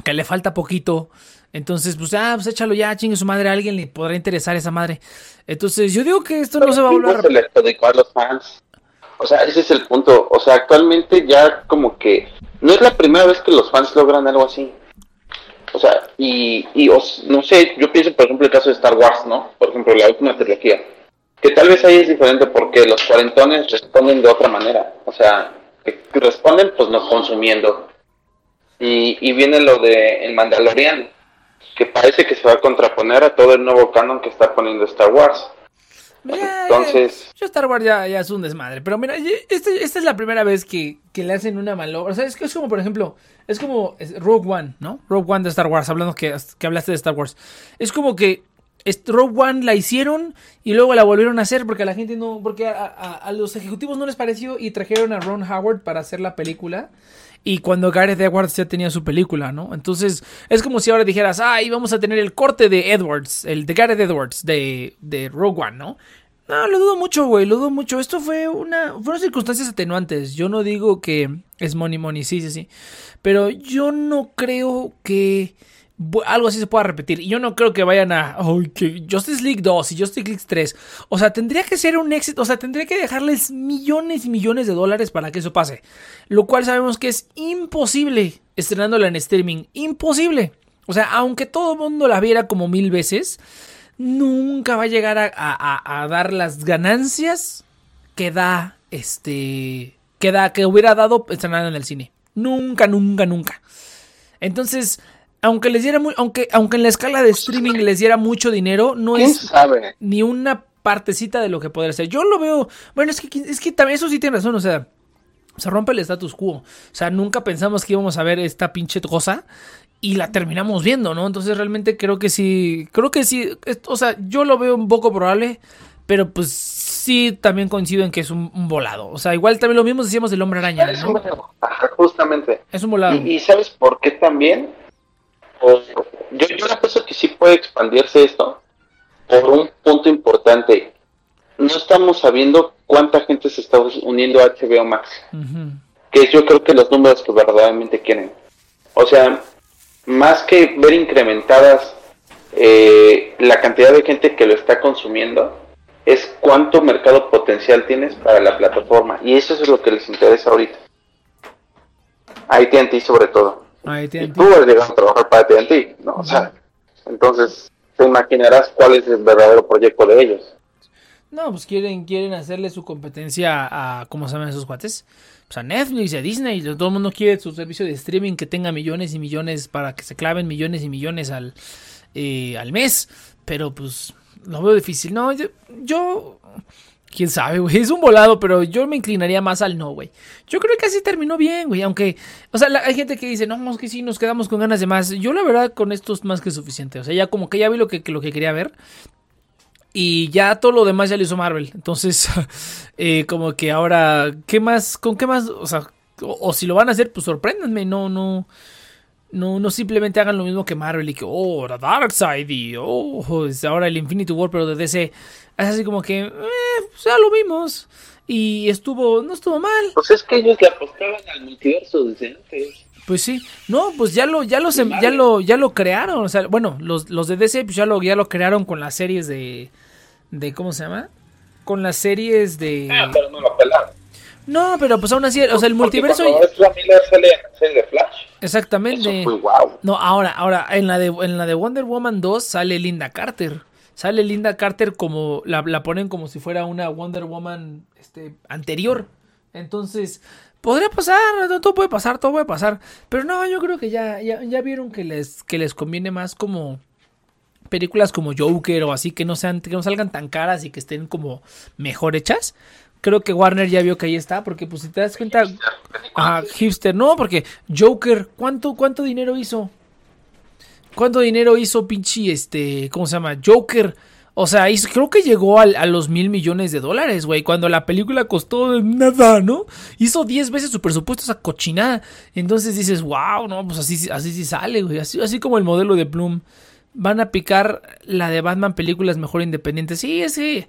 Que le falta poquito. Entonces, pues ah, pues échalo ya, chingue su madre. A alguien le podrá interesar esa madre. Entonces, yo digo que esto no se va a volver a se le adjudicó a los fans. O sea, ese es el punto. O sea, actualmente ya como que no es la primera vez que los fans logran algo así. O sea, y, y os- no sé, yo pienso por ejemplo el caso de Star Wars, ¿no? Por ejemplo, la última trilogía. Que tal vez ahí es diferente porque los cuarentones responden de otra manera. O sea, que que responden pues no consumiendo. Y, y viene lo de El Mandalorian, que parece que se va a contraponer a todo el nuevo canon que está poniendo Star Wars. Ya, Entonces- ya, yo Star Wars ya, ya es un desmadre. Pero mira, este- esta es la primera vez que, que le hacen una malobra. O sea, es que es como, por ejemplo, es como Rogue One, ¿no? Rogue One de Star Wars, hablando que, que hablaste de Star Wars. Es como que Rogue One la hicieron y luego la volvieron a hacer porque a la gente no, porque a, a- a los ejecutivos no les pareció y trajeron a Ron Howard para hacer la película. Y cuando Gareth Edwards ya tenía su película, ¿no? Entonces, es como si ahora dijeras, ay, vamos a tener el corte de Edwards, el de Gareth Edwards, de, de Rogue One, ¿no? No, lo dudo mucho, güey, lo dudo mucho. Esto fue una. Fueron circunstancias atenuantes. Yo no digo que es money money, sí, sí, sí. Pero yo no creo que algo así se pueda repetir. Y yo no creo que vayan a. Ay, que Justice League 2 y Justice League 3. O sea, tendría que ser un éxito. O sea, tendría que dejarles millones y millones de dólares para que eso pase. Lo cual sabemos que es imposible estrenándola en streaming. Imposible. O sea, aunque todo el mundo la viera como mil veces nunca va a llegar a dar las ganancias que da este que da que hubiera dado estrenando en el cine nunca nunca nunca entonces aunque les diera muy, aunque aunque en la escala de streaming les diera mucho dinero no ¿Quién es sabe? ni una partecita de lo que podría ser yo lo veo bueno es que es que también eso sí tiene razón o sea se rompe el status quo. O sea, nunca pensamos que íbamos a ver esta pinche cosa y la terminamos viendo, ¿no? Entonces realmente creo que sí, creo que sí, es- o sea, yo lo veo un poco probable, pero pues sí también coincido en que es un, un volado. O sea, igual también lo mismo decíamos del hombre araña, Es un- ¿no? Ajá, justamente. Es un volado. ¿Y, y sabes por qué también? Yo, yo le pienso que sí puede expandirse esto por un punto importante. No estamos sabiendo cuánta gente se está uniendo a HBO Max, Ujú. que es yo creo que los números que verdaderamente quieren. O sea, más que ver incrementadas eh, la cantidad de gente que lo está consumiendo, es cuánto mercado potencial tienes para la plataforma. Y eso es lo que les interesa ahorita. A AT&T sobre todo. Y tú has llegado a trabajar para AT&T, ¿no? O sea, entonces te imaginarás cuál es el verdadero proyecto de ellos. No, pues quieren, quieren hacerle su competencia a, ¿cómo se llaman esos cuates? Pues a Netflix, a Disney, todo el mundo quiere su servicio de streaming que tenga millones y millones para que se claven millones y millones al, eh, al mes. Pero pues lo veo difícil. No, yo, yo- quién sabe, güey, es un volado, pero yo me inclinaría más al no, güey. Yo creo que así terminó bien, güey, aunque, o sea, hay gente que dice, no, es que sí, nos quedamos con ganas de más. Yo la verdad con esto es más que suficiente. O sea, ya como que ya vi lo que, que lo que quería ver. Y ya todo lo demás ya lo hizo Marvel. Entonces, (laughs) eh, como que ahora, ¿qué más? ¿Con qué más? O sea, o, o si lo van a hacer, pues sorpréndanme. No, no. No, no simplemente hagan lo mismo que Marvel y que, oh, la Darkseid y, oh, ahora el Infinity War, pero de DC. Es así como que, eh, pues ya lo vimos. Y estuvo, no estuvo mal. Pues es que ellos le apostaban al multiverso desde antes. Pues sí, no, pues ya lo, ya ya lo, ya lo crearon, o sea, bueno, los, los de DC pues ya lo, ya lo crearon con las series de, de, ¿cómo se llama? Con las series de, Ah, pero no lo pelaron. No, pero pues aún así, o sea, el Porque multiverso, Cuando Ezra Miller sale en la serie de Flash. exactamente, Eso fue wow. no, ahora, ahora, en la de, en la de Wonder Woman 2 sale Linda Carter, sale Linda Carter como, la, la ponen como si fuera una Wonder Woman, este, anterior, entonces, podría pasar, todo puede pasar, todo puede pasar, pero no, yo creo que ya, ya, ya vieron que les, que les conviene más como películas como Joker o así que no sean, que no salgan tan caras y que estén como mejor hechas. Creo que Warner ya vio que ahí está, porque pues si te das cuenta, Ajá, hipster, no, porque Joker, ¿cuánto, cuánto dinero hizo? ¿Cuánto dinero hizo pinche este, ¿cómo se llama? Joker. O sea, hizo- creo que llegó al- a, los mil millones de dólares, güey. Cuando la película costó nada, ¿no? Hizo 10 veces su presupuesto esa cochinada. Entonces dices, wow, no, pues así, así sí sale, güey. Así, así como el modelo de Bloom. Van a picar la de Batman películas mejor independientes. Sí, sí.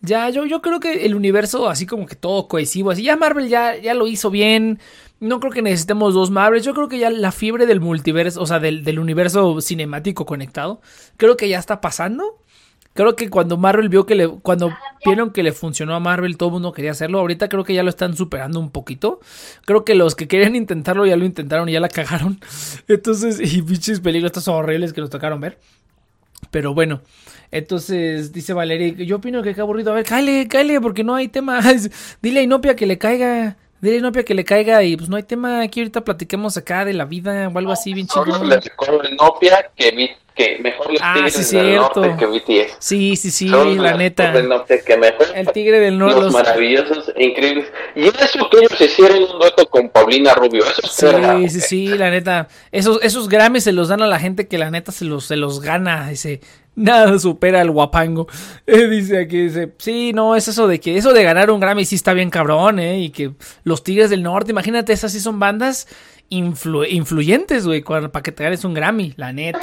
Ya, yo, yo creo que el universo, así como que todo cohesivo, así ya Marvel ya, ya lo hizo bien. No creo que necesitemos dos Marvels. Yo creo que ya la fiebre del multiverso, o sea, del, del universo cinemático conectado, creo que ya está pasando. Creo que cuando Marvel vio que le, cuando vieron que le funcionó a Marvel, todo el mundo quería hacerlo. Ahorita creo que ya lo están superando un poquito. Creo que los que querían intentarlo ya lo intentaron y ya la cagaron. (laughs) Entonces, y pinches películas estas horribles que nos tocaron ver. Pero bueno, entonces dice Valeria, yo opino que qué aburrido. A ver, cáele, cáele, porque no hay tema. (laughs) Dile a Inopia que le caiga. Dile a Inopia que le caiga y pues no hay tema. Aquí ahorita platiquemos acá de la vida o algo así, bien Solo chingón. le recuerdo el Nopia que, vi, que mejor los Ah, Tigres sí, del. Norte que BTS. Sí, sí, sí, la neta. recuerdo el Norte que mejor El tigre del norte. los maravillosos e increíbles. Y eso que ellos hicieron un dueto con Paulina Rubio. Eso es Sí, sí, sí, la neta. Esos, esos Grammys se los dan a la gente que la neta se los, se los gana. Dice, nada supera al guapango. (laughs) Eh, dice aquí, dice, sí, no, es eso de que eso de ganar un Grammy sí está bien cabrón, ¿eh? Y que los Tigres del Norte, imagínate, esas sí son bandas influ- influyentes, güey, cuando- para que te ganes un Grammy, la neta.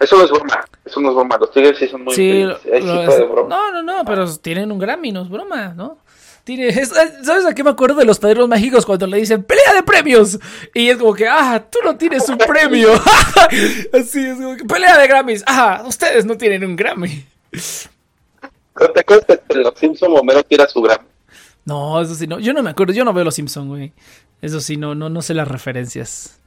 Eso no es broma. Eso no es broma. Los Tigres sí son muy Sí. Ahí sí lo- broma. no, no, no, pero tienen un Grammy, no es broma, ¿no? Tiene, es- ¿Sabes a qué me acuerdo de los padrinos mágicos cuando le dicen pelea de premios? Y es como que, ah, tú no tienes un premio. (laughs) Así es como que pelea de Grammys. Ah, ustedes no tienen un Grammy. ¿No ¿Te acuerdas que en los Simpson Homero tira su gran? No, eso sí, no. Yo no me acuerdo, yo no veo los Simpsons, güey. Eso sí, no, no, no sé las referencias.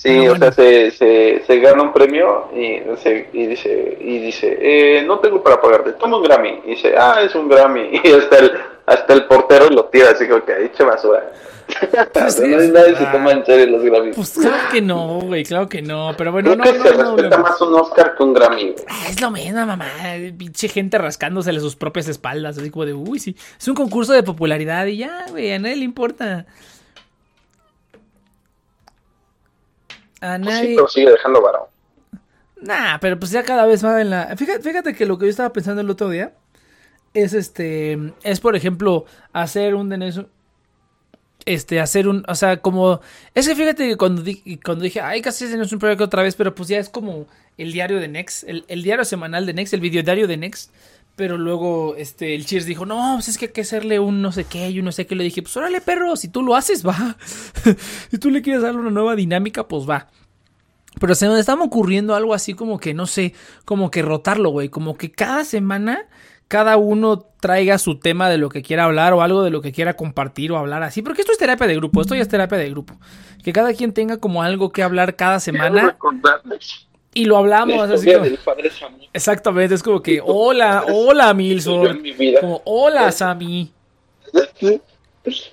Sí, o bueno. sea, se, se, se gana un premio y, se- y dice, y dice eh, no tengo para pagarte, toma un Grammy. Y dice, ah, es un Grammy. (laughs) Y hasta el, hasta el portero lo tira, así como que ha dicho basura. Pues No, es- nadie se ah. toma en serio los Grammys. Pues claro que no, güey, claro que no. Pero bueno, Creo no, que no, se no, respeta no, más un Oscar que un Grammy. güey. Ah, Es lo mismo, mamá. Pinche gente rascándosele sus propias espaldas. Así como de, uy, sí. Es un concurso de popularidad y ya, güey. A nadie le importa. A Pues sí, nadie. pero sigue dejando varón. Nah, pero pues ya cada vez más en la. Fíjate, fíjate que lo que yo estaba pensando el otro día es este. Es por ejemplo hacer un Deneso. Este, hacer un. O sea, como. Es que fíjate que cuando, di- cuando dije, ay, casi se nos un proyecto otra vez, pero pues ya es como el diario de Next, el, el diario semanal de Next, el videodiario de Next. Pero luego, este, el Cheers dijo, no, pues es que hay que hacerle un no sé qué y un no sé qué. Le dije, pues órale, perro, si tú lo haces, va. (laughs) si tú le quieres darle una nueva dinámica, pues va. Pero se me estaba ocurriendo algo así como que, no sé, como que rotarlo, güey. Como que cada semana cada uno traiga su tema de lo que quiera hablar o algo de lo que quiera compartir o hablar así. Porque esto es terapia de grupo, esto ya es terapia de grupo. Que cada quien tenga como algo que hablar cada semana recordarles y lo hablamos. la así como-. Exactamente, es como que, hola, hola Milson. Como, hola Sammy.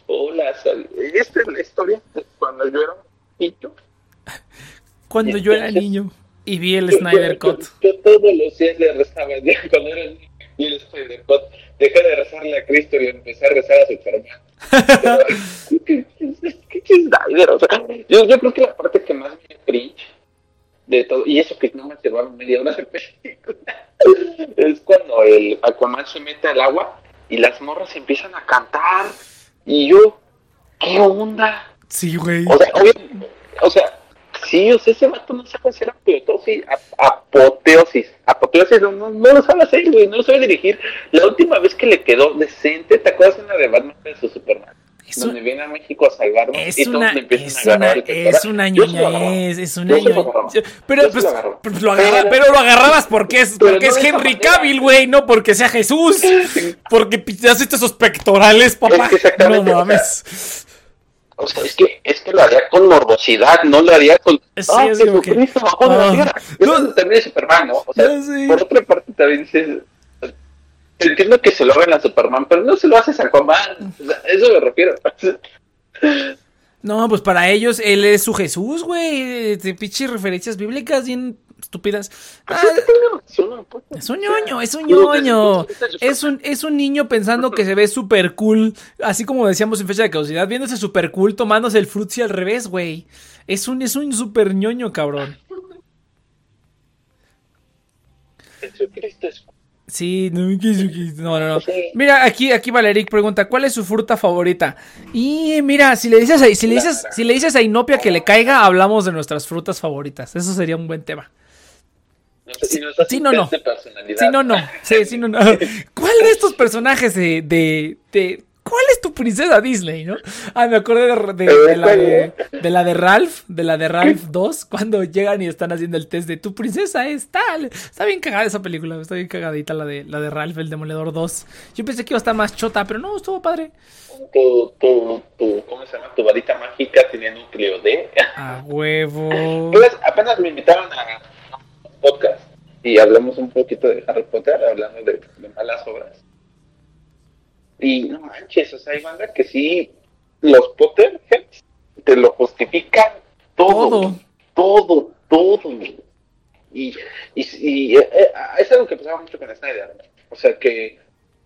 Hola, Sal. Esta es la historia cuando yo era niño. Cuando yo era niño y vi el Snyder Cut. Yo, todos los días le rezaba, cuando era niño, y el Snyder Cut. Dejé de rezarle a Cristo y empecé a rezar a Superman. Pero, ¿Qué qué- qué Snyder? O sea, yo, yo creo que la parte que más me cringe de todo, y eso que no me llevaron media hora de película, (laughs) es cuando el Aquaman se mete al agua y las morras empiezan a cantar. Y yo, ¿qué onda? Sí, güey. O sea, obvio, o sea, sí, o sea, ese vato no sabe hacer apoteosis, ap- apoteosis, apoteosis, no, no, no lo sabe hacer, güey, no lo sabe dirigir. La última vez que le quedó decente, ¿te acuerdas en la de Batman vs Superman? Es donde viene a México a salvarnos Es y una, empiezan es a agarrar una, el es una Yo ñoñez, es una Yo ñoñez. Pero Yo pues, lo pues lo agarra- Pero- pero lo agarrabas porque es, porque no es Henry. Cavill, güey, no porque sea Jesús. Porque pichaste esos pectorales, papá. Es que No mames. O sea, es que, es que lo haría con morbosidad, no lo haría con. Sí, ah, que- Jesucristo bajó de la Ah. tierra. No. Eso también es Superman, ¿no? O sea, sé. por otra parte también dices. Entiendo que se lo hagan a Superman, pero no se lo haces a Aquaman. Eso me refiero. No, pues para ellos él es su Jesús, güey. De pinches referencias bíblicas bien estúpidas. Ah, es un ñoño, es un ñoño. Es un, es un niño pensando que se ve súper cool, así como decíamos en fecha de caducidad, viéndose súper cool tomándose el frutzi al revés, güey. Es un, es un súper ñoño, cabrón. Jesucristo es. Sí, no, no, no. Mira, aquí, aquí Valeric pregunta, ¿cuál es su fruta favorita? Y mira, si le dices a, si le dices, si le dices a Inopia que le caiga, hablamos de nuestras frutas favoritas. Eso sería un buen tema. No sé si nos Sí, no, no. Sí, no, no. Sí, sí, no, no. (laughs) ¿Cuál de estos personajes de, de, de- ¿Cuál es tu princesa Disney, no? Ah, me acordé de, de- de la, de, de la de Ralph, de la de Ralph 2, cuando llegan y están haciendo el test de tu princesa es tal. Está bien cagada esa película, está bien cagadita la de, la de Ralph, el Demoledor 2. Yo pensé que iba a estar más chota, pero no, estuvo padre. Tu, tu, tu, ¿cómo se llama? Tu varita mágica tenía núcleo D. A huevo. Pues, apenas me invitaron a un podcast y hablamos un poquito de Harry Potter, hablando de, de malas obras. Y no manches, o sea, hay banda que sí, los Potterheads te lo justifican todo, todo, todo. Y, y, y, eh, eh, es algo que pasaba mucho con Snyder, ¿no? O sea, que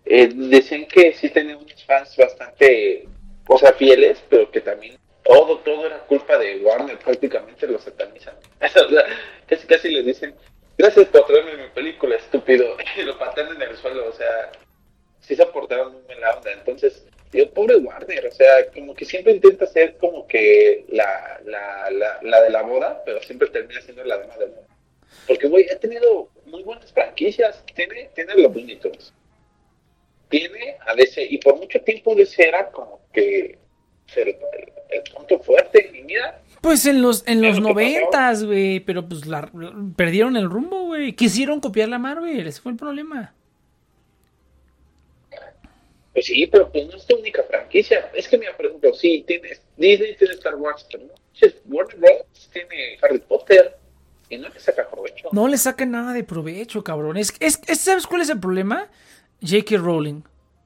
eh, decían que sí tenía unos fans bastante, o sea, fieles, pero que también todo, todo era culpa de Warner, prácticamente lo satanizan. (laughs) Casi, casi les dicen, gracias por traerme mi película, estúpido, (laughs) y lo patean en el suelo, o sea, sí se aportaron muy bien la onda. Entonces, yo, pobre Warner, o sea, como que siempre intenta ser como que la, la, la, la de la boda, pero siempre termina siendo la dama de moda. Porque, güey, ha tenido muy buenas franquicias, tiene, tiene los Tunes, tiene a DC, y por mucho tiempo DC era como que el, el, el punto fuerte, y mira, Pues en los, en los noventas, güey, pero pues la, perdieron el rumbo, güey. Quisieron copiar la Marvel, ese fue el problema. Pues sí, pero pues no es tu única franquicia. Es que, mira, por ejemplo, sí, tienes Disney tiene Star Wars, pero no. Warner Bros. tiene Harry Potter y no le saca provecho. No le sacan nada de provecho, cabrón. Es, es, es- ¿Sabes cuál es el problema? J.K. Rowling.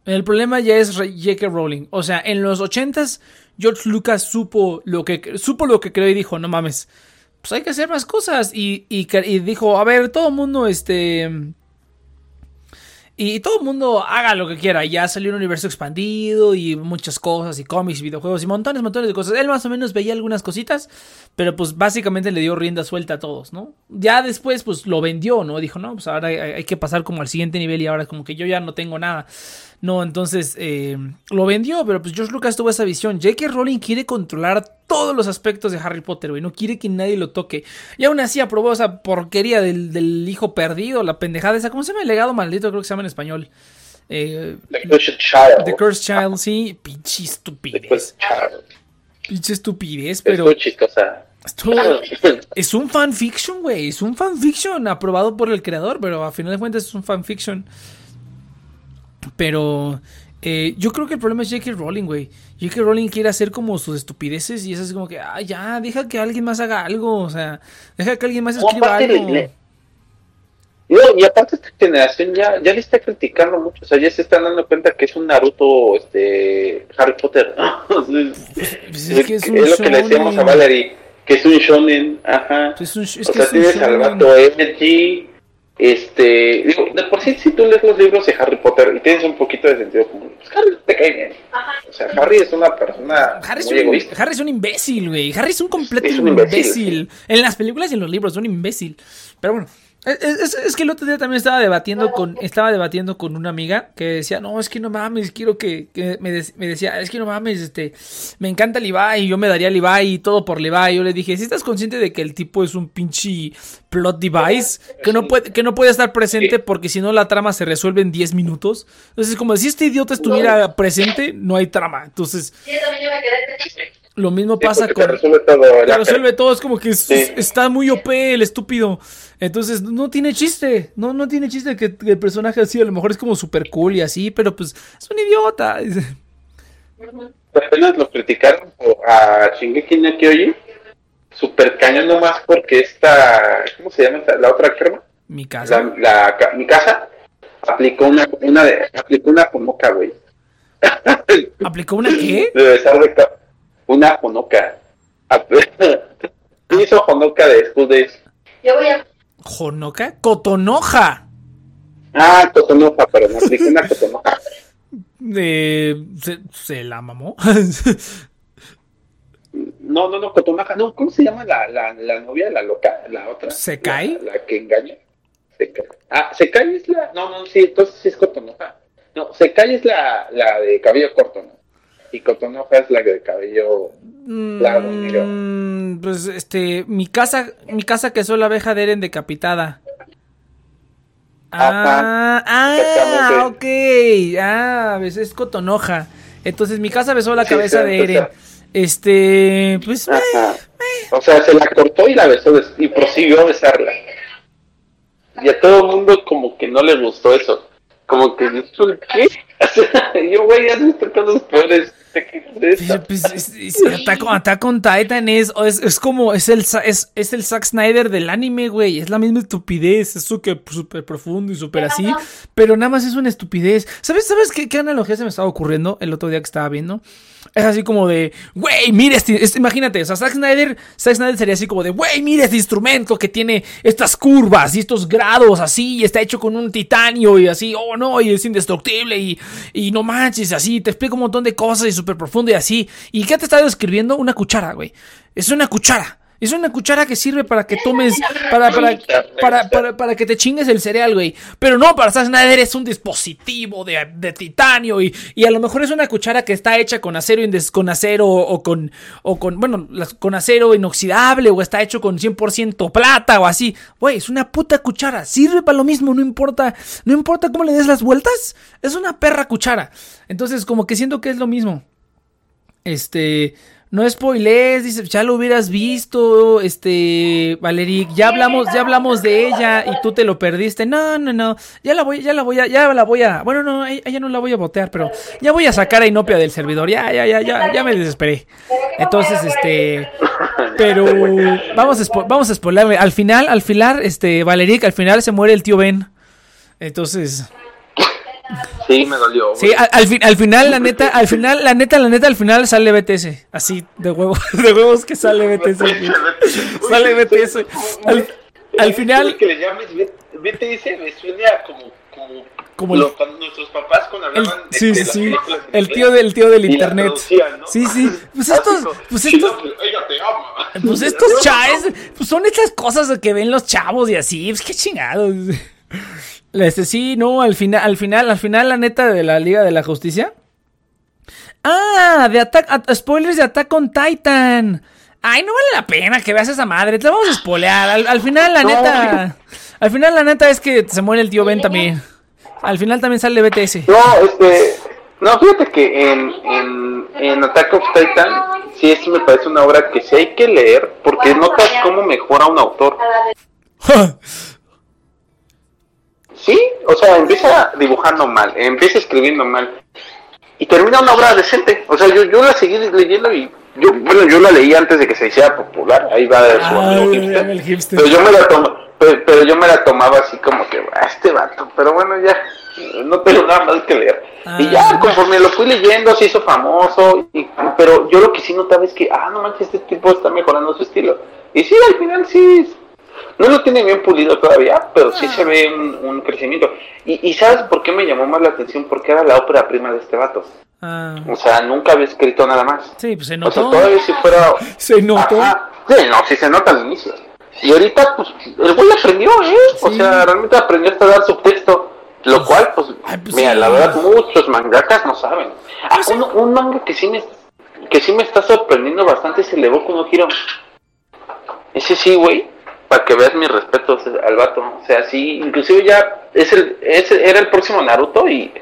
El problema ya es J.K. Rowling. O sea, en los ochentas, George Lucas supo lo que supo lo que creó y dijo, no mames, pues hay que hacer más cosas. Y, y, y dijo, a ver, todo el mundo, este... Y todo el mundo haga lo que quiera. Ya salió un universo expandido y muchas cosas, y cómics, videojuegos, y montones, montones de cosas. Él más o menos veía algunas cositas, pero pues básicamente le dio rienda suelta a todos, ¿no? Ya después, pues lo vendió, ¿no? Dijo, no, pues ahora hay que pasar como al siguiente nivel y ahora como que yo ya no tengo nada. No, entonces eh, lo vendió, pero pues George Lucas tuvo esa visión. J.K. Rowling quiere controlar todos los aspectos de Harry Potter, güey. No quiere que nadie lo toque. Y aún así aprobó esa porquería del, del hijo perdido, la pendejada esa. ¿Cómo se llama el legado maldito? Creo que se llama en español. Eh, The Cursed Child. The Cursed Child, sí. Pinche The estupidez. Cursed Child. Pinche estupidez, Es pero. chistosa. Esto (laughs) es un fanfiction, güey. Es un fanfiction aprobado por el creador, pero a final de cuentas es un fanfiction. Pero eh, yo creo que el problema es J.K. Rowling, güey. J.K. Rowling quiere hacer como sus estupideces y es así como que, ah, ya, deja que alguien más haga algo. O sea, deja que alguien más escriba algo. le- No, y aparte esta generación ya, ya le está criticando mucho, o sea, ya se están dando cuenta que es un Naruto, este, Harry Potter. (laughs) Pues es que es un lo que le decíamos a. Valerie, que es un shonen, ajá. Es, un- es o sea, es tienes al vato Energy, este, digo, de por sí si tú lees los libros de Harry Potter y tienes un poquito de sentido común, pues Harry te cae bien. O sea, Harry es una persona Harry es, muy un, egoísta. Harry es un imbécil, güey. Harry es un completo Es un imbécil. imbécil, En las películas y en los libros, es un imbécil. Pero bueno, es, es- es que el otro día también estaba debatiendo con estaba debatiendo con una amiga que decía, no, es que no mames, quiero que, que me, me decía, es que no mames, este, me encanta Levi, yo me daría Levi y todo por Levi. Yo le dije, si estás consciente de que el tipo es un pinche plot device, que no puede, que no puede estar presente porque si no la trama se resuelve en 10 minutos. Entonces, como si este idiota estuviera presente, no hay trama. Entonces, lo mismo Sí, pasa con te resuelve todo. te actor. resuelve todo, es como que Sí. está muy OP el estúpido. Entonces, no tiene chiste. No, no tiene chiste que, que el personaje así, a lo mejor es como super cool y así, pero pues es un idiota. (laughs) apenas lo criticaron a Shingeki no Kyojin, super cañón nomás porque esta, ¿cómo se llama esta? la otra crema? Mi La, casa. la, ca- mi casa aplicó una, una de, aplicó una ponoca, güey. (laughs) ¿Aplicó una qué? De besar de una ponoca. (laughs) ¿Quién hizo ponoca de School Days? ¿Jonoca? Cotonoja. Ah, cotonoja, pero me aplicó una cotonoja. (laughs) Eh, se, se la mamó. (laughs) No, no, no, cotonoja, no, ¿cómo se llama la, la, la novia, la loca, la otra? ¿Se cae? La, la que engaña. Se cae. Ah, se cae es la, no, no, sí, entonces sí es cotonoja. No, se cae es la, la de cabello corto, ¿no? Y cotonoja es la de cabello Claro, mira. Mm, pues este, mi casa, mi casa que soy la abeja de Eren decapitada. Ah, ah, ok. Ah, es cotonoja. Entonces mi casa besó la Sí, cabeza sí, de o Eren. sea. Este, pues. O sea, se la cortó y la besó y prosiguió a besarla. Y a todo el mundo como que no le gustó eso. Como que, ¿esto qué? (laughs) Yo, güey, has visto cosas peores. ¿Te quejas de esto? Pues, es- es- Attack, on- Attack on Titan es, es, es como, es el, es, es el Zack Snyder del anime, güey. Es la misma estupidez, es súper súper profundo y súper así. Pero nada más es una estupidez. ¿Sabes, sabes qué, qué analogía se me estaba ocurriendo el otro día que estaba viendo? Es así como de, güey, mira este, este- imagínate, o sea, Zack Snyder, Zack Snyder sería así como de, güey, mira este instrumento que tiene estas curvas y estos grados así, y está hecho con un titanio y así, oh no, y es indestructible y, y no manches, así, te explica un montón de cosas y súper profundo y así. ¿Y qué te está describiendo? Una cuchara, güey. Es una cuchara. Es una cuchara que sirve para que tomes, para, para, para, para, que te chingues el cereal, güey. Pero no, para Snyder es un dispositivo de, de titanio y, y a lo mejor es una cuchara que está hecha con acero, con acero o con, o con, bueno, con acero inoxidable o está hecho con 100% plata o así. Güey, es una puta cuchara. Sirve para lo mismo, no importa, no importa cómo le des las vueltas. Es una perra cuchara. Entonces, como que siento que es lo mismo. Este, no spoilees, dice, ya lo hubieras visto, este, Valeric, ya hablamos, ya hablamos de ella y tú te lo perdiste. No, no, no, ya la voy, ya la voy a, ya la voy a, bueno, no, ella no la voy a botear, pero ya voy a sacar a Inopia del servidor, ya, ya, ya, ya, ya me desesperé. Entonces, este, pero vamos a, vamos a spoilerle. Al final, al final, este, Valeric, al final se muere el tío Ben. Entonces, Sí, me dolió. Sí, güey. al, al fin- al final, la neta, al final, la neta, la neta, al final sale BTS. Así, de huevo, (laughs) de huevos que sale BTS. Sale BTS. (laughs) Al, al final, que le llames BTS me suena como como, Como lo- el- cuando nuestros papás cuando el- hablaban de, sí, de sí, las sí. El tío del tío del internet. ¿no? Sí, sí. Pues Así estos, pues "She estos, pues (laughs) estos chaves, pues son estas cosas que ven los chavos y así, pues qué chingados. Este sí, no, al final, al final, al final, la neta de la Liga de la Justicia. Ah, de Attack, a- spoilers de Attack on Titan. Ay, no vale la pena que veas esa madre, te vamos a spoilear. Al, al final, la No. neta, al final, la neta es que se muere el tío Ben también. Al final también sale BTS. No, este. No, fíjate que en, en, en Attack of Titan, sí, eso me parece una obra que sí hay que leer, porque notas cómo mejora un autor. (laughs) Sí, o sea, empieza dibujando mal, empieza escribiendo mal y termina una obra decente. O sea, yo, yo la seguí leyendo y yo, bueno, yo la leí antes de que se hiciera popular. Ahí va de su Ay, amigo hipster. el hipster. Pero yo me la tomo, pero, pero yo me la tomaba así como que, "Ah, este vato, pero bueno, ya, no tengo nada más que leer. y Ah. ya, conforme lo fui leyendo, se hizo famoso, y, pero yo lo que sí notaba es que, ah, no manches, este tipo está mejorando su estilo. Y sí, al final sí, no lo tiene bien pulido todavía, pero sí se ve un, un crecimiento. Y, y ¿sabes por qué me llamó más la atención? Porque era la ópera prima de este vato. Ah, O sea, nunca había escrito nada más. sí, pues se O sea, notó. todavía si fuera... (laughs) Se notó. Ajá. Sí, no, sí se nota al inicio. Y ahorita, pues, el güey aprendió, ¿eh? O sea, realmente aprendió hasta dar subtexto. Lo cual, pues, Ay, pues mira, sí. la verdad, muchos mangakas no saben. Ah, Pues un, un manga que sí me que sí me está sorprendiendo bastante es el de Boku no Hero. Ese sí, güey, para que veas mis respetos al vato. O sea, sí, inclusive ya es el, ese era el próximo Naruto y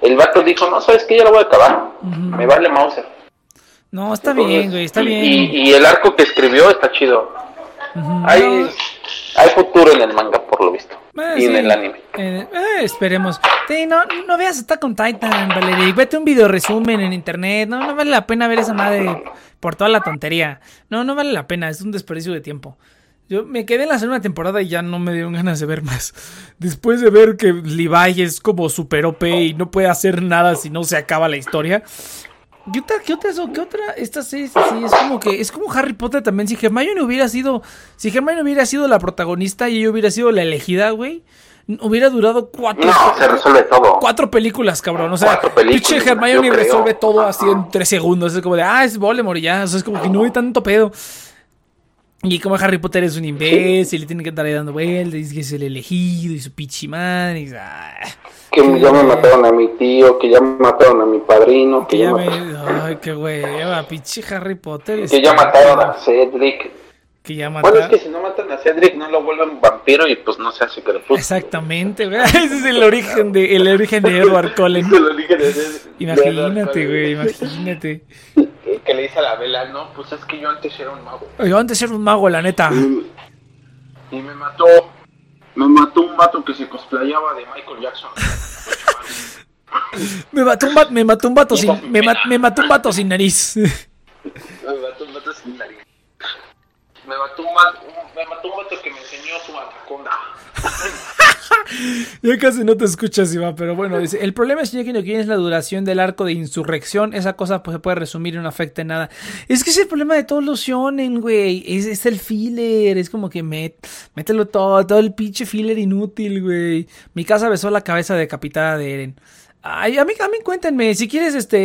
el vato dijo, no, ¿sabes qué? Yo lo voy a acabar. Me vale Mauser. No, está bien, güey, está Y- bien. Y, y el arco que escribió está chido. Hay, No, hay futuro en el manga, por lo visto. eh, y en el anime. Eh, eh, esperemos. Sí, no, no veas Attack on Titan, Valerie. Vete un video resumen en internet. No, no vale la pena ver esa madre por toda la tontería. No, no vale la pena. Es un desperdicio de tiempo. Yo me quedé en la segunda temporada y ya no me dieron ganas de ver más. Después de ver que Levi es como super OP y no puede hacer nada si no se acaba la historia. ¿Qué otra? ¿Qué otra? ¿Qué otra? Esta sí, sí, es como que es como Harry Potter también. Si Hermione hubiera sido, si Hermione hubiera sido la protagonista y ella hubiera sido la elegida, güey, hubiera durado cuatro, No, se resuelve todo. cuatro películas, cabrón. O sea, pinche Hermione resuelve todo así en tres segundos. Es como de, ah, es Voldemort y ya. O sea, es como que no hay tanto pedo. Y como Harry Potter es un imbécil y tiene que estar ahí dando vueltas, y que es el elegido y su pinche madre. y, ah, Que ya me mataron a mi tío, que ya me mataron a mi padrino, que, que ya ya, me. mataron, Ay, qué hueva, pinche Harry Potter. que ya mataron a Cedric. Que ya Bueno, es mataron. que si no matan a Cedric, no lo vuelven vampiro y pues no se hace crepúsculo. Exactamente, güey. (laughs) Ese es el origen de, el origen de (laughs) Edward Cullen. Se lo dije de- Imagínate, güey, imagínate. Que, que le dice a la vela, no, pues es que yo antes era un mago. Yo antes era un mago, la neta. Y me mató, me mató un vato que se cosplayaba de Michael Jackson. (laughs) Me mató un vato, me mató un vato sin, me, ma- me mató un vato sin nariz. Me mató un vato sin nariz. Me mató un vato, un- me mató un vato que me enseñó su anaconda. (laughs) Ya casi no te escuchas, Iván, pero bueno, dice, el problema, señor Kinokin, es la duración del arco de insurrección. Esa cosa pues, se puede resumir y no afecta en nada. Es que es el problema de todos los shonen, güey. Es, es el filler, es como que met, mételo todo, todo el pinche filler inútil, güey. Mi casa besó la cabeza decapitada de Eren. Ay, a mí, a mí cuéntenme, si quieres, este,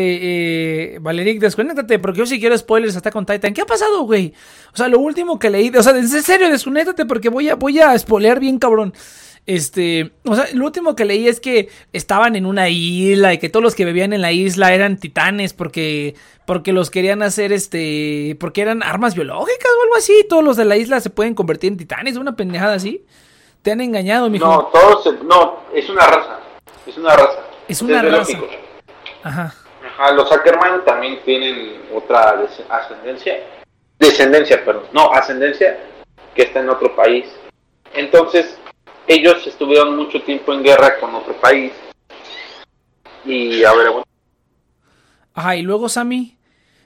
eh, Valeric, desconéctate, porque yo sí quiero spoilers hasta con Titan. ¿Qué ha pasado, güey? O sea, lo último que leí, o sea, en serio, desconéctate, porque voy a, voy a spoilear bien, cabrón. Este, o sea, lo último que leí es que estaban en una isla y que todos los que bebían en la isla eran titanes porque, porque los querían hacer, este, porque eran armas biológicas o algo así. Todos los de la isla se pueden convertir en titanes, una pendejada así. Te han engañado, mijo. No, todos, no, es una raza. Es una raza. Es una biológico. raza. Ajá. Ajá, los Ackerman también tienen otra ascendencia. Descendencia, perdón. No, ascendencia que está en otro país. Entonces, ellos estuvieron mucho tiempo en guerra con otro país. Y a ver, bueno, Ajá, y luego Sammy.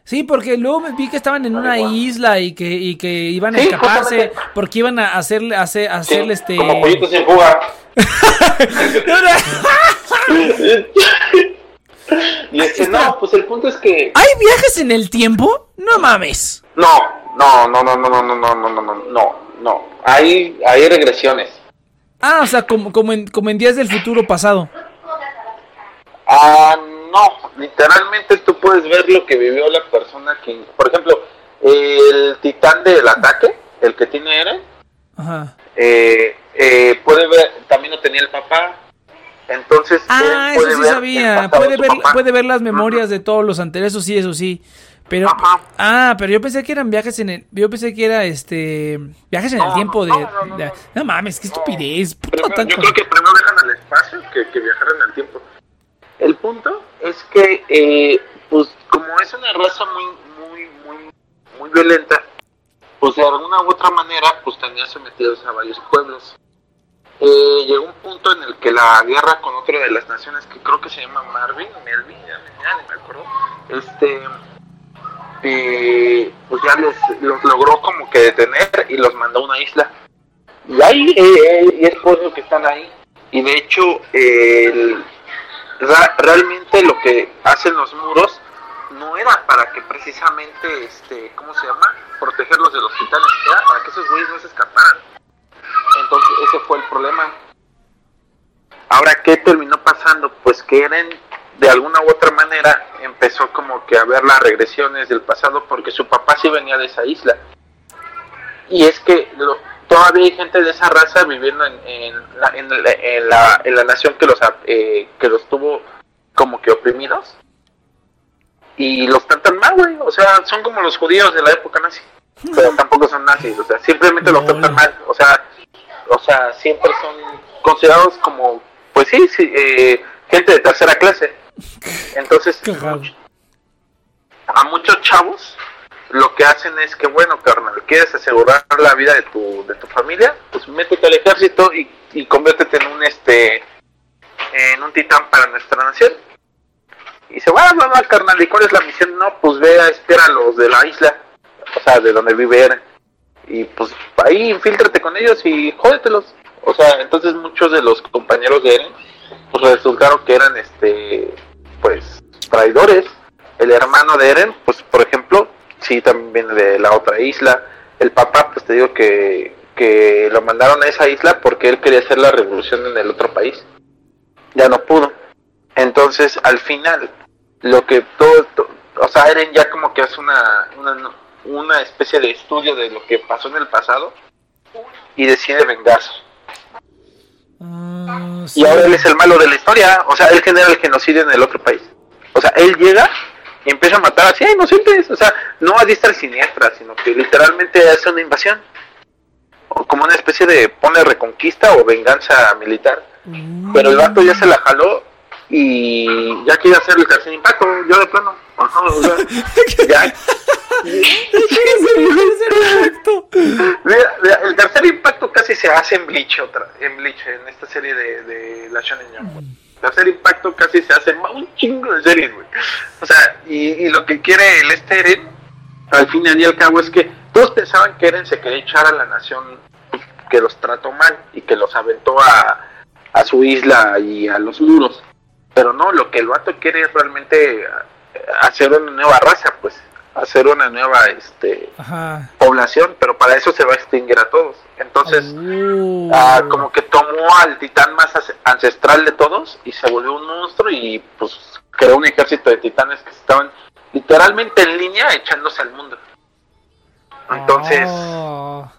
Sí, porque luego me vi que estaban en una isla y que, y que iban a Sí, escaparse justamente. porque iban a hacerle, hacer, sí, hacerle este. como pollitos sin fuga. (laughs) Y este, no, pues el punto es que ¿Hay viajes en el tiempo? No mames. no, no, no, no, no, no, no, no, no, no, no, no, no. Hay, hay regresiones. Ah, o sea, como, como, en, como en días del futuro pasado. Ah, no, literalmente tú puedes ver lo que vivió la persona que, por ejemplo, el titán del ataque, el que tiene Eren, Ajá. eh, eh, puede ver, también lo tenía el papá. Entonces, Ah, él eso puede sí ver sabía. Puede ver, puede las memorias de todos los anteriores, eso sí, eso sí. Pero, Ajá. ah, pero yo pensé que eran viajes en el, yo pensé que era este, viajes en el tiempo de, no, no, no, de- no. no mames, qué estupidez. puto Primero- tan yo creo que primero dejan al espacio que, que viajar en el tiempo. El punto es que, eh, pues, como es una raza muy, muy, muy, muy violenta, pues de alguna u otra manera, pues tenía sometidos a varios pueblos. Eh, llegó un punto en el que la guerra con otra de las naciones que creo que se llama Marvin, Melvin, ya, me acuerdo, este, eh, pues ya les, los logró como que detener y los mandó a una isla. Y ahí, eh, eh, y es por eso que están ahí. Y de hecho, el- realmente lo que hacen los muros no era para que precisamente, este, ¿cómo se llama? Protegerlos de los titanes, era para que esos güeyes no se escaparan. Entonces ese fue el problema. Ahora, ¿qué terminó pasando? Pues que Eren, de alguna u otra manera, empezó como que a ver las regresiones del pasado porque su papá sí venía de esa isla. Y es que lo- todavía hay gente de esa raza viviendo en, en la, en la- en la- en la nación que los, eh, que los tuvo como que oprimidos. Y los tratan mal, güey. O sea, son como los judíos de la época nazi. Pero tampoco son nazis. O sea, simplemente los tratan mal. O sea, o sea, siempre son considerados como, pues sí, sí, eh, gente de tercera clase. Entonces, a muchos chavos lo que hacen es que, bueno, carnal, ¿quieres asegurar la vida de tu, de tu familia? Pues métete al ejército y, y conviértete en un, este, en un titán para nuestra nación. Y dice, va, va, va, carnal, ¿y cuál es la misión? No, pues ve a esperar a los de la isla, o sea, de donde vive Eren. Y pues ahí infíltrate con ellos y jódetelos. O sea, entonces muchos de los compañeros de Eren, pues resultaron que eran, este, pues, traidores. El hermano de Eren, pues, por ejemplo, sí, también viene de la otra isla. El papá, pues te digo que, que lo mandaron a esa isla porque él quería hacer la revolución en el otro país. Ya no pudo. Entonces, al final, lo que todo, to- o sea, Eren ya como que hace una, una, una especie de estudio de lo que pasó en el pasado y decide vengarse. Ah, sí. Y ahora él es el malo de la historia, o sea, él genera el genocidio en el otro país. O sea, él llega y empieza a matar así a inocentes, o sea, no a diestra y siniestra, sino que literalmente hace una invasión. O como una especie de pone reconquista o venganza militar. Pero el vato ya se la jaló y ya quiere hacer el tercer impacto, yo de plano. Ajá, o sea, (laughs) ya. Perfecto. Mira, mira, el tercer impacto casi se hace en Bleach otra, en Bleach, en esta serie de, de la Shonen Jump. El tercer impacto casi se hace en un chingo de series, güey. O sea, y, y lo que quiere el este Eren, al fin y al cabo, es que todos pensaban que Eren se quería echar a la nación que los trató mal y que los aventó a, a su isla y a los muros. Pero no, lo que el vato quiere es realmente eh, hacer una nueva raza, pues, hacer una nueva, este, Ajá. población, pero para eso se va a extinguir a todos. Entonces, Oh. ah, como que tomó al titán más ancestral de todos y se volvió un monstruo y pues creó un ejército de titanes que estaban literalmente en línea echándose al mundo. Entonces, Ah.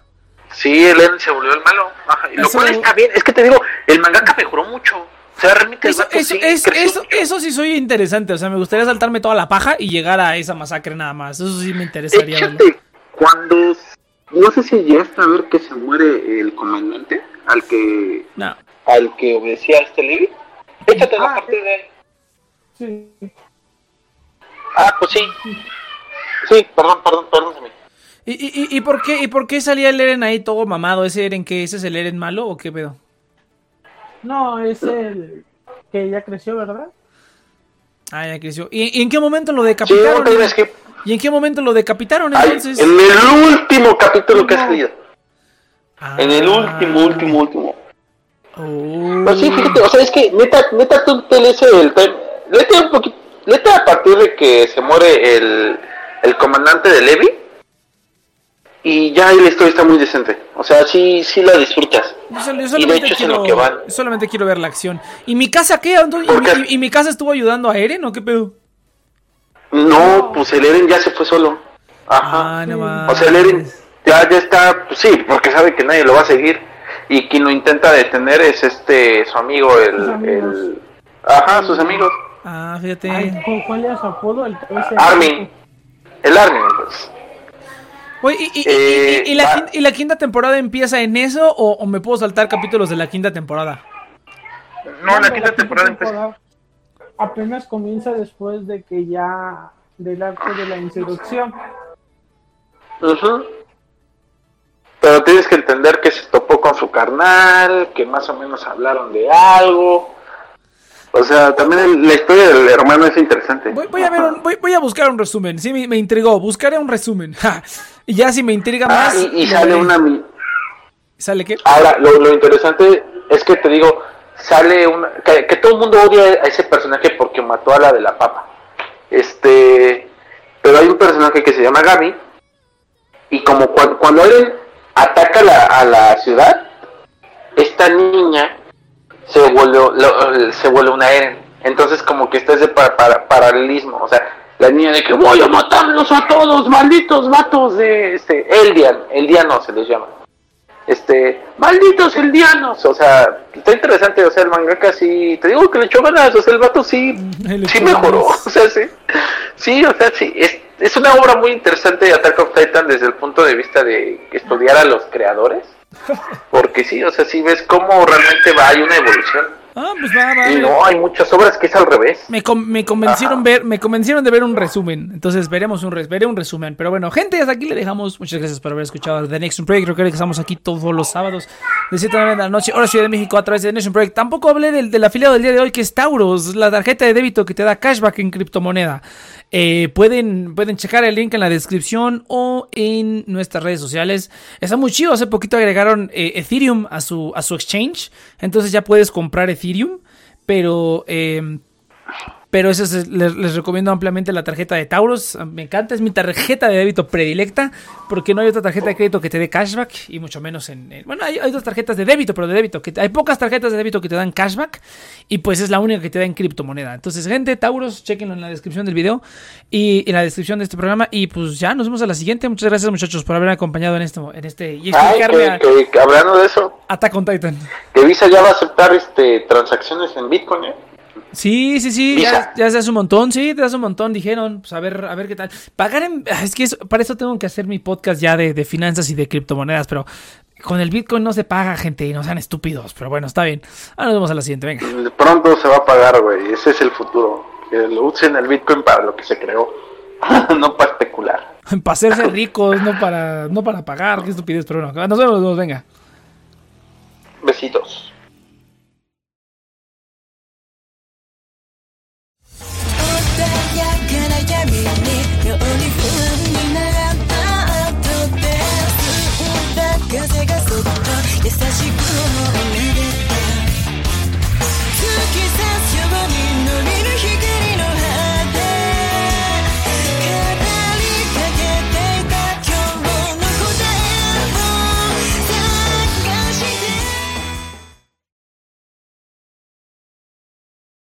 sí, el Eren se volvió el malo. Ajá, y lo cual está bien, es que te digo, el mangaka mejoró mucho. Eso, sí es- creció eso, mucho. eso sí soy interesante. O sea, me gustaría saltarme toda la paja y llegar a esa masacre nada más. Eso sí me interesaría. verlo. Échate, cuando no sé si llegaste a ver que se muere el comandante al que No. al que obedecía a este Levi. Échate la Ah, parte de Sí. Ah, pues sí. Sí, perdón, perdón, perdón. ¿Y, y, y- y por qué, ¿Y por qué salía el Eren ahí todo mamado? ¿Ese Eren qué? ¿Ese es el Eren malo o qué pedo? No, es el que ya creció, ¿verdad? Ah, ya creció. ¿Y, y en qué momento lo Sí, decapitaron? no digas que ¿Y en qué momento lo decapitaron Ay, entonces? en el último capítulo que ha salido. Ah. En el último, último, último. Oh. Pero sí, fíjate, o sea, es que neta, neta tú te lees el time. Léete un poquito, léete a partir de que se muere el, el comandante de Levi. Y ya la historia está muy decente. O sea, sí, sí la disfrutas. Yo, sol- yo Y de hecho es en quiero, lo que van. solamente quiero ver la acción. ¿Y mi casa qué? ¿Y, mi- y- y mi casa estuvo ayudando a Eren o qué pedo? No, pues el Eren ya se fue solo. Ajá. Ah, no O sea, el Eren ya, ya está, pues sí, porque sabe que nadie lo va a seguir. Y quien lo intenta detener es este, su amigo, el... Ajá, sus amigos. Ah, fíjate. Ay, ¿cu- ¿Cuál era su apodo? El 13. Armin. El Armin, pues. Oye, ¿y, Eh, y- y la, y la quinta temporada empieza en eso o, o me puedo saltar capítulos de la quinta temporada? No, la la quinta temporada empezó. temporada Apenas comienza después de que ya del arco de la introducción. Ujú. Pero tienes que entender que se topó con con su carnal, que más o menos hablaron de algo. O sea, también el- la historia del hermano es interesante. Voy, voy a ver un- voy, voy a buscar un resumen. Sí, me, me intrigó. Buscaré un resumen. Ja. Y ya si me intriga Ah, más. y, y sale una... mi- ¿Sale qué? Ahora, lo, lo interesante es que te digo, sale una... Que, que todo el mundo odia a ese personaje porque mató a la de la papa. Este... Pero hay un personaje que se llama Gaby. Y como cuando, cuando él ataca la- a la ciudad, esta niña se vuelve, lo- se vuelve una Eren. Entonces como que está ese pa- para- paralelismo. O sea, la niña de que voy a matarlos a todos, malditos vatos de este, Eldian. Eldiano se les llama. Este, malditos eldianos. O sea, está interesante. O sea, el mangaka sí, te digo que le echó ganas. O sea, el vato sí, Le sí mejoró. (laughs) O sea, sí. Sí, o sea, sí. Es, es una obra muy interesante de Attack of Titan desde el punto de vista de estudiar a los creadores. Porque sí, o sea, sí ves cómo realmente va, hay una evolución. Ah, pues va, va. Y no, hay muchas obras que es al revés. Me, me convencieron Ajá. ver, me convencieron de ver un resumen. Entonces veremos un res- veré un resumen. Pero bueno, gente, hasta aquí le dejamos. Muchas gracias por haber escuchado The Next Project. Recuerden que estamos aquí todos los sábados de 7 de la noche, hora Ciudad de México, a través de The Nation Project. Tampoco hablé del, del afiliado del día de hoy, que es Tauros, la tarjeta de débito que te da cashback en criptomoneda. Eh, pueden, pueden checar el link en la descripción o en nuestras redes sociales. Está muy chido. Hace poquito agregaron eh, Ethereum a su, a su exchange. Entonces ya puedes comprar Ethereum. Pero eh, pero eso es- les, les recomiendo ampliamente la tarjeta de Tauros. Me encanta, es mi tarjeta de débito predilecta. Porque no hay otra tarjeta de crédito que te dé cashback. Y mucho menos en. en- bueno, hay, hay otras tarjetas de débito, pero de débito. Que, hay pocas tarjetas de débito que te dan cashback. Y pues es la única que te da en criptomoneda. Entonces, gente, Tauros, chequenlo en la descripción del video. Y en la descripción de este programa. Y pues ya, nos vemos a la siguiente. Muchas gracias, muchachos, por haberme acompañado en, esto, en este. Y Ay, explicarme que, a que- que hablando de eso, Attack on Titan. que Visa ya va a aceptar este transacciones en Bitcoin, ¿eh? Sí, sí, sí, ya, ya se hace un montón, sí, te hace un montón, dijeron, pues a ver, a ver qué tal. Pagar en, ah, es que eso- para eso tengo que hacer mi podcast ya de, de finanzas y de criptomonedas, pero con el Bitcoin no se paga, gente, y no sean estúpidos, pero bueno, está bien. Ahora nos vemos a la siguiente, venga. Pronto se va a pagar, güey. Ese es el futuro. Que lo usen el Bitcoin para lo que se creó, (laughs) no para especular. (laughs) para hacerse ricos, no para, no para pagar, qué estupidez, pero bueno, nos vemos, nos vemos, venga. Besitos. 優しく